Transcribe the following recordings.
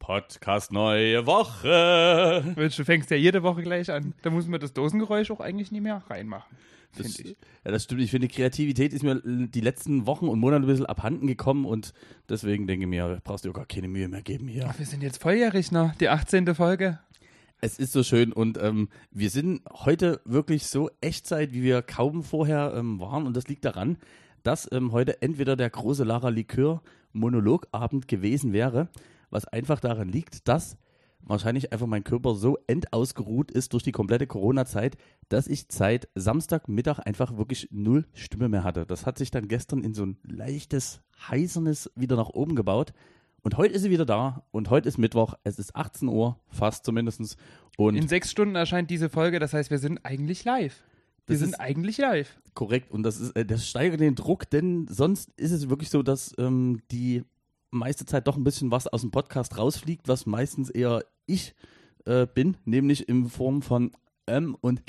Podcast neue Woche. Du fängst ja jede Woche gleich an. Da muss man das Dosengeräusch auch eigentlich nie mehr reinmachen. Das, ich. Ja, das stimmt. Ich finde, Kreativität ist mir die letzten Wochen und Monate ein bisschen abhanden gekommen und deswegen denke ich mir, brauchst du gar keine Mühe mehr geben hier. Ach, wir sind jetzt volljährig, ne? Die 18. Folge. Es ist so schön und ähm, wir sind heute wirklich so Echtzeit, wie wir kaum vorher ähm, waren und das liegt daran, dass ähm, heute entweder der große Lara Likör Monologabend gewesen wäre, was einfach daran liegt, dass wahrscheinlich einfach mein Körper so endausgeruht ist durch die komplette Corona-Zeit, dass ich seit Samstagmittag einfach wirklich null Stimme mehr hatte. Das hat sich dann gestern in so ein leichtes Heisernes wieder nach oben gebaut. Und heute ist sie wieder da und heute ist Mittwoch, es ist 18 Uhr, fast zumindest. Und in sechs Stunden erscheint diese Folge, das heißt, wir sind eigentlich live. Wir sind eigentlich live. Korrekt, und das, ist, äh, das steigert den Druck, denn sonst ist es wirklich so, dass ähm, die meiste Zeit doch ein bisschen was aus dem Podcast rausfliegt, was meistens eher ich äh, bin, nämlich in Form von ähm und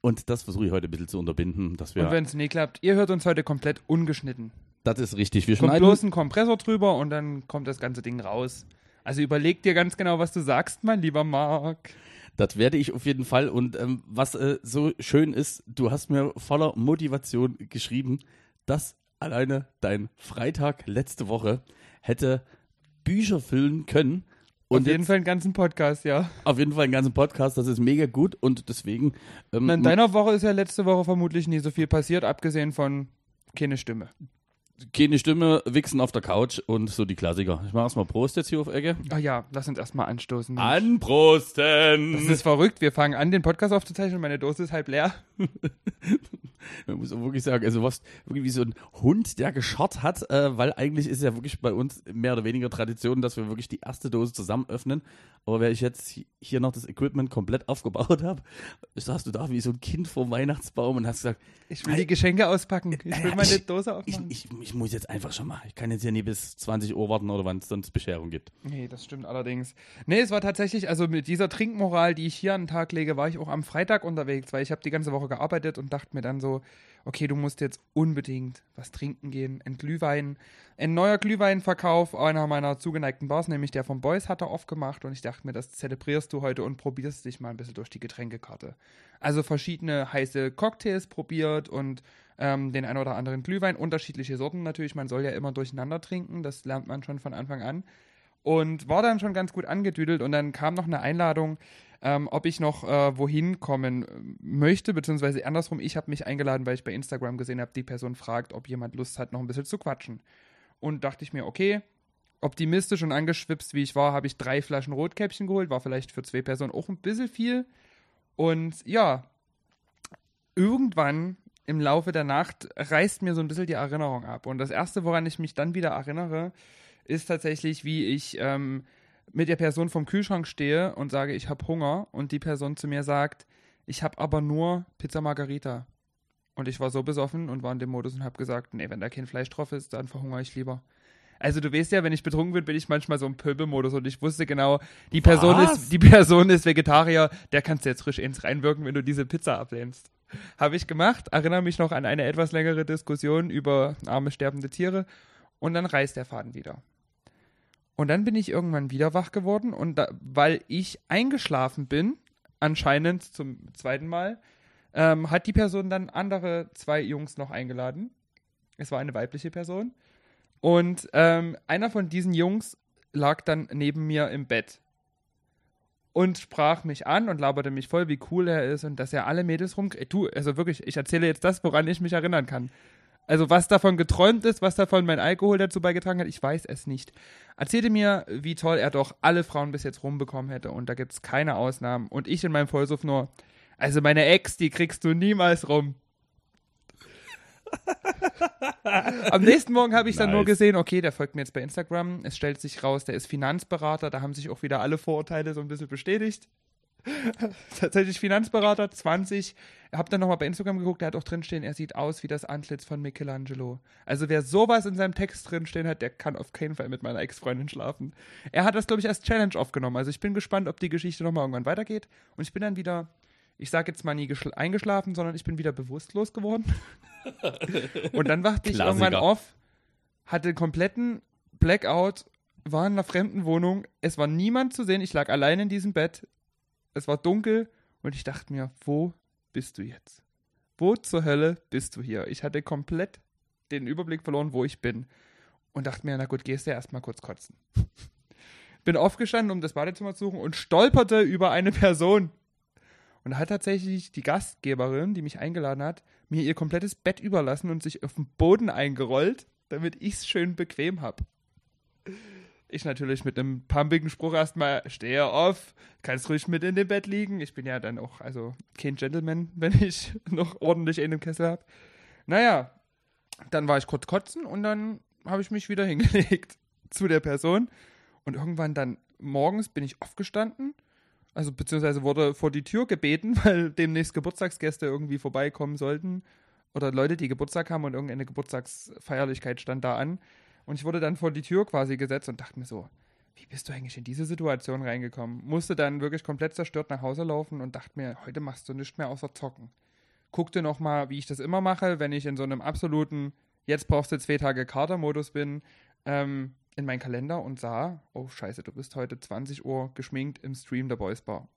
und das versuche ich heute ein bisschen zu unterbinden. Dass wir und wenn es nie klappt, ihr hört uns heute komplett ungeschnitten. Das ist richtig. Wir kommt schneiden. bloß ein Kompressor drüber und dann kommt das ganze Ding raus. Also überleg dir ganz genau, was du sagst, mein lieber Marc. Das werde ich auf jeden Fall. Und ähm, was äh, so schön ist, du hast mir voller Motivation geschrieben, dass alleine dein Freitag letzte Woche hätte Bücher füllen können. Und auf jeden Fall einen ganzen Podcast, ja. Auf jeden Fall einen ganzen Podcast, das ist mega gut und deswegen. Ähm, in deiner Woche ist ja letzte Woche vermutlich nie so viel passiert, abgesehen von keine Stimme keine Stimme, wichsen auf der Couch und so die Klassiker. Ich mache erstmal Prost jetzt hier auf Ecke. Ah ja, lass uns erstmal anstoßen. Mensch. Anprosten! Das ist verrückt. Wir fangen an, den Podcast aufzuzeichnen und meine Dose ist halb leer. Man muss auch wirklich sagen, also was wirklich wie so ein Hund, der gescharrt hat, äh, weil eigentlich ist ja wirklich bei uns mehr oder weniger Tradition, dass wir wirklich die erste Dose zusammen öffnen. Aber wenn ich jetzt hier noch das Equipment komplett aufgebaut habe, saßt du da wie so ein Kind vor dem Weihnachtsbaum und hast gesagt, ich will die Geschenke auspacken. Ich will meine ich, Dose aufmachen. Ich, ich, ich, muss jetzt einfach schon mal. Ich kann jetzt hier nie bis 20 Uhr warten oder wann es sonst Bescherung gibt. Nee, das stimmt allerdings. Nee, es war tatsächlich, also mit dieser Trinkmoral, die ich hier an den Tag lege, war ich auch am Freitag unterwegs, weil ich habe die ganze Woche gearbeitet und dachte mir dann so, okay, du musst jetzt unbedingt was trinken gehen. Ein Glühwein, ein neuer Glühweinverkauf einer meiner zugeneigten Bars, nämlich der von Boys, hat er aufgemacht und ich dachte mir, das zelebrierst du heute und probierst dich mal ein bisschen durch die Getränkekarte. Also verschiedene heiße Cocktails probiert und ähm, den ein oder anderen Glühwein, unterschiedliche Sorten natürlich. Man soll ja immer durcheinander trinken, das lernt man schon von Anfang an. Und war dann schon ganz gut angedüdelt und dann kam noch eine Einladung ähm, ob ich noch äh, wohin kommen äh, möchte, beziehungsweise andersrum, ich habe mich eingeladen, weil ich bei Instagram gesehen habe, die Person fragt, ob jemand Lust hat, noch ein bisschen zu quatschen. Und dachte ich mir, okay, optimistisch und angeschwipst wie ich war, habe ich drei Flaschen Rotkäppchen geholt, war vielleicht für zwei Personen auch ein bisschen viel. Und ja, irgendwann im Laufe der Nacht reißt mir so ein bisschen die Erinnerung ab. Und das Erste, woran ich mich dann wieder erinnere, ist tatsächlich, wie ich ähm, mit der Person vom Kühlschrank stehe und sage, ich habe Hunger und die Person zu mir sagt, ich habe aber nur Pizza Margarita. Und ich war so besoffen und war in dem Modus und habe gesagt, nee, wenn da kein Fleisch drauf ist, dann verhungere ich lieber. Also du weißt ja, wenn ich betrunken bin, bin ich manchmal so im Pöbelmodus und ich wusste genau, die Person ist die Person ist Vegetarier, der kannst du jetzt frisch ins reinwirken, wenn du diese Pizza ablehnst. Habe ich gemacht, erinnere mich noch an eine etwas längere Diskussion über arme sterbende Tiere und dann reißt der Faden wieder. Und dann bin ich irgendwann wieder wach geworden und da, weil ich eingeschlafen bin, anscheinend zum zweiten Mal, ähm, hat die Person dann andere zwei Jungs noch eingeladen. Es war eine weibliche Person. Und ähm, einer von diesen Jungs lag dann neben mir im Bett und sprach mich an und laberte mich voll, wie cool er ist und dass er alle Mädels rum. Du, also wirklich, ich erzähle jetzt das, woran ich mich erinnern kann. Also was davon geträumt ist, was davon mein Alkohol dazu beigetragen hat, ich weiß es nicht. Erzählte mir, wie toll er doch alle Frauen bis jetzt rumbekommen hätte und da gibt es keine Ausnahmen. Und ich in meinem Vollsuff nur, also meine Ex, die kriegst du niemals rum. Am nächsten Morgen habe ich nice. dann nur gesehen, okay, der folgt mir jetzt bei Instagram. Es stellt sich raus, der ist Finanzberater. Da haben sich auch wieder alle Vorurteile so ein bisschen bestätigt. tatsächlich Finanzberater, 20. Ich habe dann nochmal bei Instagram geguckt, der hat auch drinstehen, er sieht aus wie das Antlitz von Michelangelo. Also wer sowas in seinem Text drinstehen hat, der kann auf keinen Fall mit meiner Ex-Freundin schlafen. Er hat das, glaube ich, als Challenge aufgenommen. Also ich bin gespannt, ob die Geschichte nochmal irgendwann weitergeht. Und ich bin dann wieder, ich sage jetzt mal nie eingeschlafen, sondern ich bin wieder bewusstlos geworden. Und dann wachte ich Klassiker. irgendwann auf, hatte kompletten Blackout war in einer fremden Wohnung. Es war niemand zu sehen. Ich lag allein in diesem Bett. Es war dunkel und ich dachte mir, wo bist du jetzt? Wo zur Hölle bist du hier? Ich hatte komplett den Überblick verloren, wo ich bin. Und dachte mir, na gut, gehst du erstmal kurz kotzen. Bin aufgestanden, um das Badezimmer zu suchen und stolperte über eine Person. Und da hat tatsächlich die Gastgeberin, die mich eingeladen hat, mir ihr komplettes Bett überlassen und sich auf den Boden eingerollt, damit ich es schön bequem habe. Ich natürlich mit einem pumpigen Spruch erstmal, stehe auf, kannst ruhig mit in dem Bett liegen. Ich bin ja dann auch, also kein Gentleman, wenn ich noch ordentlich in dem Kessel habe. Naja, dann war ich kurz kotzen und dann habe ich mich wieder hingelegt zu der Person. Und irgendwann dann morgens bin ich aufgestanden, also beziehungsweise wurde vor die Tür gebeten, weil demnächst Geburtstagsgäste irgendwie vorbeikommen sollten. Oder Leute, die Geburtstag haben und irgendeine Geburtstagsfeierlichkeit stand da an. Und ich wurde dann vor die Tür quasi gesetzt und dachte mir so, wie bist du eigentlich in diese Situation reingekommen? Musste dann wirklich komplett zerstört nach Hause laufen und dachte mir, heute machst du nichts mehr außer zocken. Guckte nochmal, wie ich das immer mache, wenn ich in so einem absoluten, jetzt brauchst du zwei Tage Katermodus bin, ähm, in meinen Kalender und sah, oh scheiße, du bist heute 20 Uhr geschminkt im Stream der Boys Bar.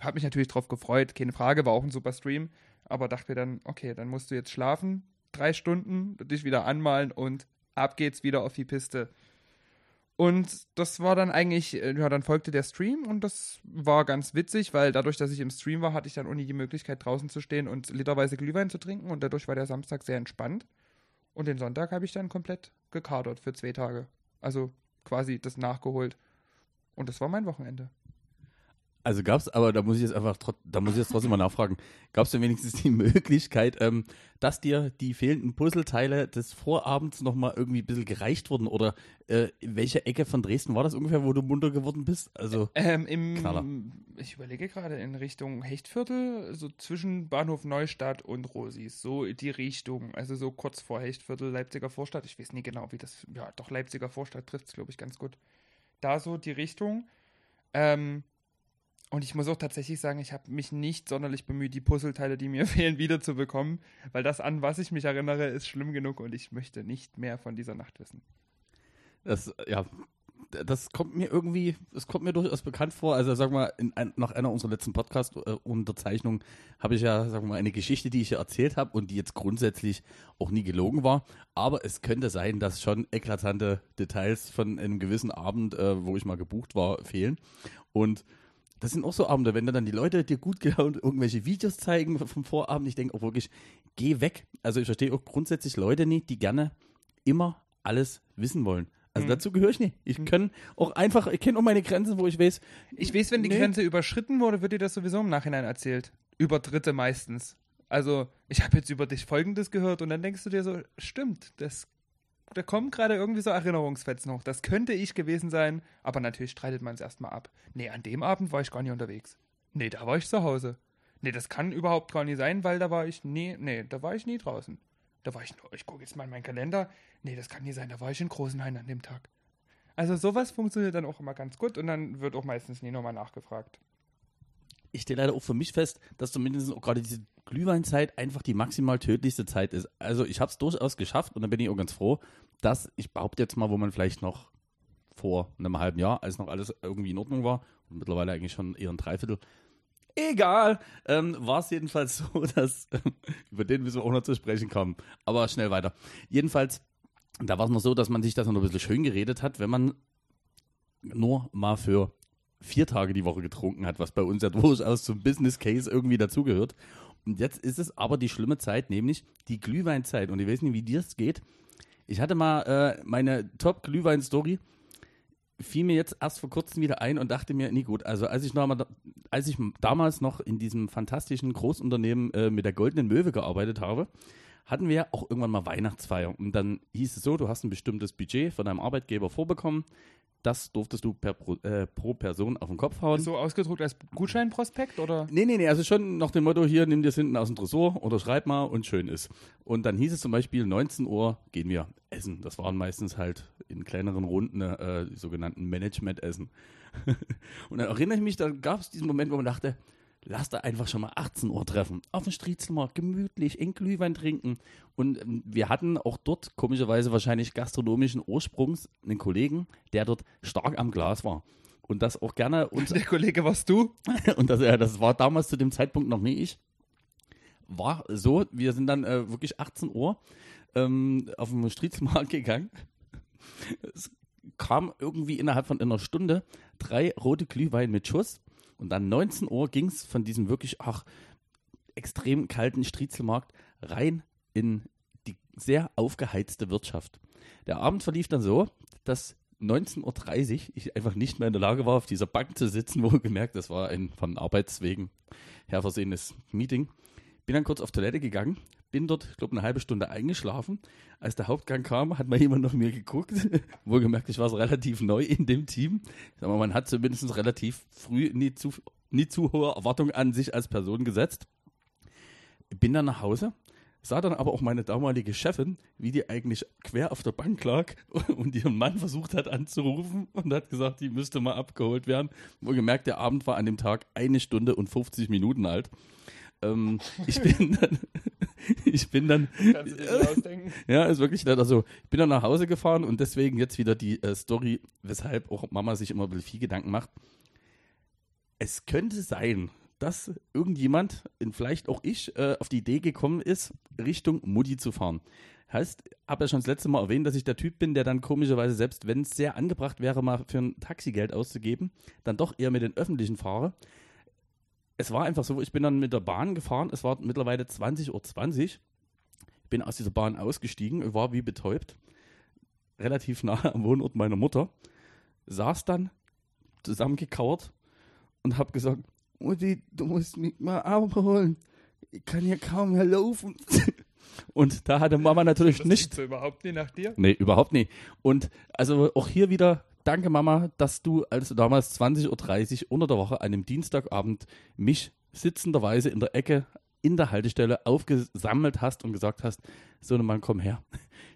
Hab mich natürlich drauf gefreut, keine Frage, war auch ein super Stream, aber dachte mir dann, okay, dann musst du jetzt schlafen, drei Stunden, dich wieder anmalen und ab geht's wieder auf die Piste. Und das war dann eigentlich, äh, ja, dann folgte der Stream und das war ganz witzig, weil dadurch, dass ich im Stream war, hatte ich dann nie die Möglichkeit, draußen zu stehen und literweise Glühwein zu trinken und dadurch war der Samstag sehr entspannt. Und den Sonntag habe ich dann komplett gekadert für zwei Tage. Also quasi das nachgeholt. Und das war mein Wochenende. Also gab es, aber da muss ich jetzt einfach, da muss ich jetzt trotzdem mal nachfragen, gab es denn wenigstens die Möglichkeit, ähm, dass dir die fehlenden Puzzleteile des Vorabends nochmal irgendwie ein bisschen gereicht wurden? Oder äh, welche Ecke von Dresden war das ungefähr, wo du munter geworden bist? Also ähm, im, Knaller. ich überlege gerade in Richtung Hechtviertel, so zwischen Bahnhof Neustadt und Rosis, so die Richtung, also so kurz vor Hechtviertel, Leipziger Vorstadt. Ich weiß nie genau, wie das, ja, doch Leipziger Vorstadt trifft es, glaube ich, ganz gut. Da so die Richtung. Ähm, und ich muss auch tatsächlich sagen, ich habe mich nicht sonderlich bemüht, die Puzzleteile, die mir fehlen, wiederzubekommen, weil das, an was ich mich erinnere, ist schlimm genug und ich möchte nicht mehr von dieser Nacht wissen. Das, ja, das kommt mir irgendwie, es kommt mir durchaus bekannt vor. Also sag mal, ein, nach einer unserer letzten Podcast-Unterzeichnungen habe ich ja, sag mal, eine Geschichte, die ich ja erzählt habe und die jetzt grundsätzlich auch nie gelogen war. Aber es könnte sein, dass schon eklatante Details von einem gewissen Abend, äh, wo ich mal gebucht war, fehlen. Und das sind auch so Abende, wenn dann die Leute dir gut gelaunt irgendwelche Videos zeigen vom Vorabend. Ich denke auch wirklich, geh weg. Also ich verstehe auch grundsätzlich Leute nicht, die gerne immer alles wissen wollen. Also mhm. dazu gehöre ich nicht. Ich mhm. kann auch einfach, ich kenne auch meine Grenzen, wo ich weiß. Ich weiß, wenn die nee. Grenze überschritten wurde, wird dir das sowieso im Nachhinein erzählt. Über Dritte meistens. Also, ich habe jetzt über dich Folgendes gehört und dann denkst du dir so, stimmt, das da kommen gerade irgendwie so Erinnerungsfetzen hoch. Das könnte ich gewesen sein, aber natürlich streitet man es erstmal ab. Nee, an dem Abend war ich gar nicht unterwegs. Nee, da war ich zu Hause. Nee, das kann überhaupt gar nicht sein, weil da war ich nie, nee, da war ich nie draußen. Da war ich nur, ich gucke jetzt mal in meinen Kalender. Nee, das kann nie sein, da war ich in Großenhain an dem Tag. Also sowas funktioniert dann auch immer ganz gut und dann wird auch meistens nie nochmal nachgefragt ich stelle leider auch für mich fest, dass zumindest auch gerade diese Glühweinzeit einfach die maximal tödlichste Zeit ist. Also ich habe es durchaus geschafft und dann bin ich auch ganz froh, dass ich behaupte jetzt mal, wo man vielleicht noch vor einem halben Jahr, als noch alles irgendwie in Ordnung war und mittlerweile eigentlich schon eher ein Dreiviertel, egal, ähm, war es jedenfalls so, dass über den müssen wir auch noch zu sprechen kommen. Aber schnell weiter. Jedenfalls, da war es noch so, dass man sich das noch ein bisschen schön geredet hat, wenn man nur mal für vier Tage die Woche getrunken hat, was bei uns ja durchaus zum Business Case irgendwie dazugehört. Und jetzt ist es aber die schlimme Zeit, nämlich die Glühweinzeit. Und ich weiß nicht, wie dir es geht. Ich hatte mal äh, meine Top-Glühwein-Story, fiel mir jetzt erst vor kurzem wieder ein und dachte mir, nee gut, also als ich, noch mal, als ich damals noch in diesem fantastischen Großunternehmen äh, mit der Goldenen Möwe gearbeitet habe, hatten wir auch irgendwann mal Weihnachtsfeier. Und dann hieß es so, du hast ein bestimmtes Budget von deinem Arbeitgeber vorbekommen das durftest du per, äh, pro Person auf den Kopf hauen. So ausgedruckt als Gutscheinprospekt oder? Nee, nee, nee, also schon nach dem Motto, hier, nimm dir es hinten aus dem Tresor oder schreib mal und schön ist. Und dann hieß es zum Beispiel, 19 Uhr gehen wir essen. Das waren meistens halt in kleineren Runden äh, die sogenannten Management-Essen. und dann erinnere ich mich, da gab es diesen Moment, wo man dachte, lass da einfach schon mal 18 Uhr treffen. Auf dem Striezelmarkt, gemütlich, in Glühwein trinken. Und ähm, wir hatten auch dort komischerweise wahrscheinlich gastronomischen Ursprungs einen Kollegen, der dort stark am Glas war. Und das auch gerne uns. Der Kollege warst du? und das, ja, das war damals zu dem Zeitpunkt noch nie ich. War so, wir sind dann äh, wirklich 18 Uhr ähm, auf dem Striezelmarkt gegangen. Es kam irgendwie innerhalb von einer Stunde drei rote Glühwein mit Schuss. Und dann 19 Uhr ging es von diesem wirklich, ach, extrem kalten Striezelmarkt rein in die sehr aufgeheizte Wirtschaft. Der Abend verlief dann so, dass 19.30 Uhr ich einfach nicht mehr in der Lage war, auf dieser Bank zu sitzen, wo gemerkt, das war ein von Arbeitswegen her versehenes Meeting. Bin dann kurz auf Toilette gegangen, bin dort, ich glaube, eine halbe Stunde eingeschlafen. Als der Hauptgang kam, hat mal jemand nach mir geguckt. Wohlgemerkt, ich war relativ neu in dem Team. Mal, man hat zumindest relativ früh nie zu, nie zu hohe Erwartungen an sich als Person gesetzt. Bin dann nach Hause, sah dann aber auch meine damalige Chefin, wie die eigentlich quer auf der Bank lag und ihren Mann versucht hat anzurufen und hat gesagt, die müsste mal abgeholt werden. Wohlgemerkt, der Abend war an dem Tag eine Stunde und 50 Minuten alt. Ähm, ich bin dann, ich bin dann, Kannst du dir das ausdenken? ja, ist wirklich nett. Also, ich bin dann nach Hause gefahren und deswegen jetzt wieder die äh, Story, weshalb auch Mama sich immer viel Gedanken macht. Es könnte sein, dass irgendjemand, vielleicht auch ich, äh, auf die Idee gekommen ist, Richtung Mutti zu fahren. Heißt, habe ja schon das letzte Mal erwähnt, dass ich der Typ bin, der dann komischerweise, selbst wenn es sehr angebracht wäre, mal für ein Taxigeld auszugeben, dann doch eher mit den Öffentlichen fahre. Es war einfach so, ich bin dann mit der Bahn gefahren, es war mittlerweile 20.20 Uhr. Ich bin aus dieser Bahn ausgestiegen, war wie betäubt, relativ nah am Wohnort meiner Mutter, saß dann zusammengekauert und habe gesagt, Mutti, du musst mich mal abholen. Ich kann hier kaum mehr laufen. Und da hatte Mama natürlich Das nicht so überhaupt nicht nach dir. Nee, überhaupt nicht. Und also auch hier wieder, danke Mama, dass du, als du damals 20.30 Uhr unter der Woche an einem Dienstagabend mich sitzenderweise in der Ecke in der Haltestelle aufgesammelt hast und gesagt hast, so ein Mann, komm her.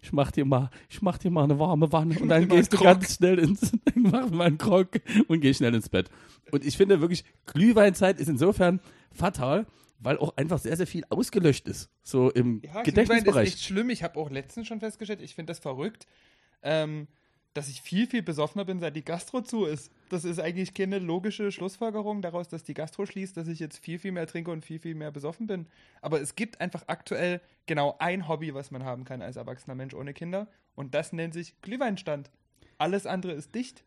Ich mach dir mal, ich mach dir mal eine warme Wanne und dann gehst du Grog. ganz schnell ins, mach mal einen Krog und geh schnell ins Bett. Und ich finde wirklich, Glühweinzeit ist insofern fatal, weil auch einfach sehr, sehr viel ausgelöscht ist. So im Ja, Glühwein ist Gedächtnisbereich. echt schlimm. Ich habe auch letztens schon festgestellt, ich finde das verrückt, ähm, dass ich viel, viel besoffener bin, seit die Gastro zu ist. Das ist eigentlich keine logische Schlussfolgerung daraus, dass die Gastro schließt, dass ich jetzt viel, viel mehr trinke und viel, viel mehr besoffen bin. Aber es gibt einfach aktuell genau ein Hobby, was man haben kann als erwachsener Mensch ohne Kinder. Und das nennt sich Glühweinstand. Alles andere ist dicht.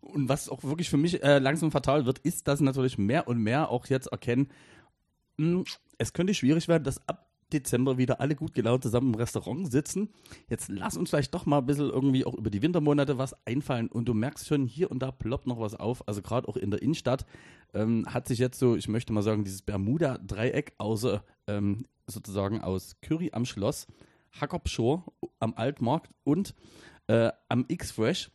Und was auch wirklich für mich äh, langsam fatal wird, ist, dass natürlich mehr und mehr auch jetzt erkennen, mh, es könnte schwierig werden, dass ab Dezember wieder alle gut gelaunt zusammen im Restaurant sitzen. Jetzt lass uns vielleicht doch mal ein bisschen irgendwie auch über die Wintermonate was einfallen. Und du merkst schon, hier und da ploppt noch was auf. Also gerade auch in der Innenstadt ähm, hat sich jetzt so, ich möchte mal sagen, dieses Bermuda-Dreieck außer ähm, sozusagen aus Curry am Schloss, Hackop Shore am Altmarkt und äh, am X-Fresh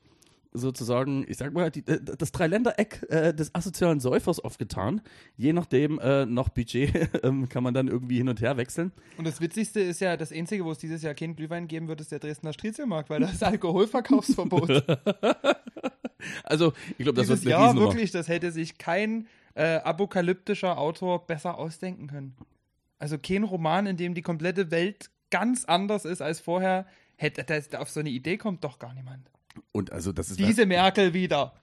sozusagen, ich sag mal, die, äh, das Dreiländereck äh, des asozialen Säufers aufgetan. Je nachdem äh, noch Budget ähm, kann man dann irgendwie hin und her wechseln. Und das Witzigste ist ja, das Einzige, wo es dieses Jahr kein Glühwein geben wird, ist der Dresdner Striezelmarkt, weil da ist Alkoholverkaufsverbot. Also, ich glaube, das Dieses wird Riesennummer. wirklich, das hätte sich kein äh, apokalyptischer Autor besser ausdenken können. Also kein Roman, in dem die komplette Welt ganz anders ist als vorher, hätte auf so eine Idee kommt doch gar niemand. Und also, das ist Diese Merkel wieder.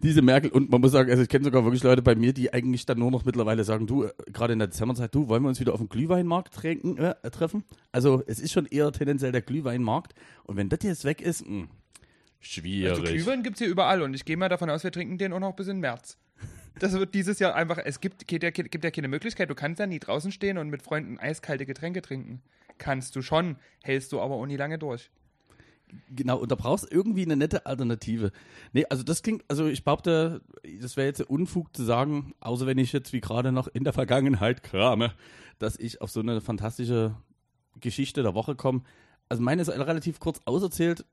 diese Merkel und man muss sagen, also ich kenne sogar wirklich Leute bei mir, die eigentlich dann nur noch mittlerweile sagen, du, äh, gerade in der Dezemberzeit, du, wollen wir uns wieder auf dem Glühweinmarkt tränken, äh, treffen? Also es ist schon eher tendenziell der Glühweinmarkt und wenn das jetzt weg ist, mh, schwierig. Also Glühwein gibt es hier überall und ich gehe mal davon aus, wir trinken den auch noch bis in März. Das wird dieses Jahr einfach, es gibt, geht ja, gibt ja keine Möglichkeit, du kannst ja nie draußen stehen und mit Freunden eiskalte Getränke trinken. Kannst du schon, hältst du aber auch nie lange durch. Genau, und da brauchst du irgendwie eine nette Alternative. Nee, also das klingt, also ich behaupte, das wäre jetzt Unfug zu sagen, außer wenn ich jetzt wie gerade noch in der Vergangenheit krame, dass ich auf so eine fantastische Geschichte der Woche komme. Also meine ist relativ kurz auserzählt.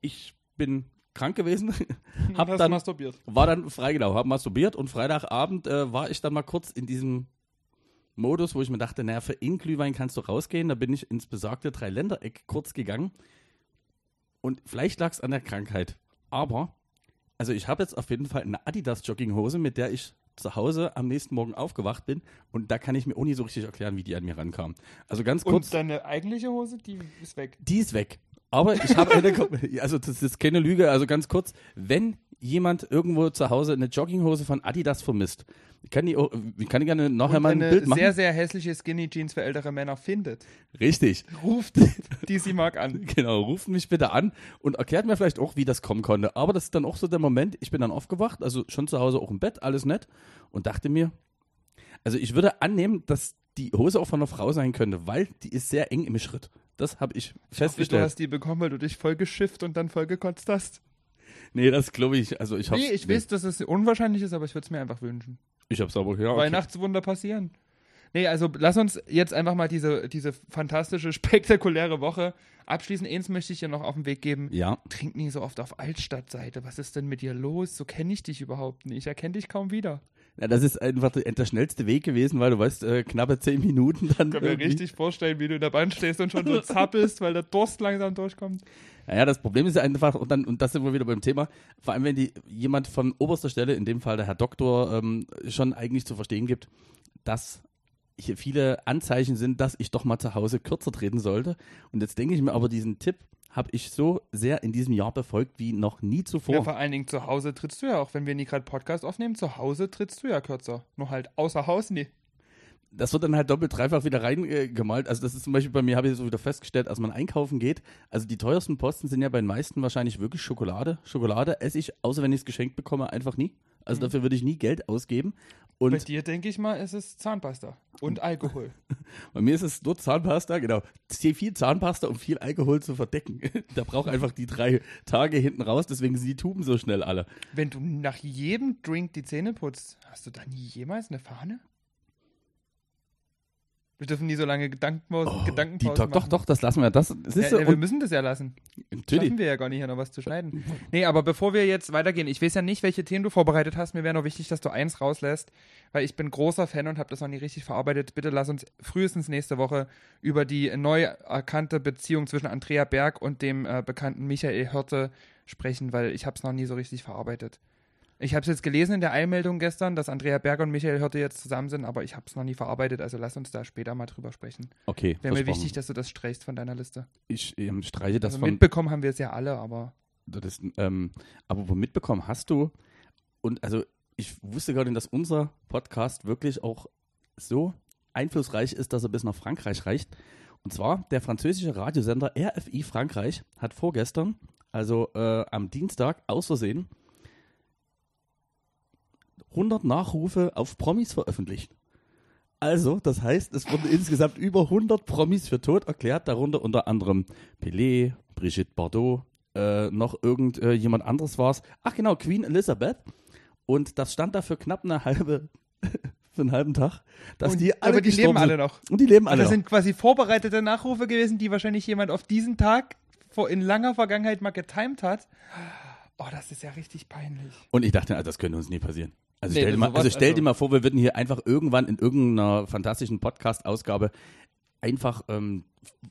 Ich bin krank gewesen, hab Hast dann, masturbiert. war dann frei, genau, hab masturbiert und Freitagabend äh, war ich dann mal kurz in diesem Modus, wo ich mir dachte, naja, für In-Glühwein kannst du rausgehen. Da bin ich ins besagte Dreiländereck kurz gegangen. Und vielleicht lag es an der Krankheit. Aber, also ich habe jetzt auf jeden Fall eine Adidas-Jogginghose, mit der ich zu Hause am nächsten Morgen aufgewacht bin und da kann ich mir auch nie so richtig erklären, wie die an mir rankamen. Also ganz kurz. Und deine eigentliche Hose, die ist weg. Die ist weg. Aber ich habe eine, also das ist keine Lüge, also ganz kurz, wenn jemand irgendwo zu Hause eine Jogginghose von Adidas vermisst, kann die, kann die gerne nachher Und mal ein Bild machen. sehr, sehr hässliche Skinny Jeans für ältere Männer findet, Richtig. ruft die sie mag an. Genau, ruft mich bitte an und erklärt mir vielleicht auch, wie das kommen konnte. Aber das ist dann auch so der Moment, ich bin dann aufgewacht, also schon zu Hause auch im Bett, alles nett und dachte mir, also ich würde annehmen, dass die Hose auch von einer Frau sein könnte, weil die ist sehr eng im Schritt. Das habe ich Du festgestellt. hast die bekommen, weil du dich voll geschifft und dann voll gekotzt hast. Nee, das glaube ich, also ich habe Nee, ich weiß, dass es unwahrscheinlich ist, aber ich würde es mir einfach wünschen. Ich hab's aber ja, okay. Weihnachtswunder passieren. Nee, also lass uns jetzt einfach mal diese, diese fantastische, spektakuläre Woche abschließen. Eins möchte ich dir noch auf den Weg geben. Ja, Trink nie so oft auf Altstadtseite. Was ist denn mit dir los? So kenne ich dich überhaupt nicht. Ich erkenne dich kaum wieder. Ja, das ist einfach der, der schnellste Weg gewesen, weil du weißt, äh, knappe zehn Minuten dann. Ich kann mir irgendwie- richtig vorstellen, wie du in der Bahn stehst und schon so zappelst, weil der Durst langsam durchkommt. Naja, das Problem ist ja einfach, und dann, und das sind wir wieder beim Thema, vor allem wenn die jemand von oberster Stelle, in dem Fall der Herr Doktor, ähm, schon eigentlich zu verstehen gibt, dass hier viele Anzeichen sind, dass ich doch mal zu Hause kürzer treten sollte. Und jetzt denke ich mir aber, diesen Tipp habe ich so sehr in diesem Jahr befolgt wie noch nie zuvor. Ja, vor allen Dingen zu Hause trittst du ja auch, wenn wir nie gerade Podcast aufnehmen, zu Hause trittst du ja kürzer. Nur halt außer Haus nie. Das wird dann halt doppelt, dreifach wieder reingemalt. Also das ist zum Beispiel bei mir, habe ich so wieder festgestellt, als man einkaufen geht. Also die teuersten Posten sind ja bei den meisten wahrscheinlich wirklich Schokolade. Schokolade esse ich, außer wenn ich es geschenkt bekomme, einfach nie. Also dafür würde ich nie Geld ausgeben. Bei Und dir denke ich mal, ist es Zahnpasta und Alkohol. bei mir ist es nur Zahnpasta, genau. Viel Zahnpasta, um viel Alkohol zu verdecken. Da braucht einfach die drei Tage hinten raus, deswegen sind die Tuben so schnell alle. Wenn du nach jedem Drink die Zähne putzt, hast du da nie jemals eine Fahne? Wir dürfen nie so lange Gedankenpausen, Oh, Gedankenpausen doch, doch, machen. doch, das lassen wir. Das, das Ja, so, ja, wir müssen das ja lassen. natürlich. Schaffen wir ja gar nicht, hier noch was zu schneiden. Nee, aber bevor wir jetzt weitergehen, ich weiß ja nicht, welche Themen du vorbereitet hast. Mir wäre noch wichtig, dass du eins rauslässt, weil ich bin großer Fan und habe das noch nie richtig verarbeitet. Bitte lass uns frühestens nächste Woche über die neu erkannte Beziehung zwischen Andrea Berg und dem äh, bekannten Michael Hörte sprechen, weil ich habe es noch nie so richtig verarbeitet. Ich habe es jetzt gelesen in der Eilmeldung gestern, dass Andrea Berg und Michael Hörte jetzt zusammen sind, aber ich habe es noch nie verarbeitet, also lass uns da später mal drüber sprechen. Okay, Wäre mir wichtig, dass du das streichst von deiner Liste. Ich ähm, streiche das Also von mitbekommen haben wir es ja alle, aber Das ähm, aber wo mitbekommen hast du, und also ich wusste nicht, dass unser Podcast wirklich auch so einflussreich ist, dass er bis nach Frankreich reicht. Und zwar der französische Radiosender RFI Frankreich hat vorgestern, also äh, am Dienstag, aus Versehen 100 Nachrufe auf Promis veröffentlicht. Also, das heißt, es wurden insgesamt über 100 Promis für tot erklärt, darunter unter anderem Pelé, Brigitte Bardot, äh, noch irgend äh, anderes war es. Ach genau, Queen Elizabeth. Und das stand da für knapp eine halbe, für einen halben Tag, dass Und- die alle aber die leben alle sind. noch. Und die leben alle das noch. sind quasi vorbereitete Nachrufe gewesen, die wahrscheinlich jemand auf diesen Tag vor, in langer Vergangenheit mal getimed hat. Oh, das ist ja richtig peinlich. Und ich dachte, also das könnte uns nie passieren. Also Nee, stell, dir mal, also stell dir also- mal vor, wir würden hier einfach irgendwann in irgendeiner fantastischen Podcast-Ausgabe einfach ähm,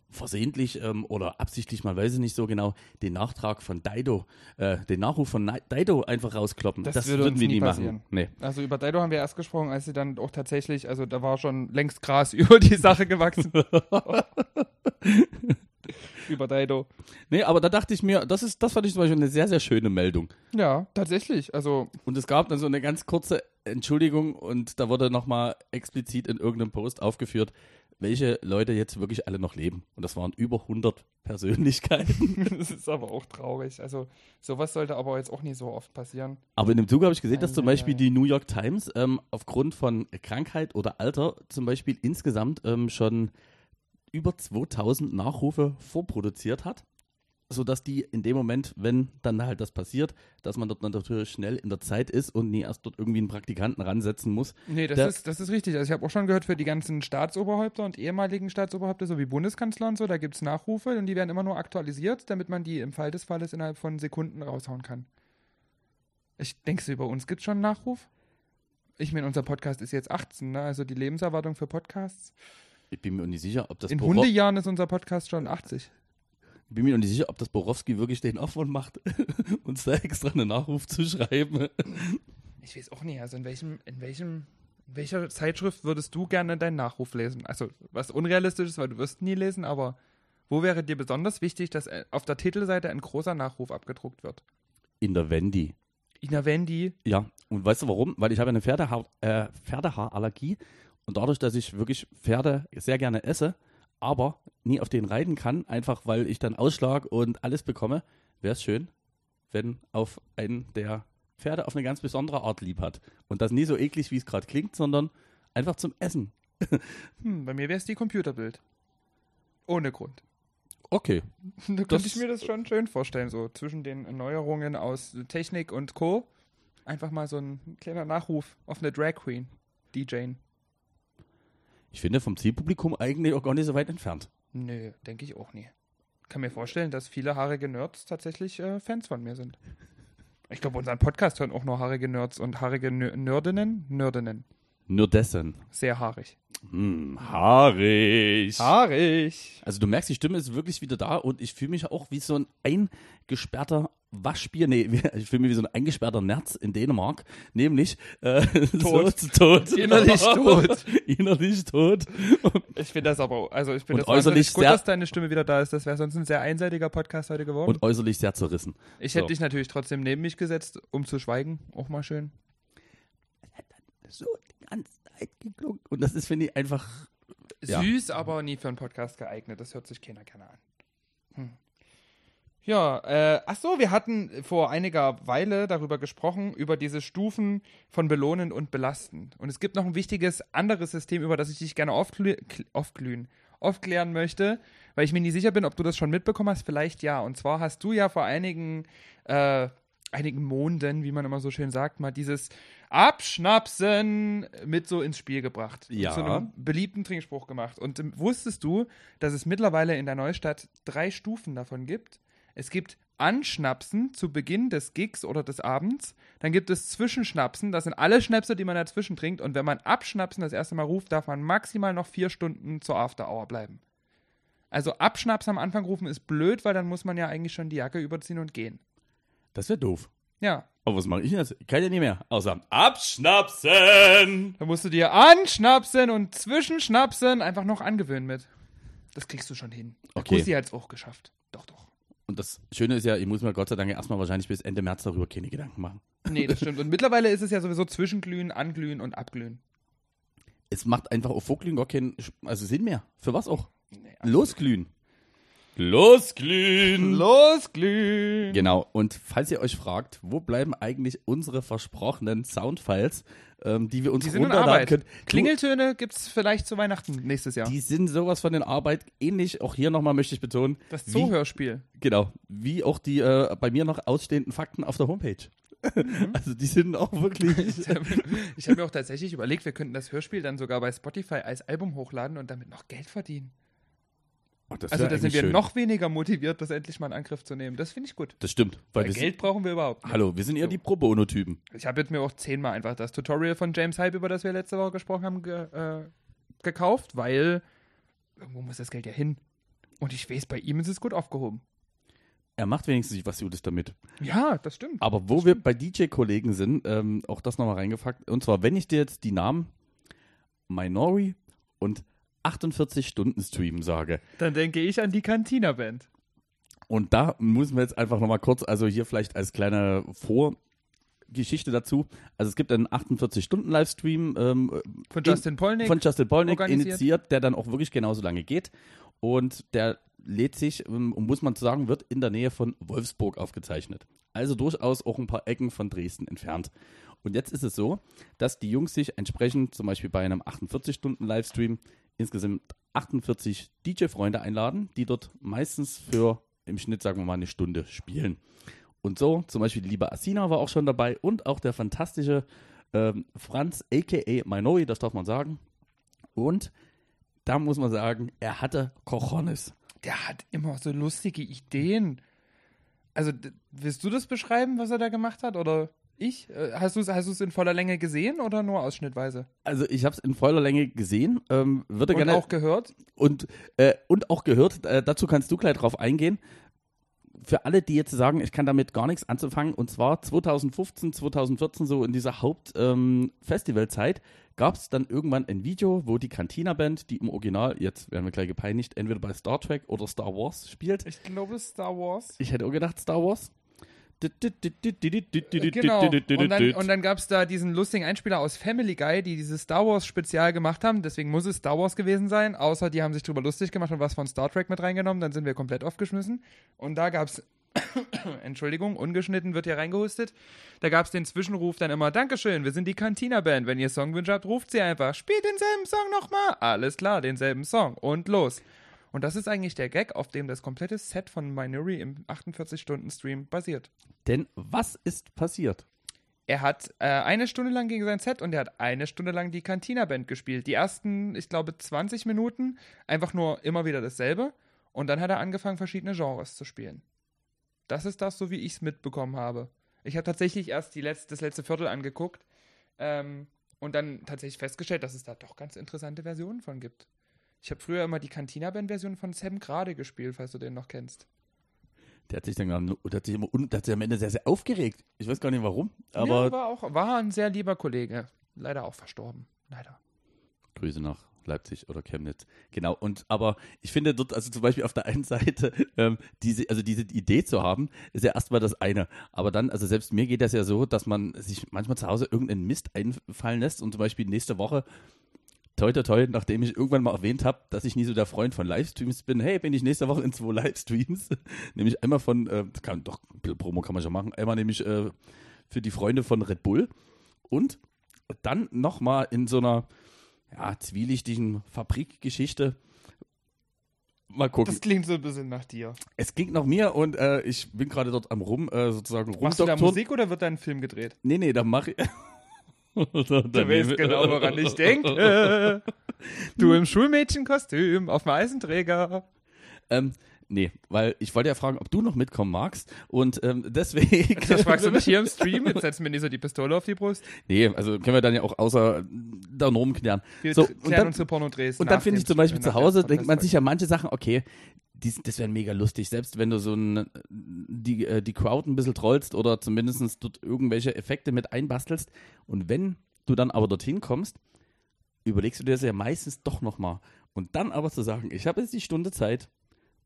versehentlich ähm, oder absichtlich, man weiß es nicht so genau, den Nachtrag von Dido, äh, den Nachruf von Dido einfach rauskloppen. Das würde würden wir nie nie machen. Nee. Also über Dido haben wir erst gesprochen, als sie dann auch tatsächlich, also da war schon längst Gras über die Sache gewachsen. über Dido. nee, aber da dachte ich mir, das ist, das fand ich zum Beispiel eine sehr, sehr schöne Meldung. Ja, tatsächlich. Also Und es gab dann so eine ganz kurze Entschuldigung und da wurde nochmal explizit in irgendeinem Post aufgeführt, welche Leute jetzt wirklich alle noch leben. Und das waren über 100 Persönlichkeiten. das ist aber auch traurig. Also sowas sollte aber jetzt auch nicht so oft passieren. Aber in dem Zuge habe ich gesehen, dass zum Ei, ei, Beispiel ei. die New York Times ähm, aufgrund von Krankheit oder Alter zum Beispiel insgesamt ähm, schon über 2000 Nachrufe vorproduziert hat, sodass die in dem Moment, wenn dann halt das passiert, dass man dort natürlich schnell in der Zeit ist und nie erst dort irgendwie einen Praktikanten ransetzen muss. Nee, das, Der- ist, das ist richtig. Also ich habe auch schon gehört, für die ganzen Staatsoberhäupter und ehemaligen Staatsoberhäupter sowie Bundeskanzler und so, da gibt es Nachrufe und die werden immer nur aktualisiert, damit man die im Fall des Falles innerhalb von Sekunden raushauen kann. Ich denkst du, über uns gibt es schon einen Nachruf? Ich meine, unser Podcast ist jetzt 18, ne? also die Lebenserwartung für Podcasts. Ich bin mir nicht sicher, ob das In Boro- Hundejahren ist unser Podcast schon 80. Ich bin mir noch nicht sicher, ob das Borowski wirklich den Aufwand macht, uns da extra einen Nachruf zu schreiben. Ich weiß auch nicht, also in welchem, in welchem, in welcher Zeitschrift würdest du gerne deinen Nachruf lesen? Also, was unrealistisch ist, weil du wirst nie lesen, aber wo wäre dir besonders wichtig, dass äh, auf der Titelseite ein großer Nachruf abgedruckt wird? In der Wendy. Ina Wendy. Ja, und weißt du warum? Weil ich habe eine Pferdehaar, äh, Pferdehaarallergie und dadurch, dass ich wirklich Pferde sehr gerne esse, aber nie auf denen reiten kann, einfach weil ich dann Ausschlag und alles bekomme, wäre es schön, wenn auf einen der Pferde auf eine ganz besondere Art lieb hat. Und das nie so eklig, wie es gerade klingt, sondern einfach zum Essen. Hm, bei mir wäre es die Computerbild. Ohne Grund. Okay. Da könnte Das- ich mir das schon schön vorstellen, so zwischen den Erneuerungen aus Technik und Co. Einfach mal so ein kleiner Nachruf auf eine Drag Queen, DJing. Ich finde vom Zielpublikum eigentlich auch gar nicht so weit entfernt. Nö, denke ich auch nie. Kann mir vorstellen, dass viele haarige Nerds tatsächlich äh, Fans von mir sind. Ich glaube, unseren Podcast hören auch nur haarige Nerds und haarige Nerdinnen. Nerdinnen. Nur dessen. Sehr haarig. Hm, haarig. Haarig! Also du merkst, die Stimme ist wirklich wieder da und ich fühle mich auch wie so ein eingesperrter Waschbier, nee, ich fühle mich wie so ein eingesperrter Nerz in Dänemark, nämlich äh, Tot. So, tot. Innerlich tot. Innerlich tot. Ich finde das aber, also ich finde das äußerlich gut, sehr- dass deine Stimme wieder da ist. Das wäre sonst ein sehr einseitiger Podcast heute geworden. Und äußerlich sehr zerrissen. ich hätte so. dich natürlich trotzdem neben mich gesetzt, um zu schweigen. Auch mal schön. So die ganze Zeit geklungen. Und das ist, finde ich, einfach. Ja. Süß, aber nie für einen Podcast geeignet. Das hört sich keiner gerne an. Hm. Ja, äh, ach so, wir hatten vor einiger Weile darüber gesprochen, über diese Stufen von Belohnen und Belasten. Und es gibt noch ein wichtiges anderes System, über das ich dich gerne aufglü aufglühen, aufklären möchte, weil ich mir nicht sicher bin, ob du das schon mitbekommen hast. Vielleicht ja. Und zwar hast du ja vor einigen, äh, einigen Monden, wie man immer so schön sagt, mal dieses Abschnapsen mit so ins Spiel gebracht. Ja. Zu einem beliebten Trinkspruch gemacht. Und ähm, wusstest du, dass es mittlerweile in der Neustadt drei Stufen davon gibt? Es gibt Anschnapsen zu Beginn des Gigs oder des Abends. Dann gibt es Zwischenschnapsen. Das sind alle Schnäpse, die man dazwischen trinkt. Und wenn man Abschnapsen das erste Mal ruft, darf man maximal noch vier Stunden zur After Hour bleiben. Also Abschnapsen am Anfang rufen ist blöd, weil dann muss man ja eigentlich schon die Jacke überziehen und gehen. Das wäre doof. Ja, Aber was mache ich denn jetzt? Ich kann ja nicht mehr. Außer Abschnapsen. da musst du dir anschnapsen und zwischenschnapsen einfach noch angewöhnen mit. Das kriegst du schon hin. Okay. Kussi hat's auch geschafft. Doch, doch. Und das Schöne ist ja, ich muss mir Gott sei Dank erstmal wahrscheinlich bis Ende März darüber keine Gedanken machen. Nee, das stimmt. Und mittlerweile ist es ja sowieso Zwischenglühen, Anglühen und Abglühen. Es macht einfach auf Vorglühen gar keinen also Sinn mehr. Für was auch? Nee, Losglühen. Losglühen. Losglühen! Genau, und falls ihr euch fragt, wo bleiben eigentlich unsere versprochenen Soundfiles, ähm, die wir uns Die sind in runterladen können? Klingeltöne gibt's vielleicht zu Weihnachten nächstes Jahr. Die sind sowas von in Arbeit. Ähnlich, auch hier nochmal möchte ich betonen. das wie, Zoohörspiel. Genau, wie auch die äh, bei mir noch ausstehenden Fakten auf der Homepage. Mhm. also die sind auch wirklich. Ich habe mir auch tatsächlich überlegt, wir könnten das Hörspiel dann sogar bei Spotify als Album hochladen und damit noch Geld verdienen. Oh, das Also da sind wir schön. noch weniger motiviert, das endlich mal in Angriff zu nehmen. Das finde ich gut. Das stimmt. Weil Weil Geld brauchen wir überhaupt nicht. hallo, wir sind eher So. die Pro Bono-Typen. Ich habe jetzt mir auch zehnmal einfach das Tutorial von James Hype, über das wir letzte Woche gesprochen haben, ge äh, gekauft, weil irgendwo muss das Geld ja hin. Und ich weiß, bei ihm ist es gut aufgehoben. Er macht wenigstens was Gutes damit. Ja, das stimmt. Aber wo wir bei DJ-Kollegen sind, ähm, auch das nochmal reingefragt. Und zwar, wenn ich dir jetzt die Namen Minori und 48 Stunden Stream sage. Dann denke ich an die Cantina-Band. Und da müssen wir jetzt einfach nochmal kurz, also hier vielleicht als kleine Vorgeschichte dazu. Also es gibt einen 48-Stunden-Livestream ähm, Von in- Justin Polnick. von Justin Polnick initiiert, der dann auch wirklich genauso lange geht. Und der lädt sich, ähm, muss man sagen, wird in der Nähe von Wolfsburg aufgezeichnet. Also durchaus auch ein paar Ecken von Dresden entfernt. Und jetzt ist es so, dass die Jungs sich entsprechend zum Beispiel bei einem 48-Stunden-Livestream insgesamt 48 DJ-Freunde einladen, die dort meistens für im Schnitt, sagen wir mal, eine Stunde spielen. Und so, zum Beispiel die liebe Asina war auch schon dabei und auch der fantastische ähm, Franz, a.k.a. Minori, das darf man sagen. Und da muss man sagen, er hatte Cojones. Der hat immer so lustige Ideen. Also, willst du das beschreiben, was er da gemacht hat? Oder ich? Äh, Hast du es hast du's in voller Länge gesehen oder nur ausschnittweise? Also ich habe es in voller Länge gesehen, ähm, würde Und gerne auch gehört? und, äh, und auch gehört, äh, dazu kannst du gleich drauf eingehen. für alle, die jetzt sagen, ich kann damit gar nichts anzufangen, und zwar 2015, 2014, so in dieser Hauptfestivalzeit, ähm, gab es dann irgendwann ein Video, wo die Cantina-Band, die im Original, jetzt werden wir gleich gepeinigt, entweder bei Star Trek oder Star Wars spielt. Ich glaube Star Wars. Ich hätte auch gedacht Star Wars. Genau. Und dann, und dann gab es da diesen lustigen Einspieler aus Family Guy, die dieses Star Wars Spezial gemacht haben. Deswegen muss es Star Wars gewesen sein. Außer die haben sich drüber lustig gemacht und was von Star Trek mit reingenommen. Dann sind wir komplett aufgeschmissen. Und da gab es, Entschuldigung, ungeschnitten wird hier reingehustet. Da gab es den Zwischenruf dann immer: Dankeschön, wir sind die Cantina Band. Wenn ihr Songwünsche habt, ruft sie einfach. Spielt denselben Song nochmal. Alles klar, denselben Song. Und los. Und das ist eigentlich der Gag, auf dem das komplette Set von Minori im 48-Stunden-Stream basiert. Denn was ist passiert? Er hat äh, eine Stunde lang gegen sein Set und er hat eine Stunde lang die Cantina-Band gespielt. Die ersten, ich glaube, 20 Minuten einfach nur immer wieder dasselbe. Und dann hat er angefangen, verschiedene Genres zu spielen. Das ist das, so wie ich es mitbekommen habe. Ich habe tatsächlich erst letzte, das letzte Viertel angeguckt ähm, und dann tatsächlich festgestellt, dass es da doch ganz interessante Versionen von gibt. Ich habe früher immer die Cantina-Band-Version von Sam Grade gespielt, falls du den noch kennst. Der hat sich dann der hat sich immer, der hat sich am Ende sehr, sehr aufgeregt. Ich weiß gar nicht warum, aber. Ja, war, auch, war ein sehr lieber Kollege. Leider auch verstorben. Leider. Grüße nach Leipzig oder Chemnitz. Genau. Und aber ich finde dort, also zum Beispiel auf der einen Seite, ähm, diese, also diese Idee zu haben, ist ja erstmal das eine. Aber dann, also selbst mir geht das ja so, dass man sich manchmal zu Hause irgendeinen Mist einfallen lässt und zum Beispiel nächste Woche toi toi toi, nachdem ich irgendwann mal erwähnt habe, dass ich nie so der Freund von Livestreams bin, hey, bin ich nächste Woche in zwei Livestreams, nämlich einmal von, äh, kann, doch, Promo kann man schon machen, einmal nämlich äh, für die Freunde von Red Bull und dann nochmal in so einer, ja, zwielichtigen Fabrikgeschichte. Mal gucken. Das klingt so ein bisschen nach dir. Es klingt nach mir und äh, ich bin gerade dort am Rum, äh, sozusagen rum. Machst du da Musik oder wird da ein Film gedreht? Nee, nee, da mache ich. du weißt genau, woran ich denke. Du im Schulmädchenkostüm auf dem Eisenträger. Ähm, nee, weil ich wollte ja fragen, ob du noch mitkommen magst und ähm, deswegen. Das fragst du mich hier im Stream, jetzt setzen wir nicht so die Pistole auf die Brust. Nee, also können wir dann ja auch außer der Norm klären. Wir so, klären und dann, unsere Pornodrehs. Und dann finde ich zum Beispiel zu Hause, denkt man sich ja manche Sachen, okay, dies, das wäre mega lustig, selbst wenn du so ein, die, äh, die Crowd ein bisschen trollst oder zumindest dort irgendwelche Effekte mit einbastelst. Und wenn du dann aber dorthin kommst, überlegst du dir das ja meistens doch nochmal. Und dann aber zu sagen, ich habe jetzt die Stunde Zeit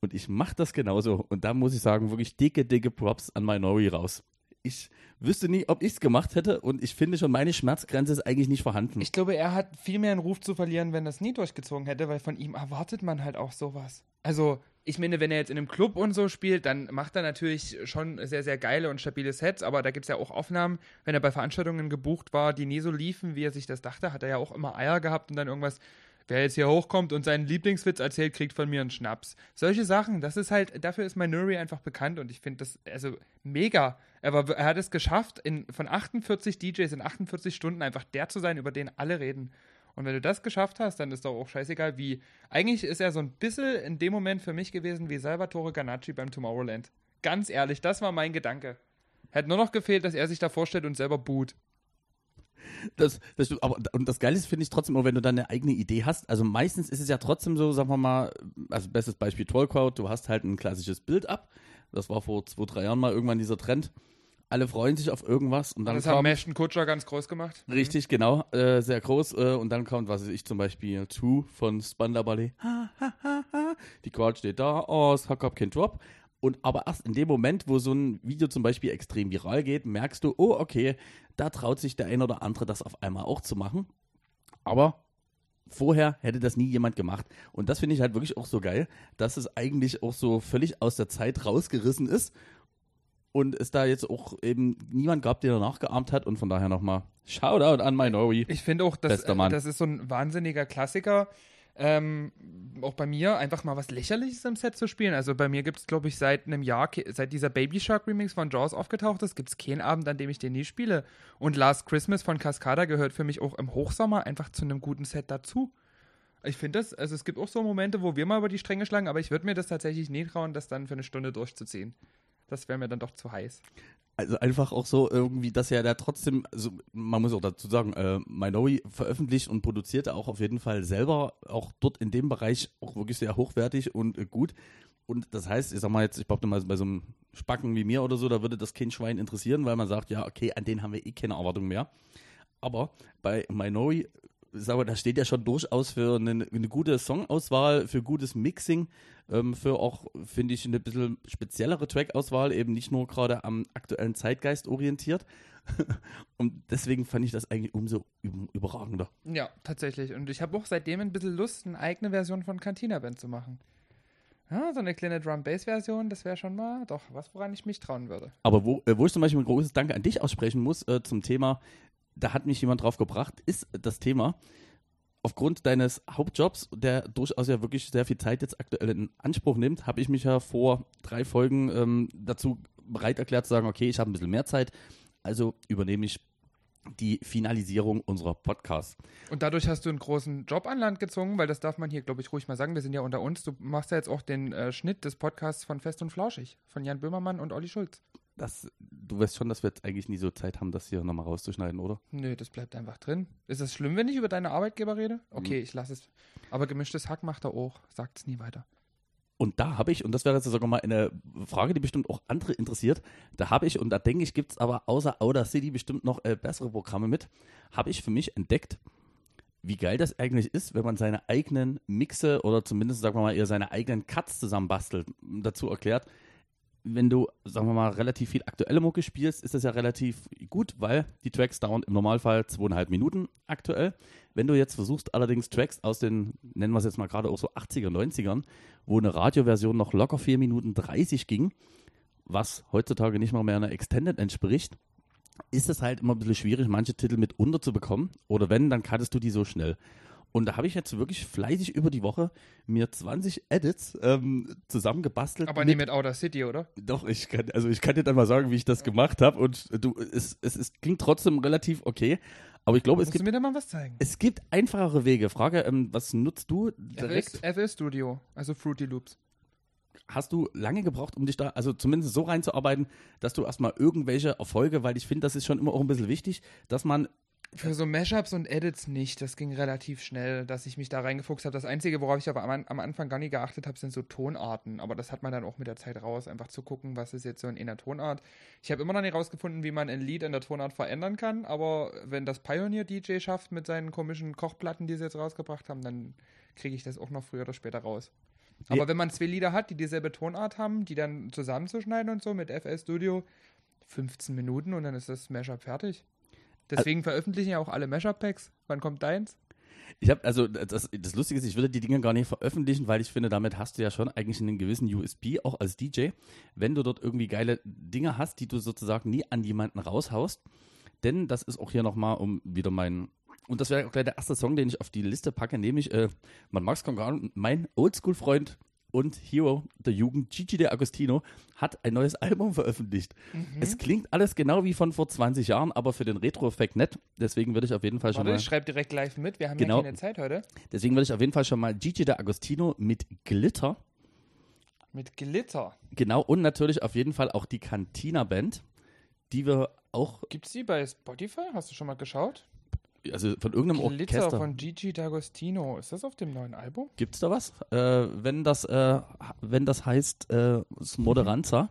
und ich mache das genauso. Und da muss ich sagen, wirklich dicke, dicke Props an Minori raus ich wüsste nie, ob ich es gemacht hätte und ich finde schon, meine Schmerzgrenze ist eigentlich nicht vorhanden. Ich glaube, er hat viel mehr einen Ruf zu verlieren, wenn er es nie durchgezogen hätte, weil von ihm erwartet man halt auch sowas. Also, ich meine, wenn er jetzt in einem Club und so spielt, dann macht er natürlich schon sehr, sehr geile und stabile Sets, aber da gibt es ja auch Aufnahmen, wenn er bei Veranstaltungen gebucht war, die nie so liefen, wie er sich das dachte, hat er ja auch immer Eier gehabt und dann irgendwas wer jetzt hier hochkommt und seinen Lieblingswitz erzählt, kriegt von mir einen Schnaps. Solche Sachen, das ist halt, dafür ist mein Nuri einfach bekannt und ich finde das, also mega. Er, war, er hat es geschafft, in, von 48 DJs in 48 Stunden einfach der zu sein, über den alle reden. Und wenn du das geschafft hast, dann ist doch auch scheißegal, wie. Eigentlich ist er so ein bisschen in dem Moment für mich gewesen wie Salvatore Ganacci beim Tomorrowland. Ganz ehrlich, das war mein Gedanke. Hätte nur noch gefehlt, dass er sich da vorstellt und selber boot. Das, das, aber, und das Geile ist, finde ich trotzdem, wenn du dann eine eigene Idee hast. Also meistens ist es ja trotzdem so, sagen wir mal, also bestes Beispiel Trollcrowd, du hast halt ein klassisches Bild ab. Das war vor zwei, drei Jahren mal irgendwann dieser Trend. Alle freuen sich auf irgendwas und dann. Das haben Ashton Kutscher ganz groß gemacht. Richtig, mhm. genau, äh, sehr groß. Äh, und dann kommt, was weiß ich, zum Beispiel Two von Spanda Ballet. Die Crowd steht da, oh, es hat kein Drop. Und aber erst in dem Moment, wo so ein Video zum Beispiel extrem viral geht, merkst du, oh, okay, da traut sich der ein oder andere das auf einmal auch zu machen. Aber vorher hätte das nie jemand gemacht. Und das finde ich halt wirklich auch so geil, dass es eigentlich auch so völlig aus der Zeit rausgerissen ist und es da jetzt auch eben niemand gab, der danach geahmt hat. Und von daher nochmal Shoutout an Minori. Ich finde auch, dass, das ist so ein wahnsinniger Klassiker ähm, auch bei mir einfach mal was Lächerliches im Set zu spielen. Also bei mir gibt es, glaube ich, seit einem Jahr, seit dieser Baby Shark Remix von Jaws aufgetaucht ist, gibt es keinen Abend, an dem ich den nie spiele. Und Last Christmas von Cascada gehört für mich auch im Hochsommer einfach zu einem guten Set dazu. Ich finde das, also es gibt auch so Momente, wo wir mal über die Stränge schlagen, aber ich würde mir das tatsächlich nie trauen, das dann für eine Stunde durchzuziehen. Das wäre mir dann doch zu heiß also einfach auch so irgendwie, dass er da trotzdem, also man muss auch dazu sagen, äh, Minori veröffentlicht und produziert auch auf jeden Fall selber, auch dort in dem Bereich auch wirklich sehr hochwertig und äh, gut. Und das heißt, ich sag mal jetzt, ich behaupte mal, bei so einem Spacken wie mir oder so, da würde das kein Schwein interessieren, weil man sagt, ja, okay, an den haben wir eh keine Erwartung mehr. Aber bei Minori, sag mal, da steht ja schon durchaus für eine, eine gute Songauswahl, für gutes Mixing, ähm, für auch, finde ich, eine bisschen speziellere Trackauswahl, eben nicht nur gerade am aktuellen Zeitgeist orientiert. Und deswegen fand ich das eigentlich umso überragender. Ja, tatsächlich. Und ich habe auch seitdem ein bisschen Lust, eine eigene Version von Cantina Band zu machen. Ja, so eine kleine Drum-Bass-Version, das wäre schon mal doch was, woran ich mich trauen würde. Aber wo, äh, wo ich zum Beispiel ein großes Danke an dich aussprechen muss äh, zum Thema, da hat mich jemand drauf gebracht, ist das Thema, aufgrund deines Hauptjobs, der durchaus ja wirklich sehr viel Zeit jetzt aktuell in Anspruch nimmt, habe ich mich ja vor drei Folgen ähm, dazu bereit erklärt zu sagen, okay, ich habe ein bisschen mehr Zeit, also übernehme ich die Finalisierung unserer Podcasts. Und dadurch hast du einen großen Job an Land gezogen, weil das darf man hier, glaube ich, ruhig mal sagen. Wir sind ja unter uns. Du machst ja jetzt auch den äh, Schnitt des Podcasts von Fest und Flauschig von Jan Böhmermann und Olli Schulz. Das, du weißt schon, dass wir jetzt eigentlich nie so Zeit haben, das hier nochmal rauszuschneiden, oder? Nö, das bleibt einfach drin. Ist es schlimm, wenn ich über deine Arbeitgeber rede? Okay, mhm. ich lasse es. Aber gemischtes Hack macht er auch. Sagt es nie weiter. Und da habe ich, und das wäre jetzt sogar mal eine Frage, die bestimmt auch andere interessiert, da habe ich, und da denke ich, gibt es aber außer Outer City bestimmt noch äh, bessere Programme mit, habe ich für mich entdeckt, wie geil das eigentlich ist, wenn man seine eigenen Mixe oder zumindest, sagen wir mal, eher seine eigenen Cuts zusammenbastelt. Dazu erklärt, wenn du, sagen wir mal, relativ viel aktuelle Mucke spielst, ist das ja relativ gut, weil die Tracks dauern im Normalfall zweieinhalb Minuten aktuell. Wenn du jetzt versuchst, allerdings Tracks aus den, nennen wir es jetzt mal gerade auch so 80er, 90ern, wo eine Radioversion noch locker 4 Minuten 30 ging, was heutzutage nicht mal mehr einer Extended entspricht, ist es halt immer ein bisschen schwierig, manche Titel mit unterzubekommen. Oder wenn, dann cuttest du die so schnell. Und da habe ich jetzt wirklich fleißig über die Woche mir 20 Edits ähm, zusammengebastelt. Aber nicht mit Outer City, oder? Doch, ich kann, also ich kann dir dann mal sagen, wie ich das gemacht habe. Und du, es, es, es klingt trotzdem relativ okay. Aber ich glaube, es gibt, mir da mal was zeigen? es gibt einfachere Wege. Frage, ähm, was nutzt du direkt? FL, FL Studio, also Fruity Loops. Hast du lange gebraucht, um dich da, also zumindest so reinzuarbeiten, dass du erstmal irgendwelche Erfolge, weil ich finde, das ist schon immer auch ein bisschen wichtig, dass man für so Mashups und Edits nicht. Das ging relativ schnell, dass ich mich da reingefuchst habe. Das Einzige, worauf ich aber am, am Anfang gar nicht geachtet habe, sind so Tonarten. Aber das hat man dann auch mit der Zeit raus, einfach zu gucken, was ist jetzt so in einer Tonart. Ich habe immer noch nicht rausgefunden, wie man ein Lied in der Tonart verändern kann. Aber wenn das Pioneer-DJ schafft mit seinen komischen Kochplatten, die sie jetzt rausgebracht haben, dann kriege ich das auch noch früher oder später raus. Aber ja. wenn man zwei Lieder hat, die dieselbe Tonart haben, die dann zusammenzuschneiden und so mit FL Studio, 15 Minuten und dann ist das Mashup fertig. Deswegen veröffentlichen ja auch alle Mashup-Packs. Wann kommt deins? Ich habe, also das, das Lustige ist, ich würde die Dinge gar nicht veröffentlichen, weil ich finde, damit hast du ja schon eigentlich einen gewissen USP, auch als DJ, wenn du dort irgendwie geile Dinge hast, die du sozusagen nie an jemanden raushaust. Denn das ist auch hier nochmal, um wieder meinen und das wäre auch gleich der erste Song, den ich auf die Liste packe, nämlich äh, man mag es gar nicht, mein Oldschool-Freund und Hero der Jugend, Gigi De Agostino, hat ein neues Album veröffentlicht. Mhm. Es klingt alles genau wie von vor 20 Jahren, aber für den Retro-Effekt nett. Deswegen würde ich auf jeden Fall schon Warte, mal. Ich schreibe direkt live mit, wir haben genau, ja keine Zeit heute. Deswegen würde ich auf jeden Fall schon mal Gigi De Agostino mit Glitter. Mit Glitter. Genau, und natürlich auf jeden Fall auch die Cantina Band, die wir auch. Gibt es die bei Spotify? Hast du schon mal geschaut? Also von irgendeinem Glitter Orchester. von Gigi D'Agostino. Ist das auf dem neuen Album? Gibt es da was? Äh, wenn das, äh, wenn das heißt äh, Smoderanza.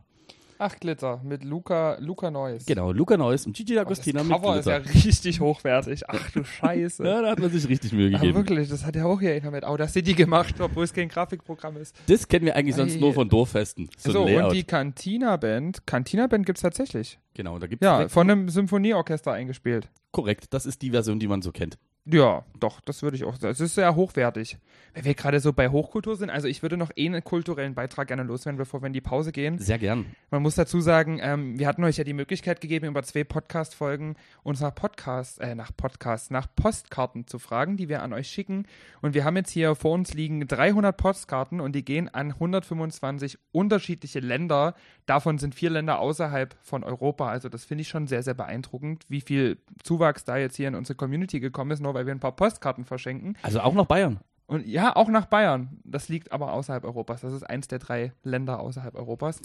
Ach, Glitter mit Luca, Luca Neuss. Genau, Luca Neuss und Gigi D'Agostino mit Cover Glitter. ist ja richtig hochwertig. Ach du Scheiße. ja, da hat man sich richtig Mühe gegeben. Aber wirklich, das hat ja auch hier einer mit Audacity gemacht, obwohl es kein Grafikprogramm ist. Das kennen wir eigentlich sonst Ei. nur von Dorffesten. So, so und die Cantina Band. Cantina Band gibt es tatsächlich. Genau, da gibt es. Ja, von einem Symphonieorchester eingespielt. Korrekt, das ist die Version, die man so kennt. Ja, doch, das würde ich auch sagen. Es ist sehr hochwertig. Wenn wir gerade so bei Hochkultur sind, also ich würde noch eh einen kulturellen Beitrag gerne loswerden, bevor wir in die Pause gehen. Sehr gern. Man muss dazu sagen, ähm, wir hatten euch ja die Möglichkeit gegeben, über zwei Podcast-Folgen uns nach Podcast, äh, nach Podcast, nach Postkarten zu fragen, die wir an euch schicken. Und wir haben jetzt hier vor uns liegen 300 Postkarten und die gehen an 125 unterschiedliche Länder. Davon sind vier Länder außerhalb von Europa. Also das finde ich schon sehr, sehr beeindruckend, wie viel Zuwachs da jetzt hier in unsere Community gekommen ist, nur weil wir ein paar Postkarten verschenken. Also auch nach Bayern. Und ja, auch nach Bayern. Das liegt aber außerhalb Europas. Das ist eins der drei Länder außerhalb Europas.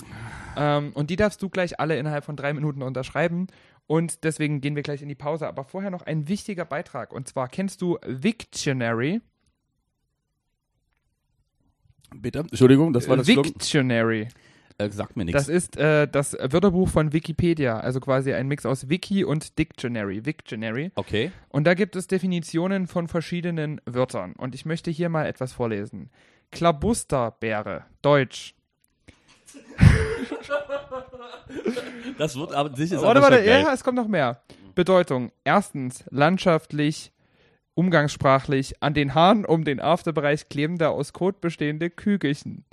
Ähm, und die darfst du gleich alle innerhalb von drei Minuten unterschreiben. Und deswegen gehen wir gleich in die Pause. Aber vorher noch ein wichtiger Beitrag. Und zwar kennst du Victionary? Bitte? Entschuldigung, das war das. Victionary. Äh, sagt mir Das nichts. ist äh, das Wörterbuch von Wikipedia, also quasi ein Mix aus Wiki und Dictionary. Victionary. Okay. Und da gibt es Definitionen von verschiedenen Wörtern. Und ich möchte hier mal etwas vorlesen. Klabusterbeere, Deutsch. Das wird aber sicher Warte, warte, ja, es kommt noch mehr. Bedeutung. Erstens, landschaftlich, umgangssprachlich, an den Haaren um den Afterbereich klebende, aus Kot bestehende Kügelchen.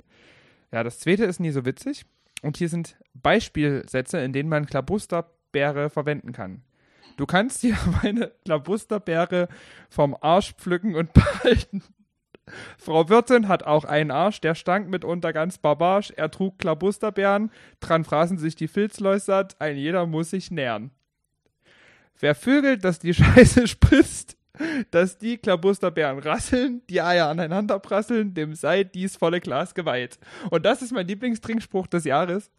Ja, das zweite ist nie so witzig. Und hier sind Beispielsätze, in denen man Klabusterbeere verwenden kann. Du kannst dir meine Klabusterbeere vom Arsch pflücken und behalten. Frau Wirtin hat auch einen Arsch, der stank mitunter ganz barbarsch. Er trug Klabusterbeeren, dran fraßen sich die Filzläuse satt, ein jeder muss sich nähren. Wer vögelt, dass die Scheiße spritzt, dass die Klabusterbeeren rasseln, die Eier aneinander prasseln, dem sei dies volle Glas geweiht. Und das ist mein Lieblingstrinkspruch des Jahres.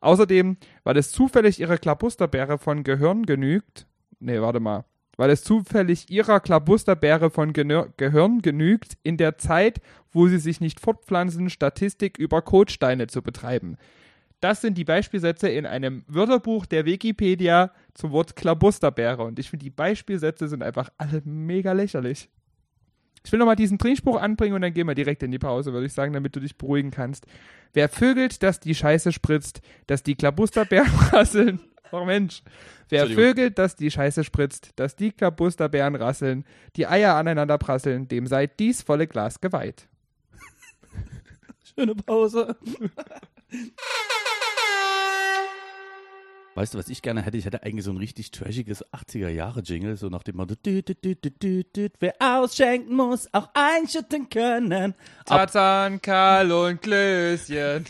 Außerdem, weil es zufällig ihre Klabusterbeere von Gehirn genügt, nee, warte mal, weil es zufällig ihrer Klabusterbeere von Genör Gehirn genügt, in der Zeit, wo sie sich nicht fortpflanzen, Statistik über Kotsteine zu betreiben. Das sind die Beispielsätze in einem Wörterbuch der Wikipedia zum Wort Klabusterbeere. Und ich finde, die Beispielsätze sind einfach alle mega lächerlich. Ich will nochmal diesen Trinkspruch anbringen und dann gehen wir direkt in die Pause, würde ich sagen, damit du dich beruhigen kannst. Wer vögelt, dass die Scheiße spritzt, dass die Klabusterbeeren rasseln. Oh Mensch. Wer vögelt, dass die Scheiße spritzt, dass die Klabusterbeeren rasseln, die Eier aneinander prasseln, dem sei dies volle Glas geweiht. Schöne Pause. Weißt du, was ich gerne hätte? Ich hätte eigentlich so ein richtig trashiges 80er-Jahre-Jingle, so nach dem Motto, dü, dü, dü, dü, dü, dü, wer ausschenken muss, auch einschütten können. Ab, Tarzan, Karl und Klößchen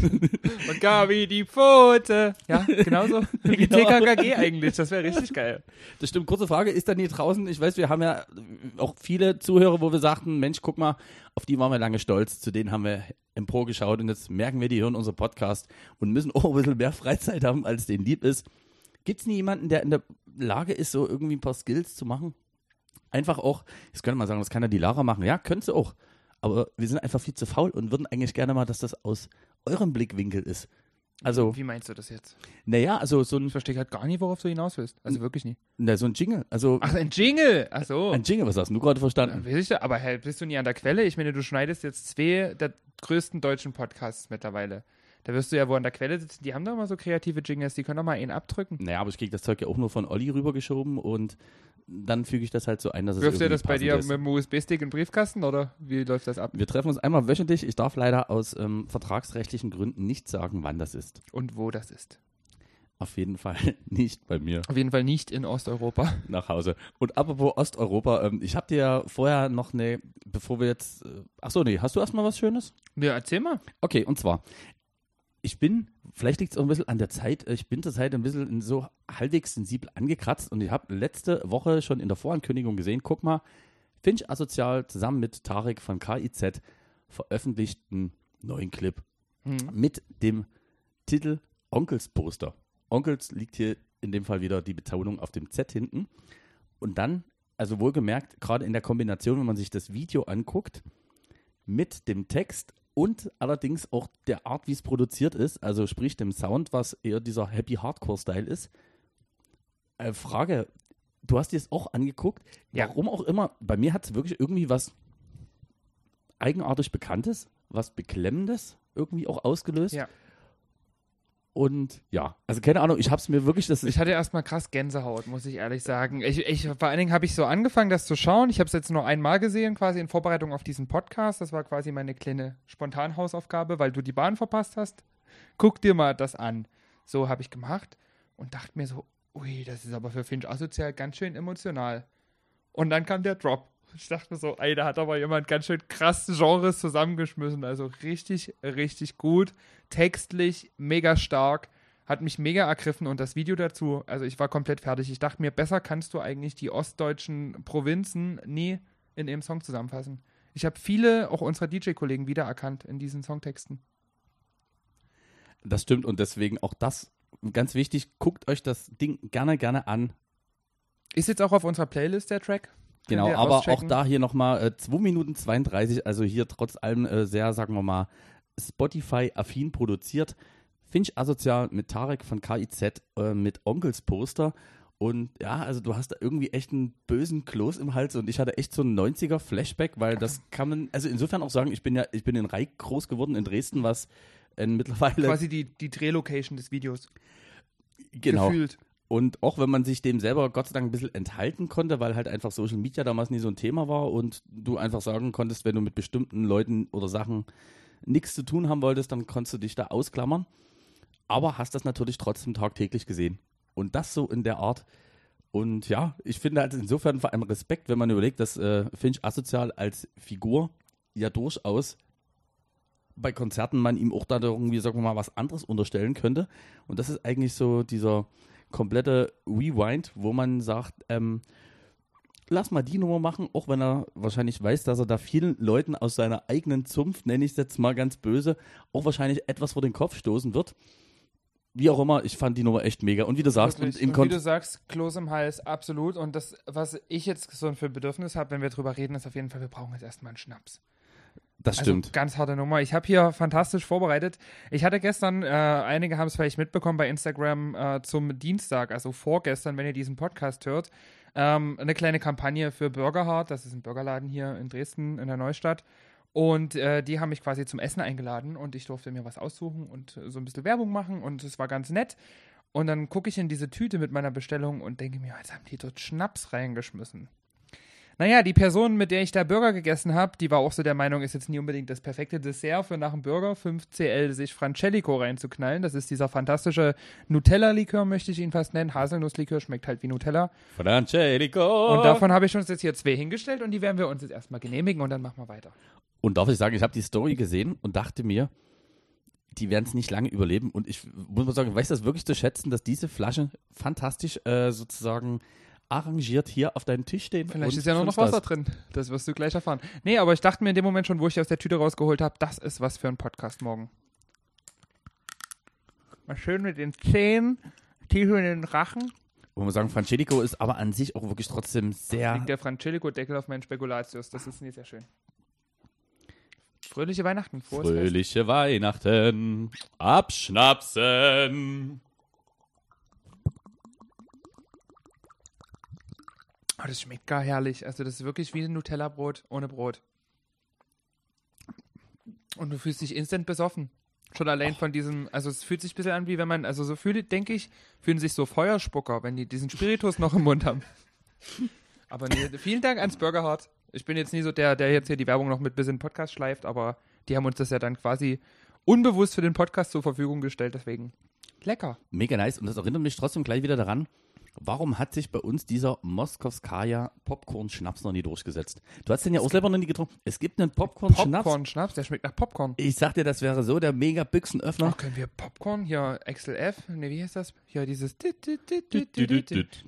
und Gabi die Pfote. Ja, genauso wie Genau. TKKG eigentlich. Das wäre richtig geil. das stimmt, kurze Frage, ist da nie draußen, ich weiß, wir haben ja auch viele Zuhörer, wo wir sagten, Mensch, guck mal, auf die waren wir lange stolz, zu denen haben wir empor geschaut und jetzt merken wir, die hören unseren Podcast und müssen auch ein bisschen mehr Freizeit haben, als denen lieb ist. Gibt es nie jemanden, der in der Lage ist, so irgendwie ein paar Skills zu machen? Einfach auch, jetzt könnte man sagen, das kann ja die Lara machen. Ja, könnte sie auch. Aber wir sind einfach viel zu faul und würden eigentlich gerne mal, dass das aus eurem Blickwinkel ist. Also, Wie meinst du das jetzt? naja, also so ein, Ich verstehe halt gar nicht, worauf du hinaus willst. Also wirklich nicht. na, so ein Jingle. Also, Ach, ein Jingle. Ach so. ein Jingle, was hast du gerade verstanden? Weiß ich da, aber hey, bist du nie an der Quelle? Ich meine, du schneidest jetzt zwei der größten deutschen Podcasts mittlerweile. Da wirst du ja wohl an der Quelle sitzen. Die haben doch mal so kreative Jingles, die können doch mal einen abdrücken. Naja, aber ich kriege das Zeug ja auch nur von Olli rübergeschoben und dann füge ich das halt so ein, dass es Wirft ihr irgendwie das bei dir ist. mit dem USB-Stick in den Briefkasten oder wie läuft das ab? Wir treffen uns einmal wöchentlich. Ich darf leider aus ähm, vertragsrechtlichen Gründen nicht sagen, wann das ist. Und wo das ist? Auf jeden Fall nicht bei mir Auf jeden Fall nicht in Osteuropa. nach Hause. Und apropos Osteuropa, ähm, ich habe dir ja vorher noch eine, bevor wir jetzt, äh, ach so, nee, hast du erstmal was Schönes? Ja, erzähl mal. Okay, und zwar, ich bin, vielleicht liegt es auch ein bisschen an der Zeit, äh, ich bin zurzeit ein bisschen so halbwegs sensibel angekratzt und ich habe letzte Woche schon in der Vorankündigung gesehen, guck mal, Finch Asozial zusammen mit Tarek von KIZ veröffentlicht einen neuen Clip Hm. mit dem Titel Onkels Poster. Onkels liegt hier in dem Fall wieder die Betonung auf dem Z hinten. Und dann, also wohlgemerkt, gerade in der Kombination, wenn man sich das Video anguckt, mit dem Text und allerdings auch der Art, wie es produziert ist, also sprich dem Sound, was eher dieser Happy Hardcore-Style ist. Äh, Frage, du hast dir es auch angeguckt, Ja. warum auch immer, bei mir hat es wirklich irgendwie was eigenartig Bekanntes, was Beklemmendes irgendwie auch ausgelöst. Ja. Und ja, also keine Ahnung, ich habe es mir wirklich, das Ich hatte erstmal krass Gänsehaut, muss ich ehrlich sagen. Ich, ich, vor allen Dingen habe ich so angefangen, das zu schauen. Ich habe es jetzt nur einmal gesehen, quasi in Vorbereitung auf diesen Podcast. Das war quasi meine kleine Spontanhausaufgabe, weil du die Bahn verpasst hast. Guck dir mal das an. So habe ich gemacht und dachte mir so, ui, das ist aber für Finch asozial ganz schön emotional. Und dann kam der Drop. Ich dachte mir so, ey, da hat aber jemand ganz schön krass Genres zusammengeschmissen. Also richtig, richtig gut. Textlich, mega stark. Hat mich mega ergriffen und das Video dazu, also ich war komplett fertig. Ich dachte mir, besser kannst du eigentlich die ostdeutschen Provinzen nie in dem Song zusammenfassen. Ich habe viele, auch unserer DJ-Kollegen, wiedererkannt in diesen Songtexten. Das stimmt und deswegen auch das ganz wichtig. Guckt euch das Ding gerne, gerne an. Ist jetzt auch auf unserer Playlist der Track. Genau, aber auch da hier nochmal äh, 2 Minuten 32, also hier trotz allem äh, sehr, sagen wir mal, Spotify-affin produziert. Finch asozial mit Tarek von KIZ, äh, mit Onkels Poster. Und ja, also du hast da irgendwie echt einen bösen Kloß im Hals und ich hatte echt so einen 90er-Flashback, weil das kann man, also insofern auch sagen, ich bin ja, ich bin in Reik groß geworden in Dresden, was äh, mittlerweile. Quasi die, die Drehlocation des Videos. genau. Gefühlt. Und auch wenn man sich dem selber Gott sei Dank ein bisschen enthalten konnte, weil halt einfach Social Media damals nie so ein Thema war und du einfach sagen konntest, wenn du mit bestimmten Leuten oder Sachen nichts zu tun haben wolltest, dann konntest du dich da ausklammern. Aber hast das natürlich trotzdem tagtäglich gesehen. Und das so in der Art. Und ja, ich finde halt insofern vor allem Respekt, wenn man überlegt, dass äh, Finch asozial als Figur ja durchaus bei Konzerten man ihm auch da irgendwie, sagen wir mal, was anderes unterstellen könnte. Und das ist eigentlich so dieser komplette Rewind, wo man sagt, ähm, lass mal die Nummer machen, auch wenn er wahrscheinlich weiß, dass er da vielen Leuten aus seiner eigenen Zunft, nenne ich es jetzt mal ganz böse, auch wahrscheinlich etwas vor den Kopf stoßen wird. Wie auch immer, ich fand die Nummer echt mega. Und wie du sagst, und Und wie du sagst, Kloß im Hals, absolut. Und das, was ich jetzt so für ein Bedürfnis habe, wenn wir drüber reden, ist auf jeden Fall, wir brauchen jetzt erstmal einen Schnaps. Das stimmt. Also ganz harte Nummer. Ich habe hier fantastisch vorbereitet. Ich hatte gestern, äh, einige haben es vielleicht mitbekommen bei Instagram äh, zum Dienstag, also vorgestern, wenn ihr diesen Podcast hört, ähm, eine kleine Kampagne für Burgerhard. Das ist ein Burgerladen hier in Dresden in der Neustadt. Und äh, die haben mich quasi zum Essen eingeladen und ich durfte mir was aussuchen und so ein bisschen Werbung machen und es war ganz nett. Und dann gucke ich in diese Tüte mit meiner Bestellung und denke mir, jetzt haben die dort Schnaps reingeschmissen. Naja, die Person, mit der ich da Burger gegessen habe, die war auch so der Meinung, ist jetzt nie unbedingt das perfekte Dessert für nach dem Burger 5cl sich Francelico reinzuknallen. Das ist dieser fantastische Nutella-Likör, möchte ich ihn fast nennen. Haselnusslikör schmeckt halt wie Nutella. Francesco. Und davon habe ich uns jetzt hier zwei hingestellt und die werden wir uns jetzt erstmal genehmigen und dann machen wir weiter. Und darf ich sagen, ich habe die Story gesehen und dachte mir, die werden es nicht lange überleben. Und ich muss mal sagen, ich weiß das wirklich zu schätzen, dass diese Flasche fantastisch äh, sozusagen arrangiert hier auf deinem Tisch stehen. Vielleicht ist ja noch, noch Wasser was. drin. Das wirst du gleich erfahren. Nee, aber ich dachte mir in dem Moment schon, wo ich die aus der Tüte rausgeholt habe, das ist was für ein Podcast morgen. Mal schön mit den Zähnen, tief in den Rachen. Wo man sagen, Francesco ist aber an sich auch wirklich trotzdem sehr. Liegt der Francelico-Deckel auf meinen Spekulatius. Das ist nicht sehr schön. Fröhliche Weihnachten. Frohes Fest. Fröhliche Weihnachten, abschnapsen. Oh, das schmeckt gar herrlich. Also das ist wirklich wie ein Nutella-Brot ohne Brot. Und du fühlst dich instant besoffen. Schon allein von diesem, also es fühlt sich ein bisschen an, wie wenn man, also so fühle, denke ich, fühlen sich so Feuerspucker, wenn die diesen Spiritus noch im Mund haben. Aber nee, vielen Dank ans Burgerhard. Ich bin jetzt nie so der, der jetzt hier die Werbung noch mit bis in den Podcast schleift, aber die haben uns das ja dann quasi unbewusst für den Podcast zur Verfügung gestellt, deswegen lecker. Mega nice. Und das erinnert mich trotzdem gleich wieder daran, warum hat sich bei uns dieser Moskowskaja Popcorn-Schnaps noch nie durchgesetzt? Du hast den ja auch selber noch nie getrunken. Es gibt einen Popcorn-Schnaps. Popcorn-Schnaps, der schmeckt nach Popcorn. Ich sag dir, das wäre so der mega Büchsenöffner. Ach, können wir Popcorn? Hier, XLF? Ne, wie heißt das? Hier, dieses.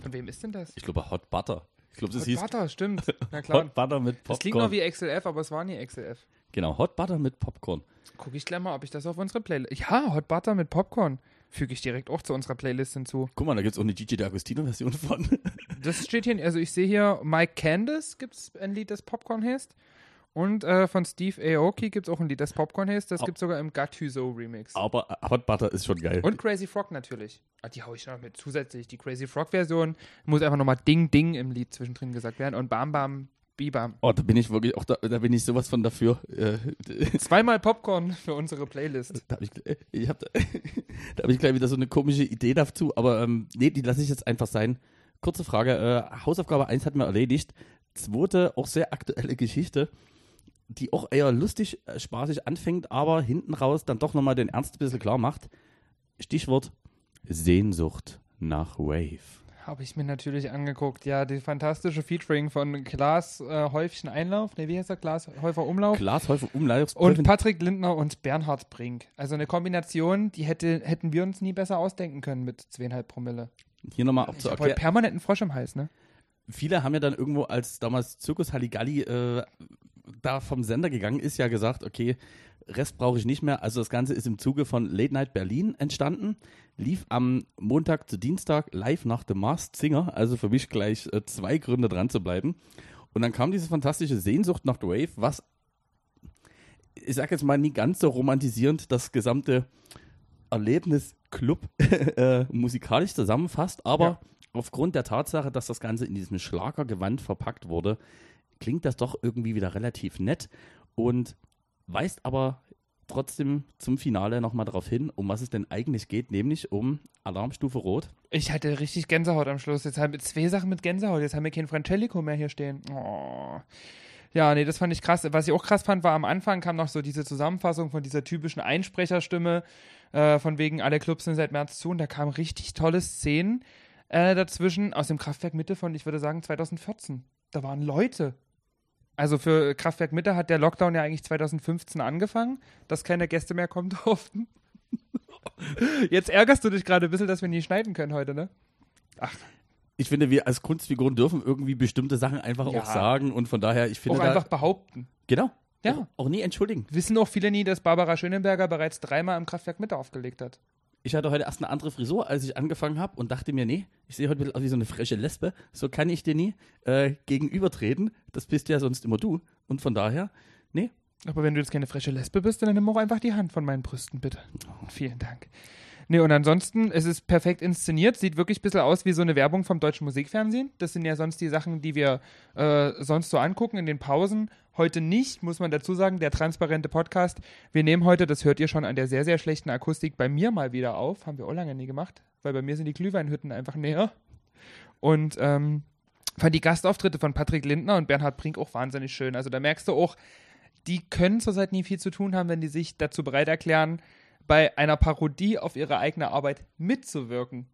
Von wem ist denn das? Ich glaube Hot Butter. Ich glaube, das Hot hieß Butter, stimmt. Na klar. Hot Butter mit Popcorn. Das klingt noch wie XLF, aber es war nie XLF. genau, Hot Butter mit Popcorn. Guck ich gleich mal, ob ich das auf unsere Playlist. Ja, Hot Butter mit Popcorn. Füge ich direkt auch zu unserer Playlist hinzu. Guck mal, da gibt es auch eine Gigi D'Agostino-Version von. Das steht hier, also ich sehe hier, Mike Candice gibt es ein Lied, das Popcorn heißt. Und äh, von Steve Aoki gibt es auch ein Lied, das Popcorn heißt. Das gibt es sogar im Gattuso Remix. Aber Hot Butter ist schon geil. Und Crazy Frog natürlich. Ah, die hau ich noch mit zusätzlich. Die Crazy Frog-Version muss einfach nochmal Ding Ding im Lied zwischendrin gesagt werden. Und Bam Bam Bibam. Oh, da bin ich wirklich auch da, da bin ich sowas von dafür. Äh, Zweimal Popcorn für unsere Playlist. da habe ich, ich hab, da, da hab ich gleich wieder so eine komische Idee dazu, aber ähm, nee, die lasse ich jetzt einfach sein. Kurze Frage, äh, Hausaufgabe 1 hatten wir erledigt. Zweite, auch sehr aktuelle Geschichte, die auch eher lustig, äh, spaßig anfängt, aber hinten raus dann doch nochmal den Ernst ein bisschen klar macht. Stichwort Sehnsucht nach Wave. Habe ich mir natürlich angeguckt. Ja, die fantastische Featuring von Klaas äh, Häufchen Einlauf. Ne, wie heißt der? Klaas Häufer Umlauf. Glas, Häufer, Umlauf. Und Patrick Lindner und Bernhard Brink. Also eine Kombination, die hätte, hätten wir uns nie besser ausdenken können mit zweieinhalb Promille. Hier nochmal auch zu erklären. permanent einen Frosch im Hals, ne? viele haben ja dann irgendwo, als damals Zirkus Halligalli äh, da vom Sender gegangen ist, ja gesagt, okay, Rest brauche ich nicht mehr. Also das Ganze ist im Zuge von Late Night Berlin entstanden, lief am Montag zu Dienstag live nach The Masked Singer, also für mich gleich äh, zwei Gründe dran zu bleiben. Und dann kam diese fantastische Sehnsucht nach The Wave, was ich sag jetzt mal, nie ganz so romantisierend das gesamte Erlebnis Club äh, musikalisch zusammenfasst, aber Ja. aufgrund der Tatsache, dass das Ganze in diesem Schlagergewand verpackt wurde, klingt das doch irgendwie wieder relativ nett und weist aber trotzdem zum Finale nochmal darauf hin, um was es denn eigentlich geht, nämlich um Alarmstufe Rot. Ich hatte richtig Gänsehaut am Schluss. Jetzt haben wir zwei Sachen mit Gänsehaut. Jetzt haben wir kein Francelico mehr hier stehen. Oh. Ja, nee, das fand ich krass. Was ich auch krass fand, war am Anfang kam noch so diese Zusammenfassung von dieser typischen Einsprecherstimme, äh, von wegen alle Clubs sind seit März zu und da kamen richtig tolle Szenen äh, dazwischen aus dem Kraftwerk Mitte von, ich würde sagen, 2014. Da waren Leute. Also für Kraftwerk Mitte hat der Lockdown ja eigentlich 2015 angefangen, dass keine Gäste mehr kommen durften. Jetzt ärgerst du dich gerade ein bisschen, dass wir nie schneiden können heute, ne? Ich finde, wir als Kunstfiguren dürfen irgendwie bestimmte Sachen einfach Ja. auch sagen und von daher, ich finde Auch einfach behaupten. genau, Ja. auch, auch nie entschuldigen. Wissen auch viele nie, dass Barbara Schönenberger bereits dreimal im Kraftwerk Mitte aufgelegt hat. Ich hatte heute erst eine andere Frisur, als ich angefangen habe und dachte mir, nee, ich sehe heute ein bisschen aus wie so eine frische Lesbe. So kann ich dir nie äh, gegenübertreten. Das bist ja sonst immer du. Und von daher, nee. Aber wenn du jetzt keine frische Lesbe bist, dann nimm auch einfach die Hand von meinen Brüsten, bitte. Vielen Dank. Nee, und ansonsten, es ist perfekt inszeniert, sieht wirklich ein bisschen aus wie so eine Werbung vom deutschen Musikfernsehen. Das sind ja sonst die Sachen, die wir äh, sonst so angucken in den Pausen. Heute nicht, muss man dazu sagen, der transparente Podcast. Wir nehmen heute, das hört ihr schon an der sehr, sehr schlechten Akustik, bei mir mal wieder auf. Haben wir auch lange nie gemacht, weil bei mir sind die Glühweinhütten einfach näher. Und ähm, fand die Gastauftritte von Patrick Lindner und Bernhard Brink auch wahnsinnig schön. Also da merkst du auch, die können zurzeit nie viel zu tun haben, wenn die sich dazu bereit erklären, bei einer Parodie auf ihre eigene Arbeit mitzuwirken.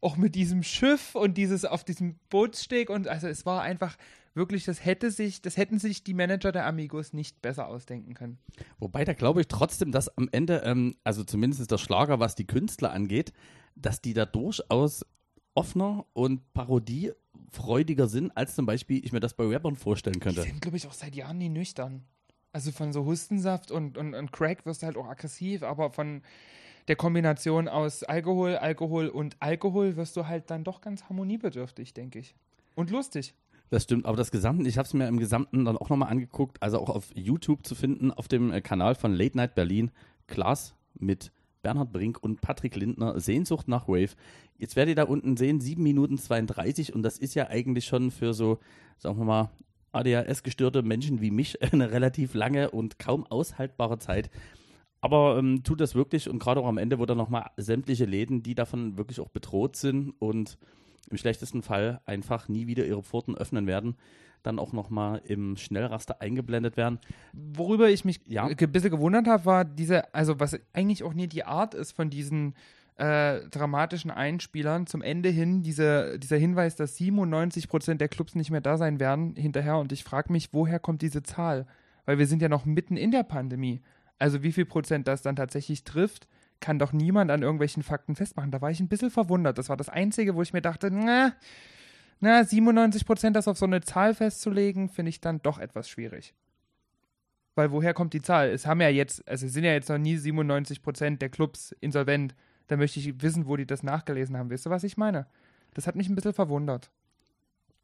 Auch mit diesem Schiff und dieses auf diesem Bootssteg und also es war einfach wirklich, das hätte sich, das hätten sich die Manager der Amigos nicht besser ausdenken können. Wobei, da glaube ich trotzdem, dass am Ende, ähm, also zumindest ist der Schlager, was die Künstler angeht, dass die da durchaus offener und parodiefreudiger sind, als zum Beispiel ich mir das bei Rappern vorstellen Die könnte. sind, glaube ich, auch seit Jahren nie nüchtern. Also von so Hustensaft und, und, und Crack wirst du halt auch aggressiv, aber von der Kombination aus Alkohol, Alkohol und Alkohol wirst du halt dann doch ganz harmoniebedürftig, denke ich. Und lustig. Das stimmt, aber das Gesamte, ich habe es mir im Gesamten dann auch nochmal angeguckt, also auch auf YouTube zu finden, auf dem äh, Kanal von Late Night Berlin, Klaas mit Bernhard Brink und Patrick Lindner, Sehnsucht nach Wave. Jetzt werdet ihr da unten sehen, 7 Minuten 32 und das ist ja eigentlich schon für so, sagen wir mal, ADHS-gestörte Menschen wie mich eine relativ lange und kaum aushaltbare Zeit. Aber ähm, tut das wirklich und gerade auch am Ende, wo dann nochmal sämtliche Läden, die davon wirklich auch bedroht sind und im schlechtesten Fall einfach nie wieder ihre Pforten öffnen werden, dann auch nochmal im Schnellraster eingeblendet werden. Worüber ich mich Ja. ein bisschen gewundert habe, war diese, also was eigentlich auch nie die Art ist von diesen äh, dramatischen Einspielern zum Ende hin, diese, dieser Hinweis, dass 97 Prozent der Clubs nicht mehr da sein werden hinterher. Und ich frage mich, woher kommt diese Zahl? Weil wir sind ja noch mitten in der Pandemie. Also wie viel Prozent das dann tatsächlich trifft, kann doch niemand an irgendwelchen Fakten festmachen. Da war ich ein bisschen verwundert. Das war das Einzige, wo ich mir dachte, na, na 97 Prozent das auf so eine Zahl festzulegen, finde ich dann doch etwas schwierig. Weil woher kommt die Zahl? Es haben ja jetzt, also es sind ja jetzt noch nie 97 Prozent der Clubs insolvent. Da möchte ich wissen, wo die das nachgelesen haben. Weißt du, was ich meine? Das hat mich ein bisschen verwundert.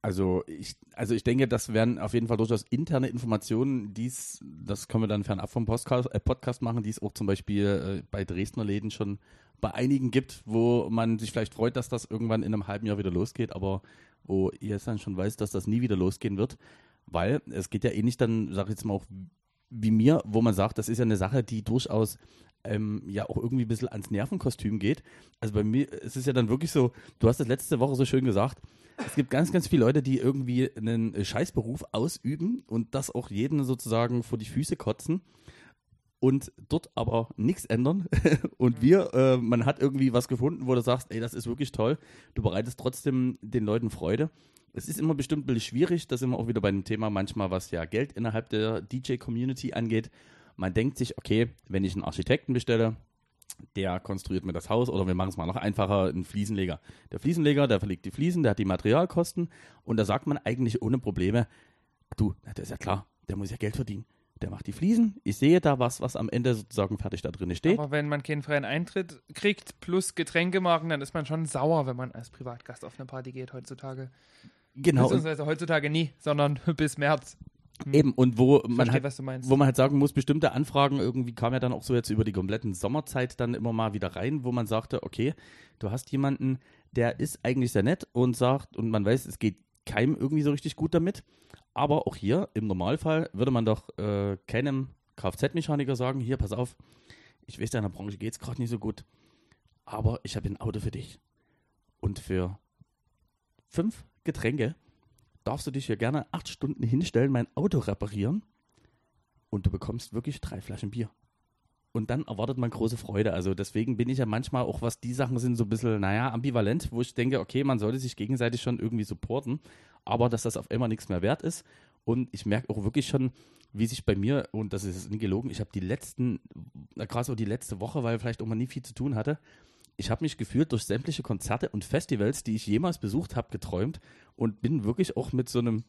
Also ich, also ich denke, das wären auf jeden Fall durchaus interne Informationen, die's, das können wir dann fernab vom Podcast, äh, Podcast machen, die es auch zum Beispiel äh, bei Dresdner Läden schon bei einigen gibt, wo man sich vielleicht freut, dass das irgendwann in einem halben Jahr wieder losgeht, aber wo ihr jetzt dann schon weiß, dass das nie wieder losgehen wird, weil es geht ja eh nicht dann, sag ich jetzt mal auch wie mir, wo man sagt, das ist ja eine Sache, die durchaus ähm, ja auch irgendwie ein bisschen ans Nervenkostüm geht. Also bei mir, es ist ja dann wirklich so, du hast das letzte Woche so schön gesagt, es gibt ganz, ganz viele Leute, die irgendwie einen Scheißberuf ausüben und das auch jeden sozusagen vor die Füße kotzen und dort aber nichts ändern. und wir, äh, man hat irgendwie was gefunden, wo du sagst, ey, das ist wirklich toll. Du bereitest trotzdem den Leuten Freude. Es ist immer bestimmt ein bisschen schwierig, das sind wir auch wieder bei dem Thema manchmal, was ja Geld innerhalb der DJ-Community angeht. Man denkt sich, okay, wenn ich einen Architekten bestelle, der konstruiert mir das Haus oder wir machen es mal noch einfacher, einen Fliesenleger. Der Fliesenleger, der verlegt die Fliesen, der hat die Materialkosten und da sagt man eigentlich ohne Probleme, du, na, das ist ja klar, der muss ja Geld verdienen. Der macht die Fliesen, ich sehe da was, was am Ende sozusagen fertig da drin steht. Aber wenn man keinen freien Eintritt kriegt plus Getränkemarken, dann ist man schon sauer, wenn man als Privatgast auf eine Party geht heutzutage. genau, Beziehungsweise heutzutage nie, sondern bis März. Eben, und wo man, Verstehe, halt, wo man halt sagen muss, bestimmte Anfragen irgendwie kam ja dann auch so jetzt über die kompletten Sommerzeit dann immer mal wieder rein, wo man sagte, okay, du hast jemanden, der ist eigentlich sehr nett und sagt, und man weiß, es geht keinem irgendwie so richtig gut damit. Aber auch hier, im Normalfall, würde man doch äh, keinem Kfz-Mechaniker sagen, hier, pass auf, ich weiß, deiner Branche geht es gerade nicht so gut, aber ich habe ein Auto für dich. Und für fünf Getränke darfst du dich hier gerne acht Stunden hinstellen, mein Auto reparieren und du bekommst wirklich drei Flaschen Bier. Und dann erwartet man große Freude. Also deswegen bin ich ja manchmal auch, was die Sachen sind, so ein bisschen, naja, ambivalent, wo ich denke, okay, man sollte sich gegenseitig schon irgendwie supporten, aber dass das auf einmal nichts mehr wert ist. Und ich merke auch wirklich schon, wie sich bei mir, und das ist nie gelogen, ich habe die letzten, gerade so die letzte Woche, weil vielleicht auch mal nie viel zu tun hatte, ich habe mich gefühlt durch sämtliche Konzerte und Festivals, die ich jemals besucht habe, geträumt und bin wirklich auch mit so einem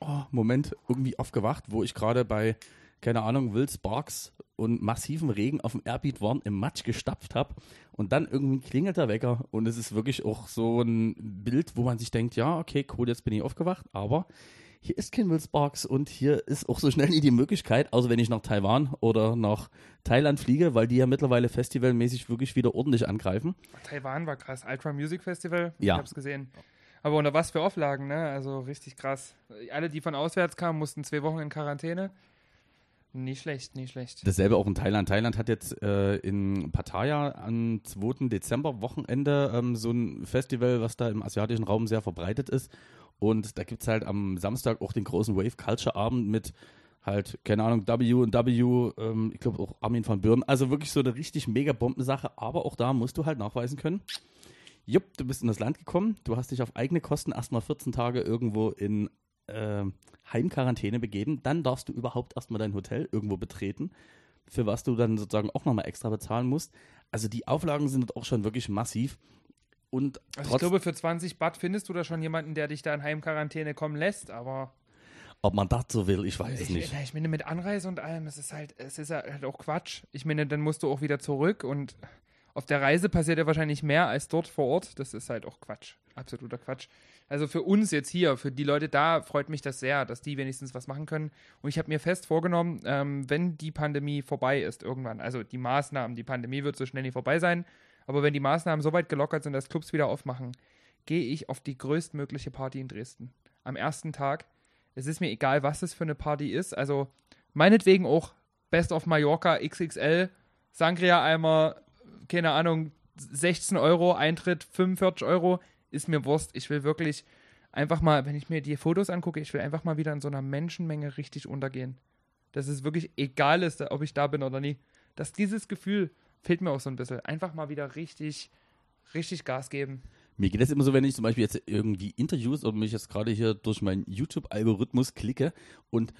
oh, Moment irgendwie aufgewacht, wo ich gerade bei, keine Ahnung, Will Sparks und massiven Regen auf dem Airbeat waren, im Matsch gestapft habe und dann irgendwie klingelt der Wecker und es ist wirklich auch so ein Bild, wo man sich denkt, ja, okay, cool, jetzt bin ich aufgewacht, aber hier ist kein Will Sparks und hier ist auch so schnell nie die Möglichkeit, außer wenn ich nach Taiwan oder nach Thailand fliege, weil die ja mittlerweile festivalmäßig wirklich wieder ordentlich angreifen. Taiwan war krass. Ultra Music Festival, Ja. ich hab's gesehen. Aber unter was für Auflagen, ne? Also richtig krass. Alle, die von auswärts kamen, mussten zwei Wochen in Quarantäne. Nicht schlecht, nicht schlecht. Dasselbe auch in Thailand. Thailand hat jetzt äh, in Pattaya am 2. Dezember Wochenende ähm, so ein Festival, was da im asiatischen Raum sehr verbreitet ist. Und da gibt es halt am Samstag auch den großen Wave Culture Abend mit halt, keine Ahnung, W und W, ähm, ich glaube auch Armin van Buren. Also wirklich so eine richtig mega Bombensache. Aber auch da musst du halt nachweisen können. Jupp, du bist in das Land gekommen, du hast dich auf eigene Kosten erstmal 14 Tage irgendwo in äh, Heimquarantäne begeben, dann darfst du überhaupt erstmal dein Hotel irgendwo betreten, für was du dann sozusagen auch nochmal extra bezahlen musst. Also die Auflagen sind auch schon wirklich massiv. Und Also ich glaube, für 20 Baht findest du da schon jemanden, der dich da in Heimquarantäne kommen lässt, aber ob man das so will, ich weiß es ich, nicht. ich meine, mit Anreise und allem, es ist halt, es ist halt auch Quatsch. Ich meine, dann musst du auch wieder zurück und auf der Reise passiert ja wahrscheinlich mehr als dort vor Ort. Das ist halt auch Quatsch. Absoluter Quatsch. Also für uns jetzt hier, für die Leute da, freut mich das sehr, dass die wenigstens was machen können. Und ich habe mir fest vorgenommen, ähm, wenn die Pandemie vorbei ist irgendwann, also die Maßnahmen, die Pandemie wird so schnell nicht vorbei sein, aber wenn die Maßnahmen so weit gelockert sind, dass Clubs wieder aufmachen, gehe ich auf die größtmögliche Party in Dresden. Am ersten Tag. Es ist mir egal, was es für eine Party ist. Also meinetwegen auch Best of Mallorca XXL, Sangria-Eimer, keine Ahnung, 16 Euro, Eintritt 45 Euro, ist mir Wurst. Ich will wirklich einfach mal, wenn ich mir die Fotos angucke, ich will einfach mal wieder in so einer Menschenmenge richtig untergehen. Dass es wirklich egal ist, ob ich da bin oder nie. Dass dieses Gefühl fehlt mir auch so ein bisschen. Einfach mal wieder richtig, richtig Gas geben. Mir geht das immer so, wenn ich zum Beispiel jetzt irgendwie Interviews oder mich jetzt gerade hier durch meinen YouTube-Algorithmus klicke und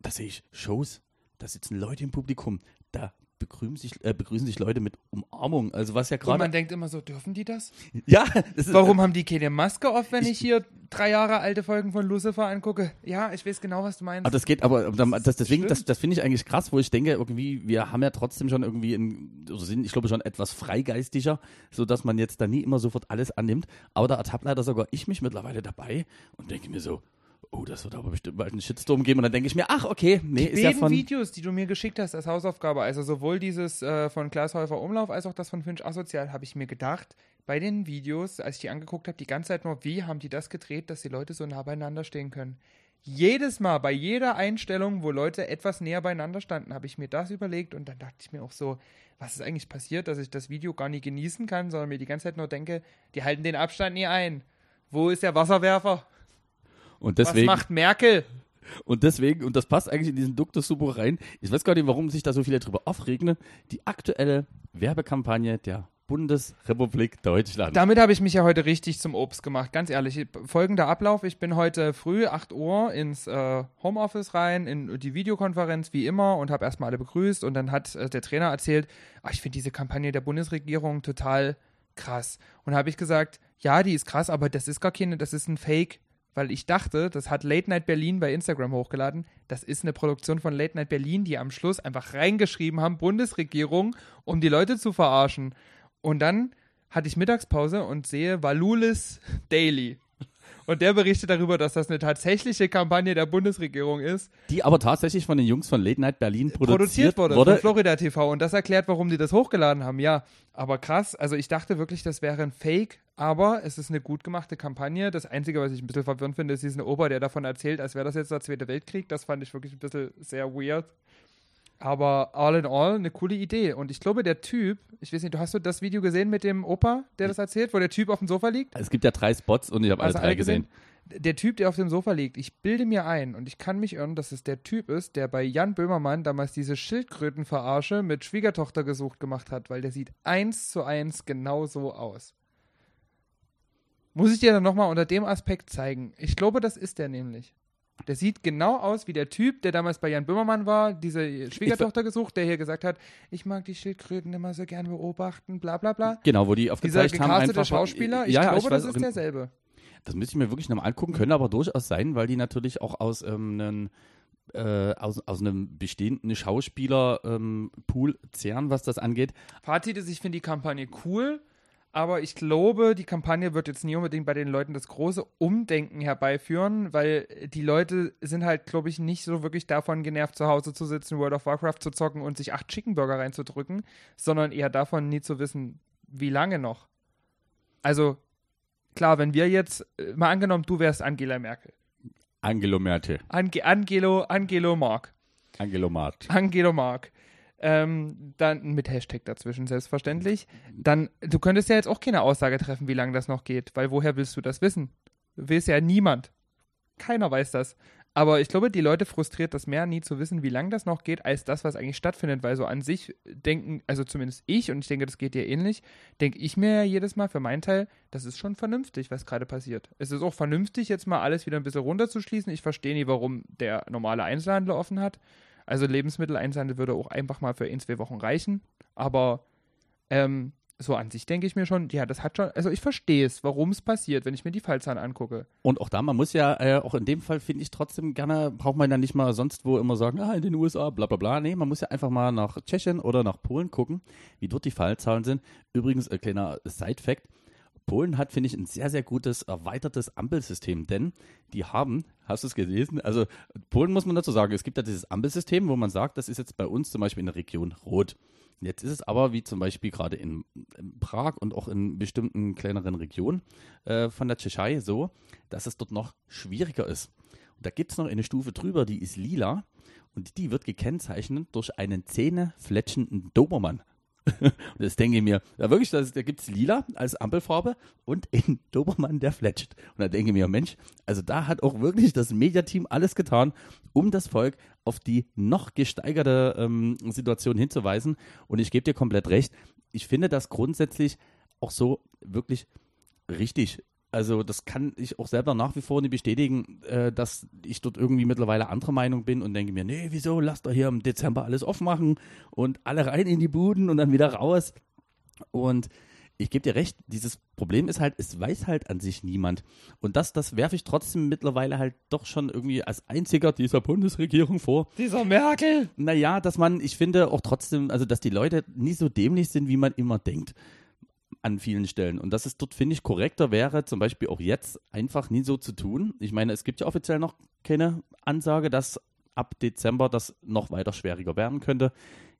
da sehe ich Shows, da sitzen Leute im Publikum, da begrüßen sich, äh, begrüßen sich Leute mit Umarmung. Also was ja Und man gerade. denkt immer so, dürfen die das? Ja, das ist, Warum haben die keine Maske auf, wenn ich, Ich- hier drei Jahre alte Folgen von Lucifer angucke? Ja, ich weiß genau, was du meinst. Aber das geht, aber das, das, deswegen, das, das finde ich eigentlich krass, wo ich denke, irgendwie, wir haben ja trotzdem schon irgendwie, in, also sind, ich glaube schon etwas freigeistiger, so dass man jetzt da nie immer sofort alles annimmt. Aber da ertappt leider sogar ich mich mittlerweile dabei und denke mir so, oh, das wird aber bestimmt bald einen Shitstorm geben. Und dann denke ich mir, ach, okay, nee, die ist ja von. Videos, die du mir geschickt hast als Hausaufgabe, also sowohl dieses äh, von Klaas Häufer Umlauf als auch das von Finch Asozial, habe ich mir gedacht, bei den Videos, als ich die angeguckt habe, die ganze Zeit nur, wie haben die das gedreht, dass die Leute so nah beieinander stehen können? Jedes Mal, bei jeder Einstellung, wo Leute etwas näher beieinander standen, habe ich mir das überlegt und dann dachte ich mir auch so, was ist eigentlich passiert, dass ich das Video gar nicht genießen kann, sondern mir die ganze Zeit nur denke, die halten den Abstand nie ein. Wo ist der Wasserwerfer? Und Was deswegen, macht Merkel? und deswegen, und das passt eigentlich in diesen Duktus Super rein. Ich weiß gar nicht, warum sich da so viele drüber aufregnen. Die aktuelle Werbekampagne der Bundesrepublik Deutschland. Damit habe ich mich ja heute richtig zum Obst gemacht, ganz ehrlich. Folgender Ablauf, ich bin heute früh, 8 Uhr, ins äh, Homeoffice rein, in die Videokonferenz wie immer und habe erstmal alle begrüßt und dann hat äh, der Trainer erzählt, ah, ich finde diese Kampagne der Bundesregierung total krass. Und habe ich gesagt, ja, die ist krass, aber das ist gar keine, das ist ein Fake. Weil ich dachte, das hat Late Night Berlin bei Instagram hochgeladen. Das ist eine Produktion von Late Night Berlin, die am Schluss einfach reingeschrieben haben, Bundesregierung, um die Leute zu verarschen. Und dann hatte ich Mittagspause und sehe Valulis Daily. Und der berichtet darüber, dass das eine tatsächliche Kampagne der Bundesregierung ist. Die aber tatsächlich von den Jungs von Late Night Berlin produziert, produziert wurde, wurde. von Florida TV. Und das erklärt, warum die das hochgeladen haben. Ja, aber krass. Also ich dachte wirklich, das wäre ein Fake. Aber es ist eine gut gemachte Kampagne. Das Einzige, was ich ein bisschen verwirrend finde, ist diesen Ober, der davon erzählt, als wäre das jetzt der Zweite Weltkrieg. Das fand ich wirklich ein bisschen sehr weird. Aber all in all eine coole Idee. Und ich glaube, der Typ, ich weiß nicht, du hast du das Video gesehen mit dem Opa, der das erzählt, wo der Typ auf dem Sofa liegt? Es gibt ja drei Spots und ich habe alle drei gesehen. Der Typ, der auf dem Sofa liegt, ich bilde mir ein und ich kann mich irren, dass es der Typ ist, der bei Jan Böhmermann damals diese Schildkrötenverarsche mit Schwiegertochter gesucht gemacht hat, weil der sieht eins zu eins genau so aus. Muss ich dir dann nochmal unter dem Aspekt zeigen. Ich glaube, das ist der nämlich. Der sieht genau aus wie der Typ, der damals bei Jan Böhmermann war, diese Schwiegertochter gesucht, der hier gesagt hat, ich mag die Schildkröten immer so gern beobachten, bla bla bla. Genau, wo die Dieser aufgezeigt haben gecastete einfach. Schauspieler, ich ja, glaube, ich das weiß, ist derselbe. Das müsste ich mir wirklich nochmal angucken, können aber durchaus sein, weil die natürlich auch aus ähm, einem äh, aus, aus einem bestehenden Schauspieler-Pool zehren, was das angeht. Fazit ist, ich finde die Kampagne cool, aber ich glaube, die Kampagne wird jetzt nie unbedingt bei den Leuten das große Umdenken herbeiführen, weil die Leute sind halt, glaube ich, nicht so wirklich davon genervt, zu Hause zu sitzen, World of Warcraft zu zocken und sich acht Chicken Burger reinzudrücken, sondern eher davon, nie zu wissen, wie lange noch. Also, klar, wenn wir jetzt, äh, mal angenommen, du wärst Angela Merkel. Angelo Merte. Ange Angelo, Angelo Mark. Angelo Mart. Angelo Mark. Ähm, dann mit Hashtag dazwischen, selbstverständlich. Dann, du könntest ja jetzt auch keine Aussage treffen, wie lange das noch geht, weil woher willst du das wissen? Weiß ja niemand. Keiner weiß das. Aber ich glaube, die Leute frustriert das mehr, nie zu wissen, wie lange das noch geht, als das, was eigentlich stattfindet, weil so an sich denken, also zumindest ich, und ich denke, das geht dir ähnlich, denke ich mir ja jedes Mal für meinen Teil, das ist schon vernünftig, was gerade passiert. Es ist auch vernünftig, jetzt mal alles wieder ein bisschen runterzuschließen. Ich verstehe nie, warum der normale Einzelhandel offen hat. Also Lebensmitteleinzelhandel würde auch einfach mal für ein, zwei Wochen reichen. Aber ähm, so an sich denke ich mir schon, ja, das hat schon, also ich verstehe es, warum es passiert, wenn ich mir die Fallzahlen angucke. Und auch da, man muss ja, äh, auch in dem Fall finde ich trotzdem gerne, braucht man ja nicht mal sonst wo immer sagen, ah, in den USA, bla bla bla. Nee, man muss ja einfach mal nach Tschechien oder nach Polen gucken, wie dort die Fallzahlen sind. Übrigens, äh, kleiner Side-Fact, Polen hat, finde ich, ein sehr, sehr gutes erweitertes Ampelsystem, denn die haben, hast du es gelesen? Also Polen muss man dazu sagen, es gibt ja dieses Ampelsystem, wo man sagt, das ist jetzt bei uns zum Beispiel in der Region rot. Jetzt ist es aber, wie zum Beispiel gerade in, Prag und auch in bestimmten kleineren Regionen äh, von der Tschechei so, dass es dort noch schwieriger ist. Und da gibt es noch eine Stufe drüber, die ist lila und die wird gekennzeichnet durch einen zähnefletschenden Dobermann. und das denke ich mir, ja wirklich, das, da gibt es lila als Ampelfarbe und einen Dobermann, der fletscht. Und da denke ich mir, Mensch, also da hat auch wirklich das Mediateam alles getan, um das Volk auf die noch gesteigerte ähm, Situation hinzuweisen. Und ich gebe dir komplett recht, ich finde das grundsätzlich auch so wirklich richtig. Also das kann ich auch selber nach wie vor nicht bestätigen, äh, dass ich dort irgendwie mittlerweile anderer Meinung bin und denke mir, nee, wieso, lass doch hier im Dezember alles aufmachen und alle rein in die Buden und dann wieder raus. Und ich gebe dir recht, dieses Problem ist halt, es weiß halt an sich niemand. Und das, das werfe ich trotzdem mittlerweile halt doch schon irgendwie als einziger dieser Bundesregierung vor. Dieser Merkel! Naja, dass man, ich finde auch trotzdem, also dass die Leute nie so dämlich sind, wie man immer denkt an vielen Stellen. Und dass es dort, finde ich, korrekter wäre, zum Beispiel auch jetzt einfach nie so zu tun. Ich meine, es gibt ja offiziell noch keine Ansage, dass ab Dezember das noch weiter schwieriger werden könnte.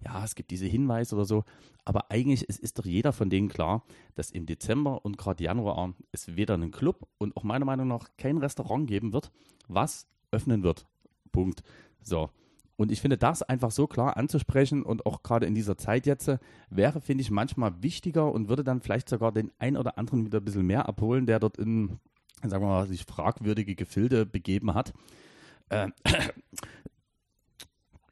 Ja, es gibt diese Hinweise oder so. Aber eigentlich es ist doch jeder von denen klar, dass im Dezember und gerade Januar es weder einen Club und auch meiner Meinung nach kein Restaurant geben wird, was öffnen wird. Punkt. So. Und ich finde, das einfach so klar anzusprechen und auch gerade in dieser Zeit jetzt wäre, finde ich, manchmal wichtiger und würde dann vielleicht sogar den ein oder anderen wieder ein bisschen mehr abholen, der dort in, sagen wir mal, sich fragwürdige Gefilde begeben hat. Äh,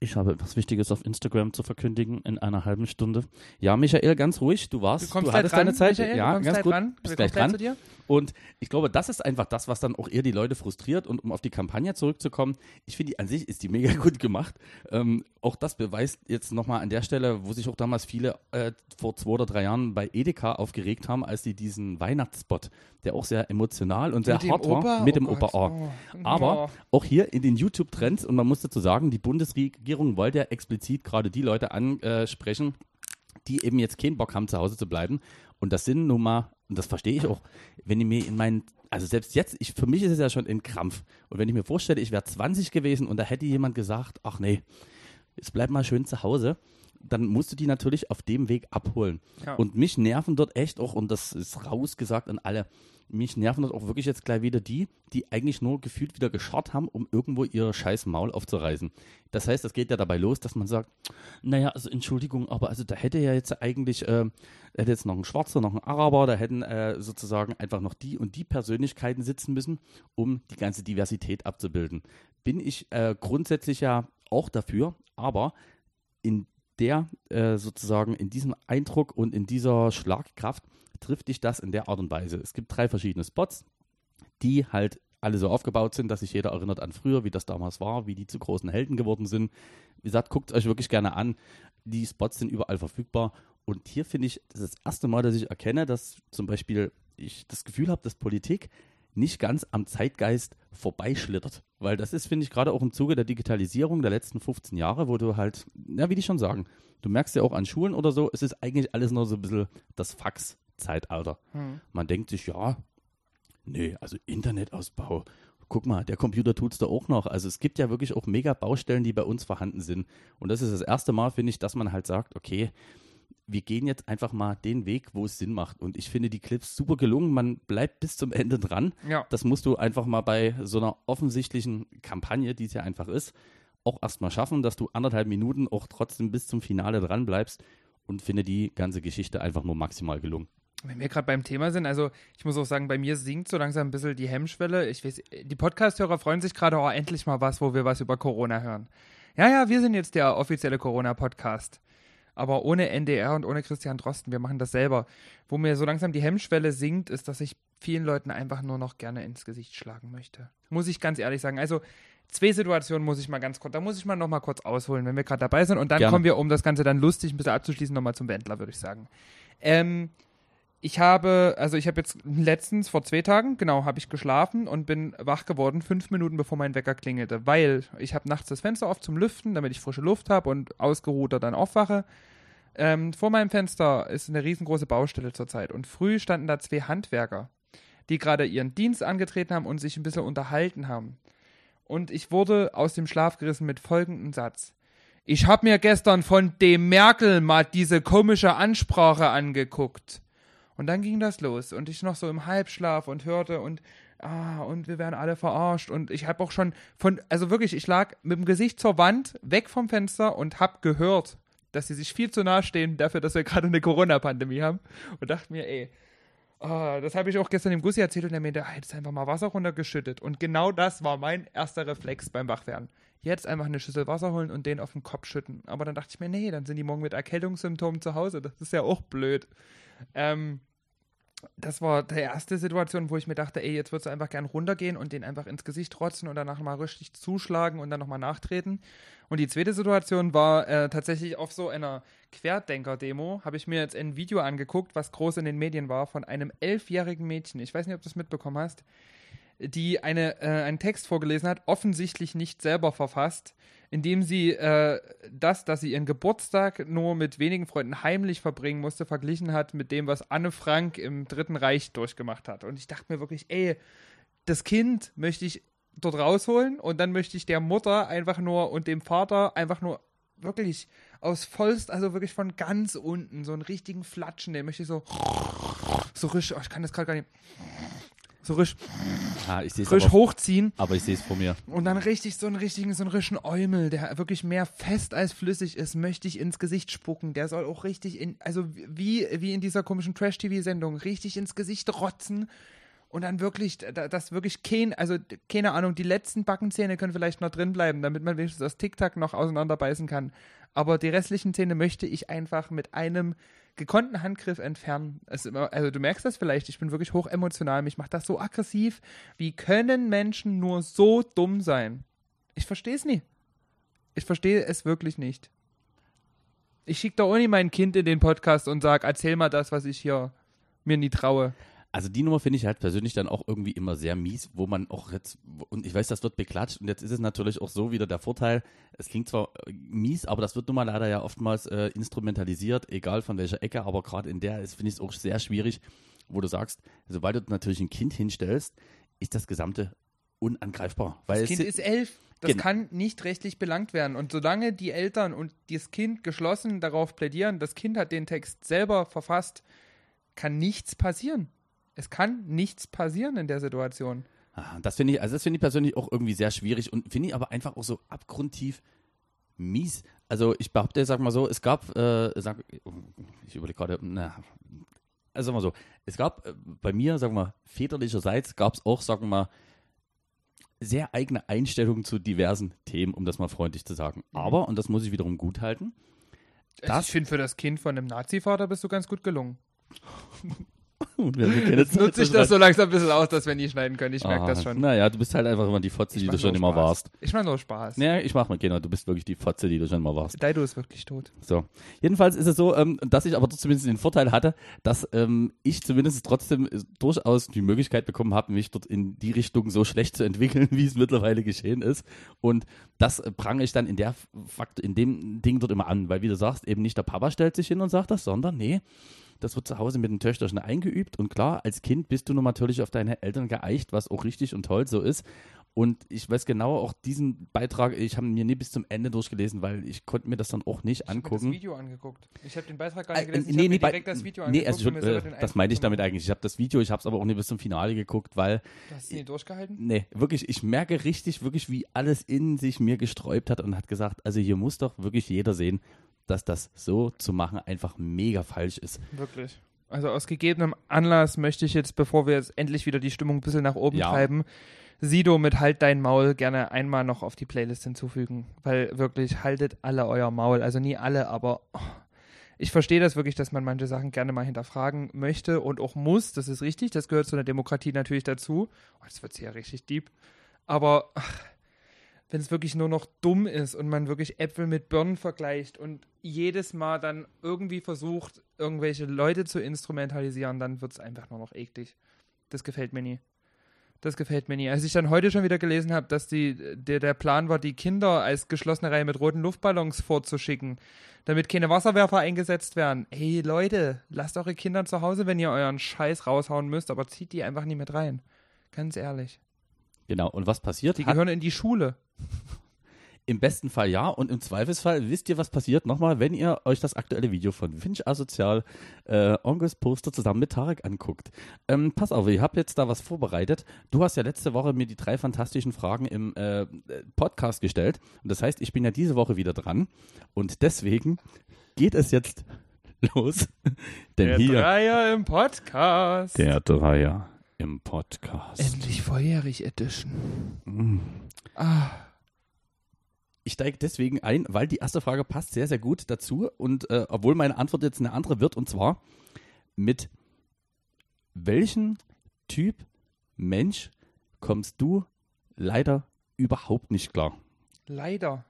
ich habe etwas Wichtiges auf Instagram zu verkündigen in einer halben Stunde. Ja, Michael, ganz ruhig, du warst, Du kommst du gleich hattest dran, deine Zeit. Michael, ja, ganz gleich gut. dran. Bist gleich dran. zu dir. Und ich glaube, das ist einfach das, was dann auch eher die Leute frustriert. Und um auf die Kampagne zurückzukommen, ich finde, die an sich ist die mega gut gemacht. Ähm, auch das beweist jetzt nochmal an der Stelle, wo sich auch damals viele äh, vor zwei oder drei Jahren bei Edeka aufgeregt haben, als sie diesen Weihnachtsspot, der auch sehr emotional und sehr hart war, mit Oh dem Gott. Opa. Oh. Aber Oh. auch hier in den YouTube-Trends, und man muss dazu sagen, die Bundesregierung wollte ja explizit gerade die Leute ansprechen, die eben jetzt keinen Bock haben, zu Hause zu bleiben. Und das sind nun mal und das verstehe ich auch, wenn ich mir in meinen, also selbst jetzt, ich, für mich ist es ja schon ein Krampf. Und wenn ich mir vorstelle, ich wäre 20 gewesen und da hätte jemand gesagt, ach nee, jetzt bleib mal schön zu Hause, dann musst du die natürlich auf dem Weg abholen. Ja. Und mich nerven dort echt auch, und das ist rausgesagt an alle, mich nerven dort auch wirklich jetzt gleich wieder die, die eigentlich nur gefühlt wieder geschart haben, um irgendwo ihr scheiß Maul aufzureißen. Das heißt, es geht ja dabei los, dass man sagt, naja, also Entschuldigung, aber also da hätte ja jetzt eigentlich, äh, hätte jetzt noch ein Schwarzer, noch ein Araber, da hätten äh, sozusagen einfach noch die und die Persönlichkeiten sitzen müssen, um die ganze Diversität abzubilden. Bin ich äh, grundsätzlich ja auch dafür, aber in der äh, sozusagen in diesem Eindruck und in dieser Schlagkraft trifft dich das in der Art und Weise. Es gibt drei verschiedene Spots, die halt alle so aufgebaut sind, dass sich jeder erinnert an früher, wie das damals war, wie die zu großen Helden geworden sind. Wie gesagt, guckt euch wirklich gerne an. Die Spots sind überall verfügbar. Und hier finde ich, das ist das erste Mal, dass ich erkenne, dass zum Beispiel ich das Gefühl habe, dass Politik nicht ganz am Zeitgeist vorbeischlittert. Weil das ist, finde ich, gerade auch im Zuge der Digitalisierung der letzten 15 Jahre, wo du halt, ja, wie die schon sagen, du merkst ja auch an Schulen oder so, es ist eigentlich alles nur so ein bisschen das Fax-Zeitalter. Hm. Man denkt sich, ja, nee, also Internetausbau. Guck mal, der Computer tut es da auch noch. Also es gibt ja wirklich auch mega Baustellen, die bei uns vorhanden sind. Und das ist das erste Mal, finde ich, dass man halt sagt, okay, wir gehen jetzt einfach mal den Weg, wo es Sinn macht. Und ich finde die Clips super gelungen. Man bleibt bis zum Ende dran. Ja. Das musst du einfach mal bei so einer offensichtlichen Kampagne, die es ja einfach ist, auch erstmal schaffen, dass du anderthalb Minuten auch trotzdem bis zum Finale dran bleibst und finde die ganze Geschichte einfach nur maximal gelungen. Wenn wir gerade beim Thema sind, also ich muss auch sagen, bei mir sinkt so langsam ein bisschen die Hemmschwelle. Ich weiß, die Podcast-Hörer freuen sich gerade, oh, endlich mal was, wo wir was über Corona hören. Ja, ja, wir sind jetzt der offizielle Corona-Podcast. Aber ohne NDR und ohne Christian Drosten, wir machen das selber. Wo mir so langsam die Hemmschwelle sinkt, ist, dass ich vielen Leuten einfach nur noch gerne ins Gesicht schlagen möchte. Muss ich ganz ehrlich sagen. Also zwei Situationen muss ich mal ganz kurz, da muss ich mal noch mal kurz ausholen, wenn wir gerade dabei sind. Und dann Gerne. kommen wir, um das Ganze dann lustig ein bisschen abzuschließen, nochmal zum Wendler, würde ich sagen. Ähm, ich habe, also ich habe jetzt letztens vor zwei Tagen, genau, habe ich geschlafen und bin wach geworden, fünf Minuten bevor mein Wecker klingelte, weil ich habe nachts das Fenster auf zum Lüften, damit ich frische Luft habe und ausgeruhter dann aufwache. Ähm, vor meinem Fenster ist eine riesengroße Baustelle zurzeit und früh standen da zwei Handwerker, die gerade ihren Dienst angetreten haben und sich ein bisschen unterhalten haben. Und ich wurde aus dem Schlaf gerissen mit folgendem Satz. Ich habe mir gestern von dem Merkel mal diese komische Ansprache angeguckt. Und dann ging das los und ich noch so im Halbschlaf und hörte und ah und wir werden alle verarscht und ich habe auch schon von also wirklich ich lag mit dem Gesicht zur Wand weg vom Fenster und habe gehört, dass sie sich viel zu nahe stehen dafür, dass wir gerade eine Corona Pandemie haben und dachte mir, ey, ah, das habe ich auch gestern dem Gussi erzählt und der meinte, ah, jetzt einfach mal Wasser runtergeschüttet und genau das war mein erster Reflex beim Wachwerden. Jetzt einfach eine Schüssel Wasser holen und den auf den Kopf schütten. Aber dann dachte ich mir, nee, dann sind die morgen mit Erkältungssymptomen zu Hause. Das ist ja auch blöd. Ähm, das war die erste Situation, wo ich mir dachte, ey, jetzt würdest du einfach gern runtergehen und den einfach ins Gesicht rotzen und danach mal richtig zuschlagen und dann nochmal nachtreten. Und die zweite Situation war äh, tatsächlich auf so einer Querdenker-Demo, habe ich mir jetzt ein Video angeguckt, was groß in den Medien war, von einem elfjährigen Mädchen. Ich weiß nicht, ob du das mitbekommen hast die eine, äh, einen Text vorgelesen hat, offensichtlich nicht selber verfasst, indem sie äh, das, dass sie ihren Geburtstag nur mit wenigen Freunden heimlich verbringen musste, verglichen hat mit dem, was Anne Frank im Dritten Reich durchgemacht hat. Und ich dachte mir wirklich, ey, das Kind möchte ich dort rausholen und dann möchte ich der Mutter einfach nur und dem Vater einfach nur wirklich aus vollst, also wirklich von ganz unten, so einen richtigen Flatschen, den möchte ich so, so richtig, oh, ich kann das gerade gar nicht, so richtig, Ah, frisch aber, hochziehen aber ich sehe es vor mir. und dann richtig so einen richtigen, so einen richtigen Eumel, der wirklich mehr fest als flüssig ist, möchte ich ins Gesicht spucken. Der soll auch richtig in, also wie, wie in dieser komischen Trash-TV-Sendung, richtig ins Gesicht rotzen und dann wirklich, da- das wirklich kein, also keine Ahnung, die letzten Backenzähne können vielleicht noch drin bleiben, damit man wenigstens das Tic-Tac noch auseinanderbeißen kann. Aber die restlichen Zähne möchte ich einfach mit einem gekonnten Handgriff entfernen. Immer, also du merkst das vielleicht, ich bin wirklich hoch emotional, mich macht das so aggressiv. Wie können Menschen nur so dumm sein? Ich verstehe es nie. Ich verstehe es wirklich nicht. Ich schicke doch auch nie mein Kind in den Podcast und sag, erzähl mal das, was ich hier mir nie traue. Also die Nummer finde ich halt persönlich dann auch irgendwie immer sehr mies, wo man auch jetzt, und ich weiß, das wird beklatscht und jetzt ist es natürlich auch so wieder der Vorteil, es klingt zwar äh, mies, aber das wird nun mal leider ja oftmals äh, instrumentalisiert, egal von welcher Ecke, aber gerade in der ist, finde ich es auch sehr schwierig, wo du sagst, sobald du natürlich ein Kind hinstellst, ist das Gesamte unangreifbar. Weil Das Kind ist elf. Das Genau. kann nicht rechtlich belangt werden. Und solange die Eltern und das Kind geschlossen darauf plädieren, das Kind hat den Text selber verfasst, kann nichts passieren. Es kann nichts passieren in der Situation. Ah, das finde ich, also das finde ich persönlich auch irgendwie sehr schwierig und finde ich aber einfach auch so abgrundtief mies. Also ich behaupte, sag mal so, es gab, äh, sag, ich überlege gerade, na, also sag mal so, es gab äh, bei mir, sagen wir mal, väterlicherseits gab es auch, sagen wir mal, sehr eigene Einstellungen zu diversen Themen, um das mal freundlich zu sagen. Aber, und das muss ich wiederum gut halten, Also Das- ich finde, für das Kind von einem Nazi-Vater bist du ganz gut gelungen. Jetzt nutze ich das so langsam ein bisschen aus, dass wir nie schneiden können. Ich merke Ah, das schon. Naja, du bist halt einfach immer die Fotze, Ich die du schon immer warst. Ich mache nur Spaß. Nee, ich mach mal, genau, du bist wirklich die Fotze, die du schon immer warst. Daido ist wirklich tot. So. Jedenfalls ist es so, ähm, dass ich aber zumindest den Vorteil hatte, dass ähm, ich zumindest trotzdem äh, durchaus die Möglichkeit bekommen habe, mich dort in die Richtung so schlecht zu entwickeln, wie es mittlerweile geschehen ist. Und das äh, prange ich dann in der Fakt, in dem Ding dort immer an, weil wie du sagst, eben nicht der Papa stellt sich hin und sagt das, sondern nee, das wird zu Hause mit den Töchterchen eingeübt und klar, als Kind bist du nun natürlich auf deine Eltern geeicht, was auch richtig und toll so ist. Und ich weiß genau, auch diesen Beitrag, ich habe mir nie bis zum Ende durchgelesen, weil ich konnte mir das dann auch nicht Ich habe mir das angucken. Video angeguckt. Ich habe den Beitrag gar Äh, nicht gelesen. nee, ich habe nee, direkt das Video nee, angeguckt. also um mir selber äh, das meinte ich damit eigentlich. Ich habe das Video, ich habe es aber auch nie bis zum Finale geguckt, weil, Du hast nie durchgehalten? nee, wirklich, ich merke richtig, wirklich, wie alles in sich mir gesträubt hat und hat gesagt, also hier muss doch wirklich jeder sehen, dass das so zu machen einfach mega falsch ist. Wirklich. Also aus gegebenem Anlass möchte ich jetzt, bevor wir jetzt endlich wieder die Stimmung ein bisschen nach oben Ja. treiben, Sido mit Halt dein Maul gerne einmal noch auf die Playlist hinzufügen. Weil wirklich, haltet alle euer Maul. Also nie alle, aber oh, ich verstehe das wirklich, dass man manche Sachen gerne mal hinterfragen möchte und auch muss. Das ist richtig. Das gehört zu einer Demokratie natürlich dazu. Oh, jetzt wird es ja richtig deep. Aber ach, wenn es wirklich nur noch dumm ist und man wirklich Äpfel mit Birnen vergleicht und jedes Mal dann irgendwie versucht, irgendwelche Leute zu instrumentalisieren, dann wird es einfach nur noch eklig. Das gefällt mir nie. Das gefällt mir nie. Als ich dann heute schon wieder gelesen habe, dass die, der, der Plan war, die Kinder als geschlossene Reihe mit roten Luftballons vorzuschicken, damit keine Wasserwerfer eingesetzt werden. Ey Leute, lasst eure Kinder zu Hause, wenn ihr euren Scheiß raushauen müsst, aber zieht die einfach nie mit rein. Ganz ehrlich. Genau, und was passiert? Die Hat- gehören in die Schule. Im besten Fall ja und im Zweifelsfall wisst ihr, was passiert nochmal, wenn ihr euch das aktuelle Video von Finch Asozial äh, Onges Poster zusammen mit Tarek anguckt. Ähm, pass auf, ich habe jetzt da was vorbereitet. Du hast ja letzte Woche mir die drei fantastischen Fragen im äh, Podcast gestellt und das heißt, ich bin ja diese Woche wieder dran und deswegen geht es jetzt los. Denn Der hier Dreier im Podcast. der Dreier im Podcast. Endlich volljährig Edition. Mm. Ah, Ich steige deswegen ein, weil die erste Frage passt sehr, sehr gut dazu und äh, obwohl meine Antwort jetzt eine andere wird und zwar mit welchem Typ Mensch kommst du leider überhaupt nicht klar? leider.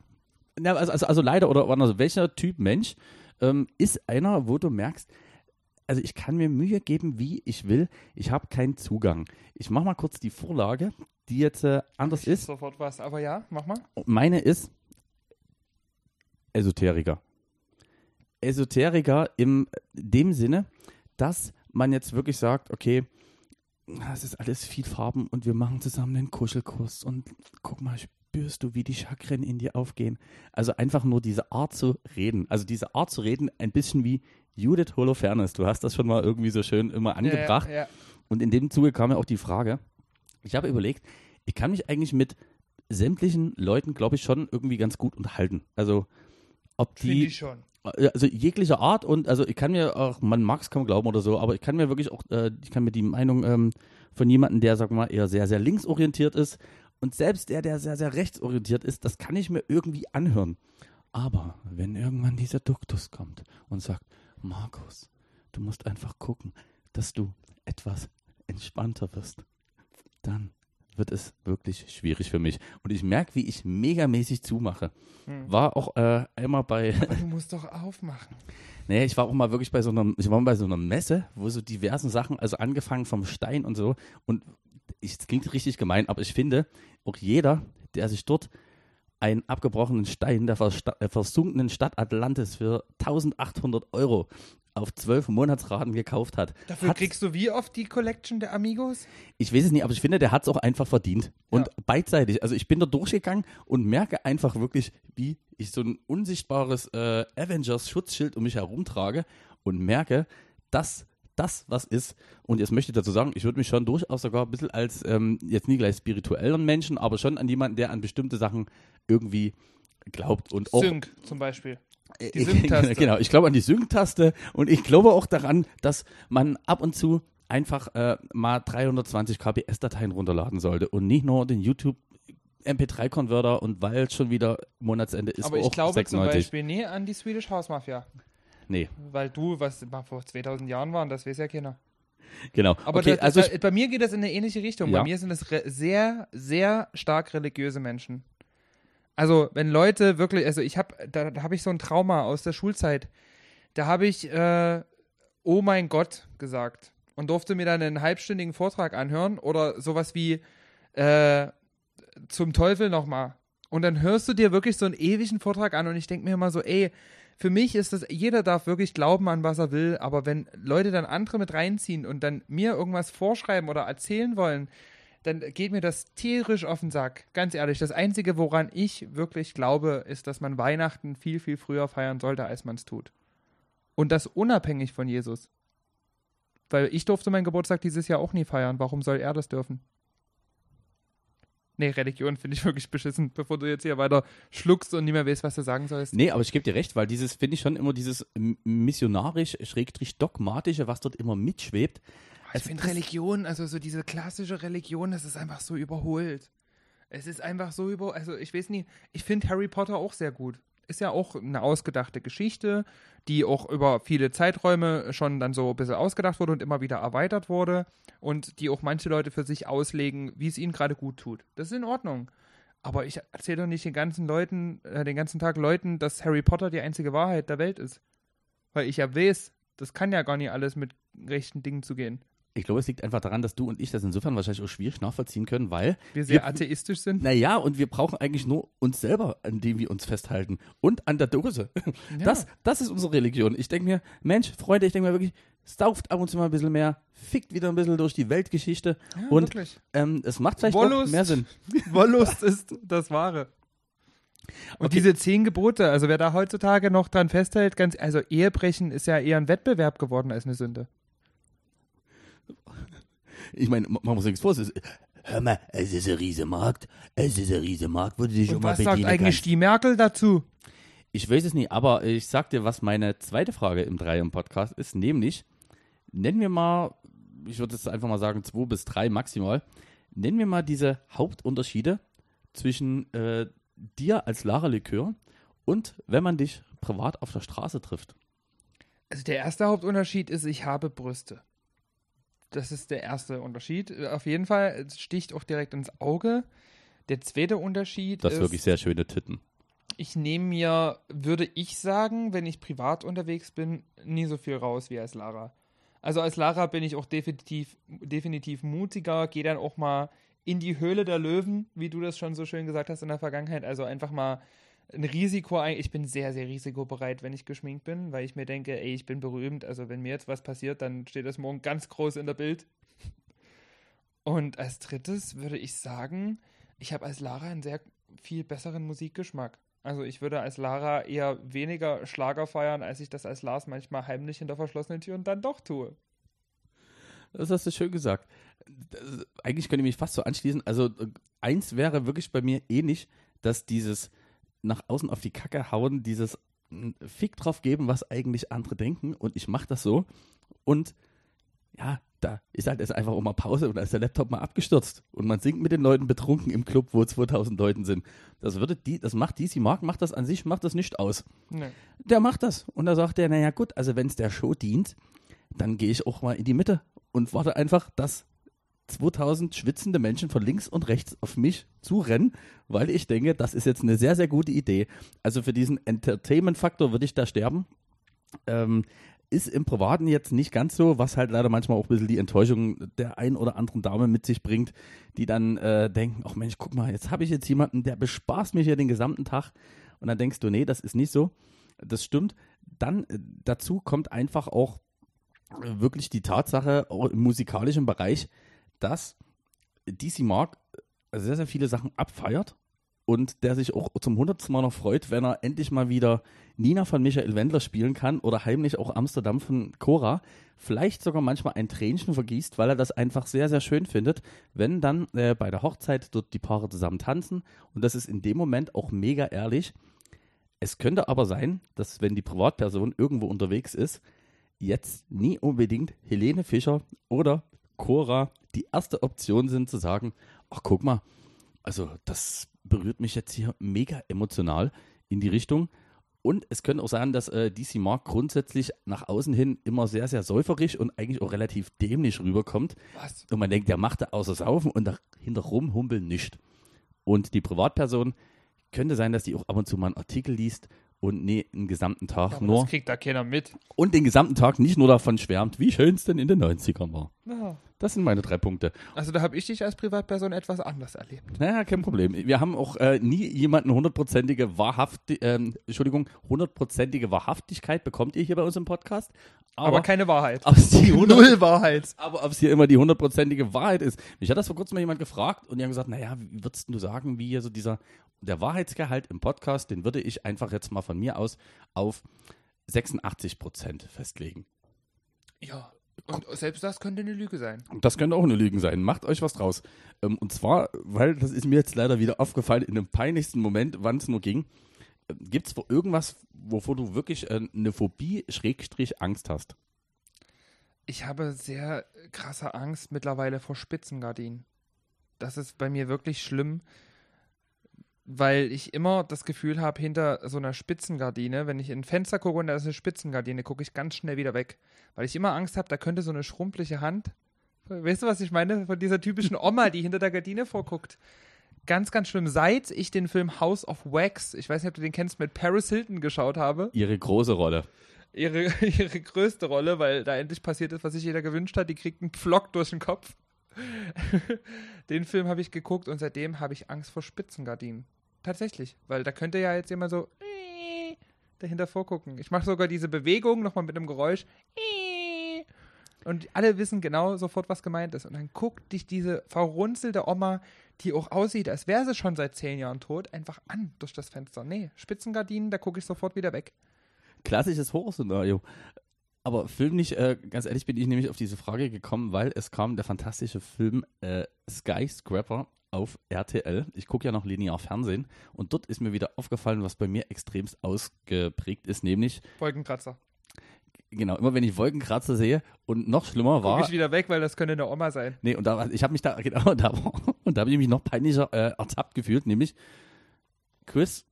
Ja, also, also, also leider oder anders, welcher Typ Mensch ähm, ist einer, wo du merkst, also ich kann mir Mühe geben, wie ich will, ich habe keinen Zugang. Ich mache mal kurz die Vorlage, die jetzt äh, anders Ich ist. Sofort was, aber ja, mach mal. Meine ist Esoteriker. Esoteriker im dem Sinne, dass man jetzt wirklich sagt, okay, es ist alles viel Farben und wir machen zusammen einen Kuschelkurs und guck mal, spürst du, wie die Chakren in dir aufgehen. Also einfach nur diese Art zu reden. Also diese Art zu reden, ein bisschen wie Judith Holofernes. Du hast das schon mal irgendwie so schön immer angebracht. Ja, ja, ja. Und in dem Zuge kam mir auch die Frage, ich habe überlegt, ich kann mich eigentlich mit sämtlichen Leuten, glaube ich, schon irgendwie ganz gut unterhalten. Also ob die, ich schon. also jeglicher Art und also ich kann mir auch, man mag es kaum glauben oder so, aber ich kann mir wirklich auch, äh, ich kann mir die Meinung ähm, von jemandem, der, sag mal, eher sehr, sehr linksorientiert ist und selbst der, der sehr, sehr rechtsorientiert ist, das kann ich mir irgendwie anhören. Aber wenn irgendwann dieser Duktus kommt und sagt, Markus, du musst einfach gucken, dass du etwas entspannter wirst, dann wird es wirklich schwierig für mich. Und ich merke, wie ich megamäßig zumache. Hm. War auch äh, einmal bei, Aber du musst doch aufmachen. Nee, ich war auch mal wirklich bei so einer, ich war mal bei so einer Messe, wo so diversen Sachen, also angefangen vom Stein und so. Und es klingt richtig gemein, aber ich finde, auch jeder, der sich dort einen abgebrochenen Stein der äh, versunkenen Stadt Atlantis für 1800 Euro auf zwölf Monatsraten gekauft hat. Dafür Hat's- kriegst du wie oft die Collection der Amigos? ich weiß es nicht, aber ich finde, der hat es auch einfach verdient. Und Ja. beidseitig. Also ich bin da durchgegangen und merke einfach wirklich, wie ich so ein unsichtbares äh, Avengers-Schutzschild um mich herum trage und merke, dass das was ist. Und jetzt möchte ich dazu sagen, ich würde mich schon durchaus sogar ein bisschen als, ähm, jetzt nie gleich spirituellen Menschen, aber schon an jemanden, der an bestimmte Sachen irgendwie glaubt und auch Sync zum Beispiel. äh, Die Sync-Taste. Genau, ich glaube an die Sync-Taste und ich glaube auch daran, dass man ab und zu einfach äh, mal 320 kbs-Dateien runterladen sollte und nicht nur den YouTube MP3-Converter und weil es schon wieder Monatsende ist, Aber ich auch glaube zum 96. Beispiel nie an die Swedish House Mafia. Nee, Weil du, was vor 2000 Jahren waren, das weiß ja keiner. genau. Aber okay, das, also das, ich, bei mir geht das in eine ähnliche Richtung. Ja. Bei mir sind es sehr, sehr stark religiöse Menschen. Also, wenn Leute wirklich, also ich habe, da, da habe ich so ein Trauma aus der Schulzeit. Da habe ich, äh, oh mein Gott gesagt und durfte mir dann einen halbstündigen Vortrag anhören oder sowas wie äh, zum Teufel nochmal. Und dann hörst du dir wirklich so einen ewigen Vortrag an und ich denke mir immer so, ey, für mich ist das, jeder darf wirklich glauben an was er will, aber wenn Leute dann andere mit reinziehen und dann mir irgendwas vorschreiben oder erzählen wollen, dann geht mir das tierisch auf den Sack. Ganz ehrlich, das Einzige, woran ich wirklich glaube, ist, dass man Weihnachten viel, viel früher feiern sollte, als man es tut. Und das unabhängig von Jesus. Weil ich durfte meinen Geburtstag dieses Jahr auch nie feiern. Warum soll er das dürfen? Nee, Religion finde ich wirklich beschissen, bevor du jetzt hier weiter schluckst und nicht mehr weißt, was du sagen sollst. nee, aber ich gebe dir recht, weil dieses, finde ich schon immer dieses missionarisch-dogmatische, was dort immer mitschwebt. Ich finde Religion, also so diese klassische Religion, das ist einfach so überholt. Es ist einfach so über, also ich weiß nie, ich finde Harry Potter auch sehr gut. Ist ja auch eine ausgedachte Geschichte, die auch über viele Zeiträume schon dann so ein bisschen ausgedacht wurde und immer wieder erweitert wurde und die auch manche Leute für sich auslegen, wie es ihnen gerade gut tut. Das ist in Ordnung. Aber ich erzähle doch nicht den ganzen Leuten, äh, den ganzen Tag Leuten, dass Harry Potter die einzige Wahrheit der Welt ist. Weil ich ja weiß, das kann ja gar nicht alles mit rechten Dingen zugehen. Ich glaube, es liegt einfach daran, dass du und ich das insofern wahrscheinlich auch schwierig nachvollziehen können, weil Wir sehr Wir- atheistisch sind. Naja, und wir brauchen eigentlich nur uns selber, an dem wir uns festhalten. Und an der Dose. Ja. Das, das ist unsere Religion. Ich denke mir, Mensch, Freunde, ich denke mir wirklich, sauft ab und zu mal ein bisschen mehr, fickt wieder ein bisschen durch die Weltgeschichte Ja, und ähm, es macht vielleicht Wollust. mehr Sinn. Wollust ist das Wahre. Und Okay. diese zehn Gebote, also wer da heutzutage noch dran festhält, ganz, also Ehebrechen ist ja eher ein Wettbewerb geworden als eine Sünde. Ich meine, man muss nichts vor, hör mal, es ist ein Riesenmarkt, es ist ein Riesenmarkt, wo du dich Und schon mal was sagt eigentlich kannst. die Merkel dazu? Ich weiß es nicht, aber ich sag dir, was meine zweite Frage im Drei im Podcast ist, nämlich, nennen wir mal, ich würde jetzt einfach mal sagen, zwei bis drei maximal, nennen wir mal diese Hauptunterschiede zwischen äh, dir als Lara Likör und wenn man dich privat auf der Straße trifft. Also der erste Hauptunterschied ist, ich habe Brüste. Das ist der erste Unterschied. Auf jeden Fall es sticht auch direkt ins Auge. Der zweite Unterschied Das ist, ist wirklich sehr schöne Titten. ich nehme mir, würde ich sagen, wenn ich privat unterwegs bin, nie so viel raus wie als Lara. Also als Lara bin ich auch definitiv, definitiv mutiger, gehe dann auch mal in die Höhle der Löwen, wie du das schon so schön gesagt hast in der Vergangenheit. Also einfach mal ein Risiko. Ich bin sehr, sehr risikobereit, wenn ich geschminkt bin, weil ich mir denke, ey, ich bin berühmt. Also wenn mir jetzt was passiert, dann steht das morgen ganz groß in der Bild. Und als drittes würde ich sagen, ich habe als Lara einen sehr viel besseren Musikgeschmack. Also ich würde als Lara eher weniger Schlager feiern, als ich das als Lars manchmal heimlich hinter verschlossenen Türen dann doch tue. Das hast du schön gesagt. Das, eigentlich könnte ich mich fast so anschließen. Also äh, eins wäre wirklich bei mir ähnlich, dass dieses nach außen auf die Kacke hauen, dieses Fick drauf geben, was eigentlich andere denken und ich mache das so und ja, da ist halt jetzt einfach auch mal Pause und da ist der Laptop mal abgestürzt und man singt mit den Leuten betrunken im Club, wo 2000 Leuten sind. Das würde die, das macht DC Mark, macht das an sich, macht das nicht aus. Nee. Der macht das und da sagt er, naja gut, also wenn es der Show dient, dann gehe ich auch mal in die Mitte und warte einfach, dass 2000 schwitzende Menschen von links und rechts auf mich zurennen, weil ich denke, das ist jetzt eine sehr, sehr gute Idee. Also für diesen Entertainment-Faktor würde ich da sterben. Ähm, Ist im Privaten jetzt nicht ganz so, was halt leider manchmal auch ein bisschen die Enttäuschung der ein oder anderen Dame mit sich bringt, die dann äh, denken, ach Mensch, guck mal, jetzt habe ich jetzt jemanden, der bespaßt mich hier den gesamten Tag. Und dann denkst du, nee, das ist nicht so. Das stimmt. Dann äh, dazu kommt einfach auch äh, wirklich die Tatsache auch im musikalischen Bereich, dass DC Mark sehr, sehr viele Sachen abfeiert und der sich auch zum hundertsten Mal noch freut, wenn er endlich mal wieder Nina von Michael Wendler spielen kann oder heimlich auch Amsterdam von Cora. Vielleicht sogar manchmal ein Tränchen vergießt, weil er das einfach sehr, sehr schön findet, wenn dann äh, bei der Hochzeit dort die Paare zusammen tanzen. Und das ist in dem Moment auch mega ehrlich. Es könnte aber sein, dass wenn die Privatperson irgendwo unterwegs ist, jetzt nie unbedingt Helene Fischer oder Cora die erste Option sind zu sagen, ach guck mal, also das berührt mich jetzt hier mega emotional in die Richtung. Und es könnte auch sein, dass äh, DC Mark grundsätzlich nach außen hin immer sehr, sehr säuferisch und eigentlich auch relativ dämlich rüberkommt. Was? Und man denkt, der macht da außer Saufen und dahinter rumhumpeln nicht. Und die Privatperson könnte sein, dass die auch ab und zu mal einen Artikel liest und nee, den gesamten Tag Aber nur Das kriegt da keiner mit. und den gesamten Tag nicht nur davon schwärmt, wie schön es denn in den 90ern war. Ja. Das sind meine drei Punkte. Also da habe ich dich als Privatperson etwas anders erlebt. Naja, kein Problem. Wir haben auch äh, nie jemanden hundertprozentige Wahrhaft, ähm, Entschuldigung, hundertprozentige Wahrhaftigkeit bekommt ihr hier bei uns im Podcast. Aber, Aber, keine Wahrheit. Null Wahrheit. aber ob es hier immer die hundertprozentige Wahrheit ist. Mich hat das vor kurzem mal jemand gefragt und die haben gesagt, naja, wie würdest du sagen, wie hier so dieser, der Wahrheitsgehalt im Podcast, den würde ich einfach jetzt mal von mir aus auf 86 Prozent festlegen. Ja. Und selbst das könnte eine Lüge sein. Und Das könnte auch eine Lüge sein. Macht euch was draus. Ähm, und zwar, weil das ist mir jetzt leider wieder aufgefallen, in dem peinlichsten Moment, wann es nur ging. Gibt es irgendwas, wovor du wirklich äh, eine Phobie, Schrägstrich, Angst hast? Ich habe sehr krasse Angst mittlerweile vor Spitzengardinen. Das ist bei mir wirklich schlimm, weil ich immer das Gefühl habe, hinter so einer Spitzengardine, wenn ich in ein Fenster gucke und da ist eine Spitzengardine, gucke ich ganz schnell wieder weg. Weil ich immer Angst habe, da könnte so eine schrumpelige Hand, weißt du, was ich meine? Von dieser typischen Oma, die hinter der Gardine vorguckt. Ganz, ganz schlimm. Seit ich den Film House of Wax, ich weiß nicht, ob du den kennst, mit Paris Hilton geschaut habe, Ihre große Rolle. ihre, ihre größte Rolle, weil da endlich passiert ist, was sich jeder gewünscht hat. Die kriegt einen Pflock durch den Kopf. den Film habe ich geguckt und seitdem habe ich Angst vor Spitzengardinen. Tatsächlich, weil da könnte ja jetzt jemand so dahinter vorgucken. Ich mache sogar diese Bewegung nochmal mit einem Geräusch. Und alle wissen genau sofort, was gemeint ist. Und dann guckt dich diese verrunzelte Oma, die auch aussieht, als wäre sie schon seit zehn Jahren tot, einfach an durch das Fenster. Nee, Spitzengardinen, da gucke ich sofort wieder weg. Klassisches Horrorszenario. Aber Film nicht, äh, ganz ehrlich bin ich nämlich auf diese Frage gekommen, weil es kam der fantastische Film äh, Skyscraper auf RTL. Ich gucke ja noch linear Fernsehen und dort ist mir wieder aufgefallen, was bei mir extremst ausgeprägt ist, nämlich, Wolkenkratzer. genau, immer wenn ich Wolkenkratzer sehe und noch schlimmer Guck war, ich wieder weg, weil das könnte eine Oma sein. Nee, und da, ich habe mich da, genau, da, und da habe ich mich noch peinlicher äh, ertappt gefühlt, nämlich Chris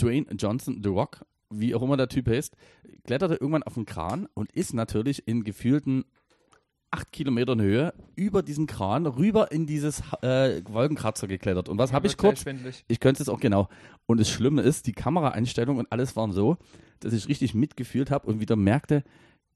Dwayne Johnson, The Rock, wie auch immer der Typ heißt, kletterte irgendwann auf den Kran und ist natürlich in gefühlten acht Kilometern Höhe über diesen Kran rüber in dieses äh, Wolkenkratzer geklettert. Und was habe ich kurz? Ich könnte es auch genau. Und das Schlimme ist, die Kameraeinstellung und alles waren so, dass ich richtig mitgefühlt habe und wieder merkte,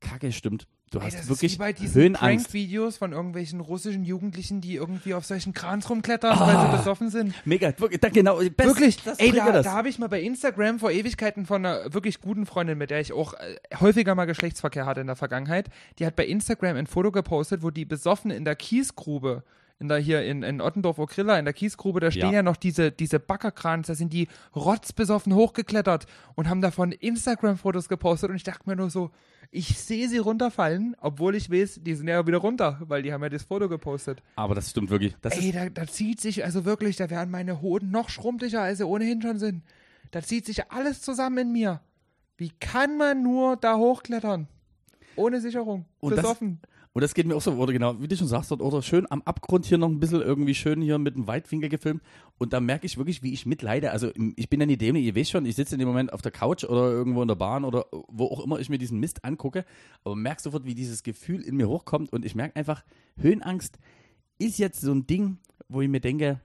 Kacke, stimmt. Du Ey, hast das wirklich ist wie bei diesen Höhenangst. Prank-Videos von irgendwelchen russischen Jugendlichen, die irgendwie auf solchen Krans rumklettern, weil sie besoffen sind. Mega, wirklich, da, genau, best, Wirklich, das ey, da, da habe ich mal bei Instagram vor Ewigkeiten von einer wirklich guten Freundin, mit der ich auch äh, häufiger mal Geschlechtsverkehr hatte in der Vergangenheit, die hat bei Instagram ein Foto gepostet, wo die besoffen in der Kiesgrube, in der hier in, in Ottendorf-Okrilla, in der Kiesgrube, da stehen Ja. ja, noch diese, diese Backerkrans, da sind die rotzbesoffen hochgeklettert und haben davon Instagram-Fotos gepostet und ich dachte mir nur so, ich sehe sie runterfallen, obwohl ich weiß, die sind ja wieder runter, weil die haben ja das Foto gepostet. Aber das stimmt wirklich. Das Ey, da, da zieht sich, also wirklich, da werden meine Hoden noch schrumpeliger, als sie ohnehin schon sind. Da zieht sich alles zusammen in mir. Wie kann man nur da hochklettern? Ohne Sicherung. Und das- besoffen. Und das geht mir auch so, oder genau, wie du schon sagst, oder schön am Abgrund hier noch ein bisschen irgendwie schön hier mit dem Weitwinkel gefilmt. Und da merke ich wirklich, wie ich mitleide. Also ich bin ja nie dämlich, ihr wisst schon, ich sitze in dem Moment auf der Couch oder irgendwo in der Bahn oder wo auch immer ich mir diesen Mist angucke, aber merke sofort, wie dieses Gefühl in mir hochkommt und ich merke einfach, Höhenangst ist jetzt so ein Ding, wo ich mir denke,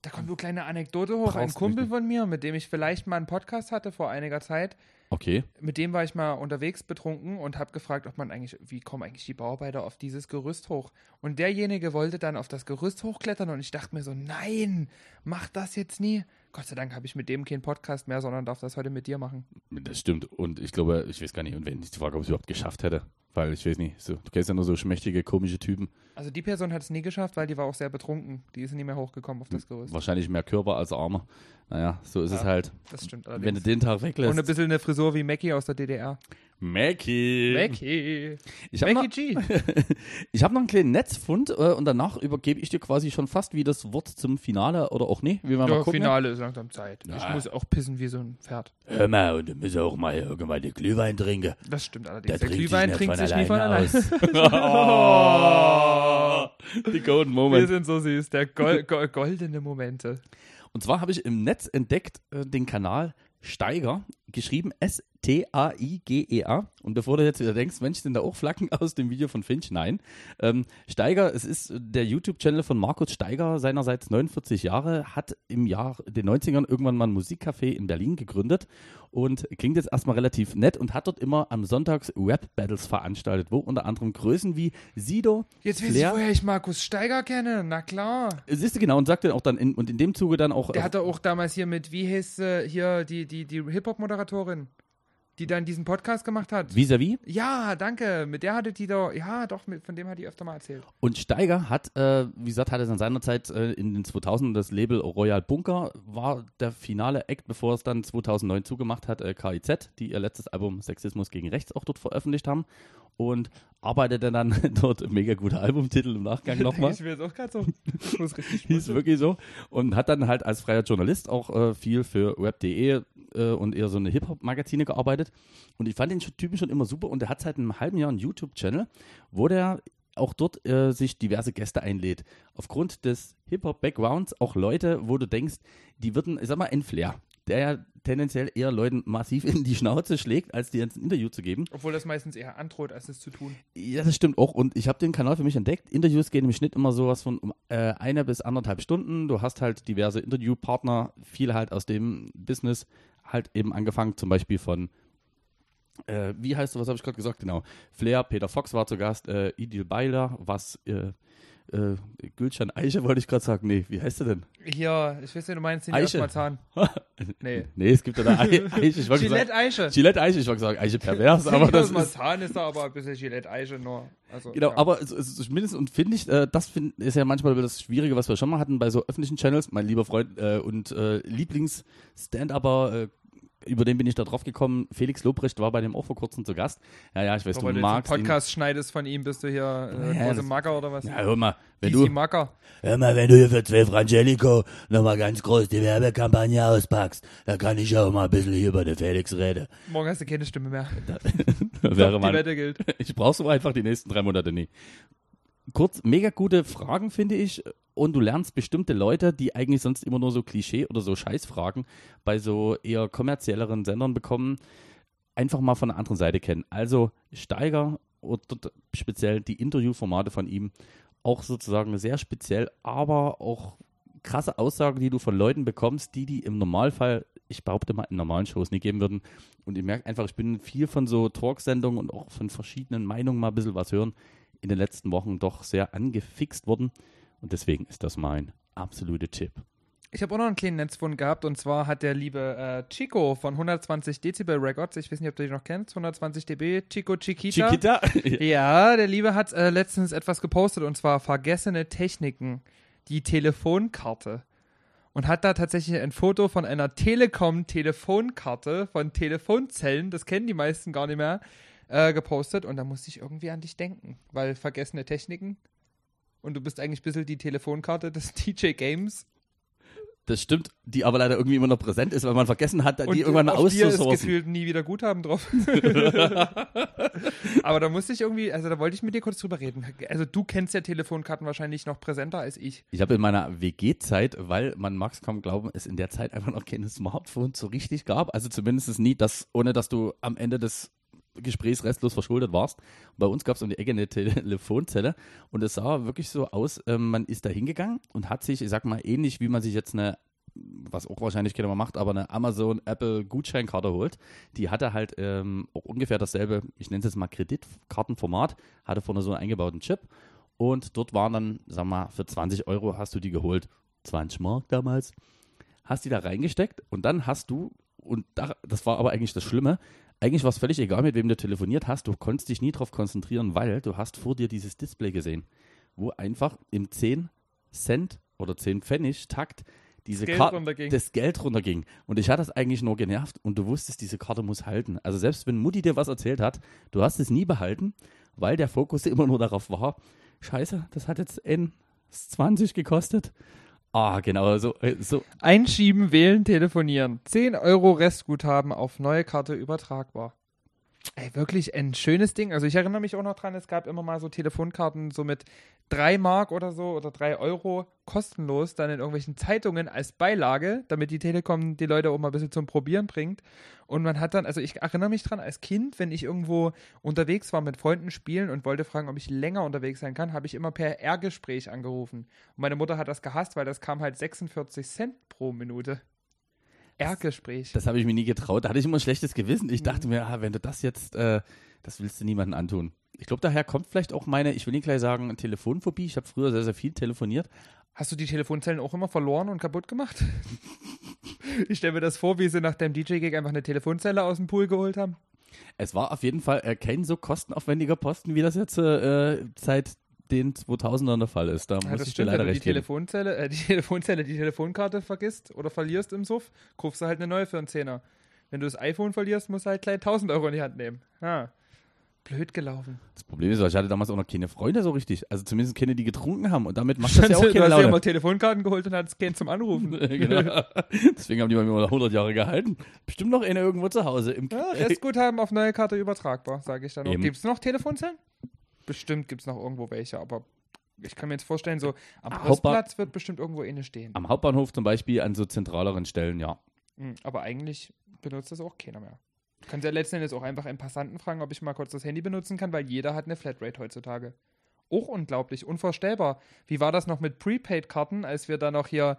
Da kommt eine kleine Anekdote hoch. Ein Kumpel nicht. von mir, mit dem ich vielleicht mal einen Podcast hatte vor einiger Zeit, Okay. mit dem war ich mal unterwegs betrunken und habe gefragt, ob man eigentlich, wie kommen eigentlich die Bauarbeiter auf dieses Gerüst hoch? Und derjenige wollte dann auf das Gerüst hochklettern und ich dachte mir so, nein, mach das jetzt nie. Gott sei Dank habe ich mit dem keinen Podcast mehr, sondern darf das heute mit dir machen. Das stimmt. Und ich glaube, ich weiß gar nicht, und wenn ich die Frage, ob ich es überhaupt geschafft hätte. Weil ich weiß nicht, so, du kennst ja nur so schmächtige, komische Typen. Also die Person hat es nie geschafft, weil die war auch sehr betrunken. Die ist nie mehr hochgekommen auf das Gerüst. Wahrscheinlich mehr Körper als Arme. Naja, so ist es Ja, halt. Das stimmt Wenn du allerdings. den Tag Und ein weglässt. bisschen eine Frisur wie Mackie aus der DDR. Mackie. Mackie. Ich habe noch, Mackie G. ich hab noch einen kleinen Netzfund äh, und danach übergebe ich dir quasi schon fast wie das Wort zum Finale oder auch nicht. Wie wir mal Ja, gucken. Finale ist langsam Zeit. Ich Ja. muss auch pissen wie so ein Pferd. Hör mal, und du musst auch mal irgendwann den Glühwein trinken. Das stimmt Der allerdings. Der, trinkt Glühwein sich trinkt sich nie von allein. aus. Die Golden Wir Moment. sind so süß. Der Gol Go goldene Momente. Und zwar habe ich im Netz entdeckt äh, den Kanal Steiger, geschrieben S-T-A-I-G-E-A. E Und bevor du jetzt wieder denkst, Mensch, sind da auch Flaggen aus dem Video von Finch? Nein. Ähm, Steiger, es ist der YouTube-Channel von Markus Steiger, seinerseits 49 Jahre, hat im Jahr den 90ern irgendwann mal ein Musikcafé in Berlin gegründet und klingt jetzt erstmal relativ nett und hat dort immer am Sonntags Rap-Battles veranstaltet, wo unter anderem Größen wie Sido, Jetzt weiß ich, Flair, woher ich Markus Steiger kenne. Na klar. siehst du genau, und sagte auch dann in, und in dem Zuge dann auch Der hatte auch damals hier mit, wie hieß äh, hier die, die, die Hip-Hop-Moderatorin, die dann diesen Podcast gemacht hat. vis-à-vis Ja, danke. Mit der hatte die doch, ja, doch, mit, von dem hat die öfter mal erzählt. Und Steiger hat, äh, wie gesagt, hat es in seiner Zeit äh, in den 2000 das Label Royal Bunker, war der finale Act, bevor es dann 2009 zugemacht hat, äh, KIZ, die ihr letztes Album Sexismus gegen Rechts auch dort veröffentlicht haben und arbeitete dann dort, mega guter Albumtitel im Nachgang nochmal. Ich will jetzt auch gerade so. Muss richtig Hieß schmunzeln. wirklich so. Und hat dann halt als freier Journalist auch äh, viel für Web.de äh, und eher so eine Hip-Hop-Magazine gearbeitet. Und ich fand den Typen schon immer super. Und er hat seit einem halben Jahr einen YouTube-Channel, wo der auch dort äh, sich diverse Gäste einlädt. Aufgrund des Hip-Hop-Backgrounds auch Leute, wo du denkst, die würden, ich sag mal, ein Flair, der ja tendenziell eher Leuten massiv in die Schnauze schlägt, als dir jetzt ein Interview zu geben. Obwohl das meistens eher androht, als es zu tun. Ja, das stimmt auch. Und ich habe den Kanal für mich entdeckt. Interviews gehen im Schnitt immer sowas von um, äh, eine bis anderthalb Stunden. Du hast halt diverse Interviewpartner, viele halt aus dem Business, halt eben angefangen zum Beispiel von, äh, wie heißt du, was habe ich gerade gesagt? Genau. Flair, Peter Fox war zu Gast, äh, Idil Beiler, was, äh, äh, Gülcan Eiche wollte ich gerade sagen. Nee, wie heißt du denn? Hier, ich weiß nicht, du meinst den Eiche. erstmal Zahn. Nee. Nee, es gibt ja da Ei- Eiche. Ich Gillette sagen, Eiche. Gillette Eiche, ich wollte sagen, Eiche pervers, aber das ist, Zahn ist da aber ein bisschen Gillette Eiche nur. Also, Genau, ja. aber mindestens, und finde ich, äh, das find, ist ja manchmal das Schwierige, was wir schon mal hatten bei so öffentlichen Channels. Mein lieber Freund äh, und äh, Lieblings-Stand-Upper, äh, über den bin ich da drauf gekommen. Felix Lobrecht war bei dem auch vor kurzem zu Gast. Ja, ja, ich weiß, Nur du weil du jetzt einen magst Podcast schneidest von ihm, bist du hier äh, Ja, große Macker oder was? ihn. Ja, hör mal, wenn Easy du, Macker. Hör mal, wenn du hier für 12 Angelico nochmal ganz groß die Werbekampagne auspackst, dann kann ich auch mal ein bisschen hier über den Felix reden. Morgen hast du keine Stimme mehr. wäre Die mal, Wette gilt. ich brauch so einfach die nächsten drei Monate nie. Kurz, mega gute Fragen, finde ich. Und du lernst bestimmte Leute, die eigentlich sonst immer nur so Klischee oder so Scheißfragen bei so eher kommerzielleren Sendern bekommen, einfach mal von der anderen Seite kennen. Also Steiger oder speziell die Interviewformate von ihm auch sozusagen sehr speziell, aber auch krasse Aussagen, die du von Leuten bekommst, die die im Normalfall, ich behaupte mal, in normalen Shows nie geben würden. Und ich merke einfach, ich bin viel von so Talksendungen und auch von verschiedenen Meinungen mal ein bisschen was hören, in den letzten Wochen doch sehr angefixt worden. Und deswegen ist das mein absoluter Tipp. Ich habe auch noch einen kleinen Netzfund gehabt und zwar hat der liebe äh, Chico von 120 Dezibel Records, ich weiß nicht, ob du den noch kennst, 120 dB, Chico Chiquita. Chiquita? Ja, der Liebe hat äh, letztens etwas gepostet und zwar vergessene Techniken, die Telefonkarte. Und hat da tatsächlich ein Foto von einer Telekom-Telefonkarte von Telefonzellen, das kennen die meisten gar nicht mehr, äh, gepostet. Und da musste ich irgendwie an dich denken, weil vergessene Techniken. Und du bist eigentlich ein bisschen die Telefonkarte des DJ Games. Das stimmt, die aber leider irgendwie immer noch präsent ist, weil man vergessen hat, Und die irgendwann mal auszusourcen. gefühlt nie wieder Guthaben drauf. Aber da musste ich irgendwie, also da wollte ich mit dir kurz drüber reden. Also du kennst ja Telefonkarten wahrscheinlich noch präsenter als ich. Ich habe in meiner WG-Zeit, weil man mag es kaum glauben, es in der Zeit einfach noch keine Smartphones so richtig gab. Also zumindest nie, das, ohne dass du am Ende des Gesprächs restlos verschuldet warst. Bei uns gab es um die Ecke eine Telefonzelle und es sah wirklich so aus, ähm, man ist da hingegangen und hat sich, ich sag mal, ähnlich wie man sich jetzt eine was auch wahrscheinlich keiner mehr macht, aber eine Amazon Apple Gutscheinkarte holt, die hatte halt ähm, auch ungefähr dasselbe, ich nenne es jetzt mal Kreditkartenformat, hatte vorne so einen eingebauten Chip und dort waren dann, sag mal, für 20 Euro hast du die geholt, 20 Mark damals, hast die da reingesteckt und dann hast du, und da, das war aber eigentlich das Schlimme, eigentlich war es völlig egal, mit wem du telefoniert hast, du konntest dich nie darauf konzentrieren, weil du hast vor dir dieses Display gesehen, wo einfach im 10 Cent oder 10 Pfennig Takt diese Geld Karte, runterging. das Geld runterging. Und ich hatte das eigentlich nur genervt und du wusstest, diese Karte muss halten. Also selbst wenn Mutti dir was erzählt hat, du hast es nie behalten, weil der Fokus immer nur darauf war, scheiße, das hat jetzt N20 gekostet. Ah, genau, so, äh, so Einschieben, wählen, telefonieren. 10 Euro Restguthaben auf neue Karte übertragbar. Ey, wirklich ein schönes Ding. Also ich erinnere mich auch noch dran, es gab immer mal so Telefonkarten so mit 3 Mark oder so oder 3 Euro kostenlos dann in irgendwelchen Zeitungen als Beilage, damit die Telekom die Leute auch mal ein bisschen zum Probieren bringt. Und man hat dann, also ich erinnere mich dran, als Kind, wenn ich irgendwo unterwegs war mit Freunden spielen und wollte fragen, ob ich länger unterwegs sein kann, habe ich immer per R-Gespräch angerufen. Und meine Mutter hat das gehasst, weil das kam halt 46 Cent pro Minute. R-Gespräch. Das habe ich mir nie getraut. Da hatte ich immer ein schlechtes Gewissen. Ich dachte mir, ah, wenn du das jetzt, äh, das willst du niemandem antun. Ich glaube, daher kommt vielleicht auch meine, ich will nicht gleich sagen, Telefonphobie. Ich habe früher sehr, sehr viel telefoniert. Hast du die Telefonzellen auch immer verloren und kaputt gemacht? ich stelle mir das vor, wie sie nach dem DJ-Gig einfach eine Telefonzelle aus dem Pool geholt haben. Es war auf jeden Fall äh, kein so kostenaufwendiger Posten, wie das jetzt äh, seit den 2000ern der Fall ist. Da Ja, muss ich dir stimmt, wenn leider du die recht. Telefonzelle, äh, die Telefonzelle, die Telefonkarte vergisst oder verlierst im Suff, kaufst du halt eine neue für einen Zehner. Wenn du das iPhone verlierst, musst du halt gleich 1000 Euro in die Hand nehmen. Ah, blöd gelaufen. Das Problem ist, ich hatte damals auch noch keine Freunde so richtig. Also zumindest keine, die getrunken haben. Und damit macht das ja auch du keine hast ja Laune. mal Telefonkarten geholt und hattest keinen zum Anrufen. genau. Deswegen haben die bei mir mal 100 Jahre gehalten. Bestimmt noch eine irgendwo zu Hause. Im Ja, Restguthaben auf neue Karte übertragbar, sage ich dann noch. Gibt es noch Telefonzellen? Bestimmt gibt es noch irgendwo welche, aber ich kann mir jetzt vorstellen, so am Postplatz wird bestimmt irgendwo eine stehen. Am Hauptbahnhof zum Beispiel an so zentraleren Stellen, ja. Mhm, Aber eigentlich benutzt das auch keiner mehr. Du kannst ja letzten Endes auch einfach einen Passanten fragen, ob ich mal kurz das Handy benutzen kann, weil jeder hat eine Flatrate heutzutage. Auch unglaublich, unvorstellbar. Wie war das noch mit Prepaid-Karten, als wir da noch hier.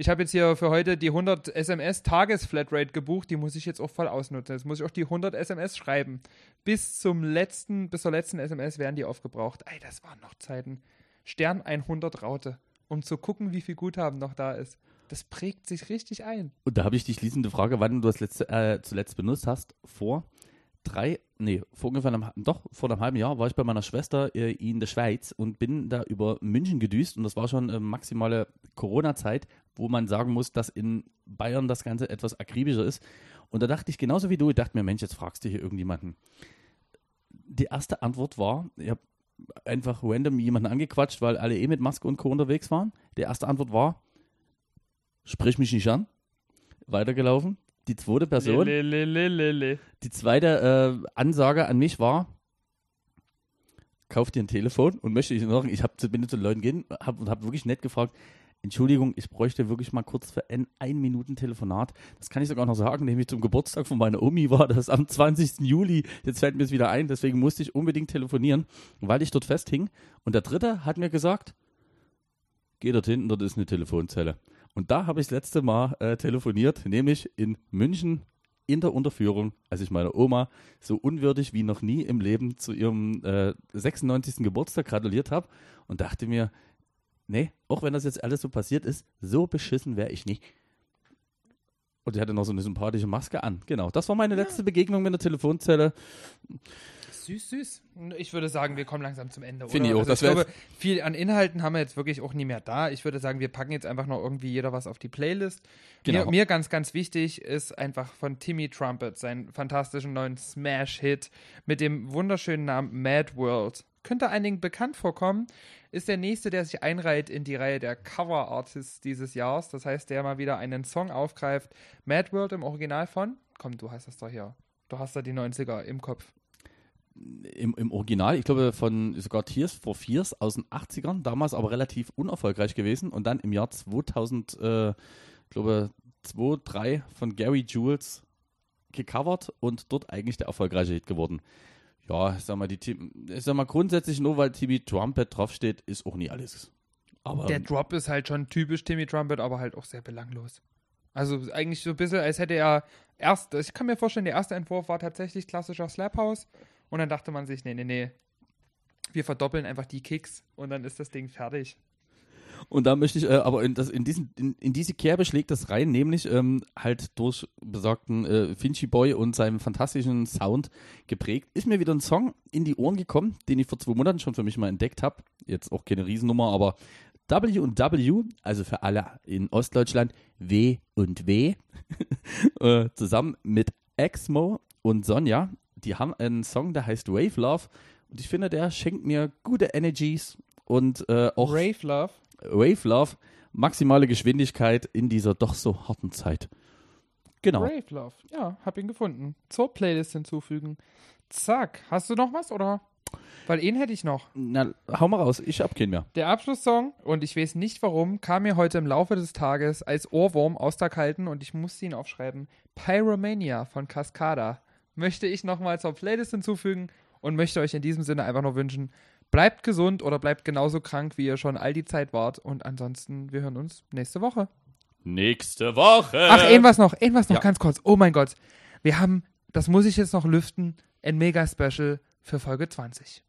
Ich habe jetzt hier für heute die 100 SMS Tages-Flatrate gebucht, die muss ich jetzt auch voll ausnutzen. Jetzt muss ich auch die 100 SMS schreiben. Bis zum letzten, bis zur letzten SMS werden die aufgebraucht. Ey, das waren noch Zeiten. Stern 100 Raute, um zu gucken, wie viel Guthaben noch da ist. Das prägt sich richtig ein. Und da habe ich die schließende Frage, wann du das letzte, äh, zuletzt benutzt hast. Vor drei, nee, vor ungefähr einem, doch, vor einem halben Jahr war ich bei meiner Schwester äh, in der Schweiz und bin da über München gedüst und das war schon äh, maximale Corona-Zeit, wo man sagen muss, dass in Bayern das Ganze etwas akribischer ist. Und da dachte ich genauso wie du, ich dachte mir, Mensch, jetzt fragst du hier irgendjemanden. Die erste Antwort war, ich habe einfach random jemanden angequatscht, weil alle eh mit Maske und Co. unterwegs waren. Die erste Antwort war, sprich mich nicht an. Weitergelaufen. Die zweite Person, Le, le, le, die zweite äh, Ansage an mich war, kauf dir ein Telefon und möchte ich noch, ich hab, zu- bin zu den Leuten gehen hab, und habe wirklich nett gefragt, Entschuldigung, ich bräuchte wirklich mal kurz für ein, ein Minuten Telefonat. Das kann ich sogar noch sagen, nämlich zum Geburtstag von meiner Omi war das am 20. Juli. Jetzt fällt mir es wieder ein, deswegen musste ich unbedingt telefonieren, weil ich dort festhing. Und der dritte hat mir gesagt, geh dort hinten, dort ist eine Telefonzelle. Und da habe ich das letzte Mal äh, telefoniert, nämlich in München in der Unterführung, als ich meiner Oma so unwürdig wie noch nie im Leben zu ihrem äh, 96. Geburtstag gratuliert habe und dachte mir, nee, auch wenn das jetzt alles so passiert ist, so beschissen wäre ich nicht. Und die hatte noch so eine sympathische Maske an. Genau, das war meine letzte Begegnung mit der Telefonzelle. Süß, süß. Ich würde sagen, wir kommen langsam zum Ende. Finde ich auch, Also das ich glaube, viel an Inhalten haben wir jetzt wirklich auch nie mehr da. Ich würde sagen, wir packen jetzt einfach noch irgendwie jeder was auf die Playlist. Genau. Mir, mir ganz, ganz wichtig ist einfach von Timmy Trumpet, seinen fantastischen neuen Smash-Hit mit dem wunderschönen Namen Mad World. Könnte einigen bekannt vorkommen, ist der nächste, der sich einreiht in die Reihe der Cover-Artists dieses Jahres. Das heißt, der mal wieder einen Song aufgreift. Mad World im Original von, komm, du hast das doch hier. Du hast da die 90er im Kopf. Im, Im Original, ich glaube von sogar Tears for Fears aus den 80ern, damals aber relativ unerfolgreich gewesen. Und dann im Jahr 2000, äh, ich glaube 2, 3 von Gary Jules gecovert und dort eigentlich der erfolgreiche Hit geworden. Ja, ich sag mal, die, ich sag mal grundsätzlich nur, weil Timmy Trumpet draufsteht, ist auch nie alles. Aber Der Drop ist halt schon typisch Timmy Trumpet, aber halt auch sehr belanglos. Also eigentlich so ein bisschen, als hätte er erst, ich kann mir vorstellen, der erste Entwurf war tatsächlich klassischer Slap House und dann dachte man sich, nee, nee, nee, wir verdoppeln einfach die Kicks und dann ist das Ding fertig. Und da möchte ich äh, aber in, das, in, diesen, in, in diese Kerbe schlägt das rein, nämlich ähm, halt durch besagten äh, Finchy Boy und seinem fantastischen Sound geprägt. Ist mir wieder ein Song in die Ohren gekommen, den ich vor zwei Monaten schon für mich mal entdeckt habe. Jetzt auch keine Riesennummer, aber W und W, also für alle in Ostdeutschland, W und W, äh, zusammen mit Exmo und Sonja, die haben einen Song, der heißt Wave Love. Und ich finde, der schenkt mir gute Energies und äh, auch Rave Love. Wave Love, maximale Geschwindigkeit in dieser doch so harten Zeit. Genau. Rave Love. Ja, hab ihn gefunden. Zur Playlist hinzufügen. Zack. Hast du noch was oder? Weil ihn hätte ich noch. Na, hau mal raus, ich hab keinen mehr. Der Abschlusssong, und ich weiß nicht warum, kam mir heute im Laufe des Tages als Ohrwurm aus der Kalten und ich musste ihn aufschreiben. Pyromania von Cascada. Möchte ich nochmal zur Playlist hinzufügen und möchte euch in diesem Sinne einfach nur wünschen, bleibt gesund oder bleibt genauso krank, wie ihr schon all die Zeit wart. Und ansonsten, wir hören uns nächste Woche. Nächste Woche. Ach, irgendwas noch, irgendwas noch ja. ganz kurz. Oh mein Gott. Wir haben, das muss ich jetzt noch lüften, ein Mega-Special für Folge 20.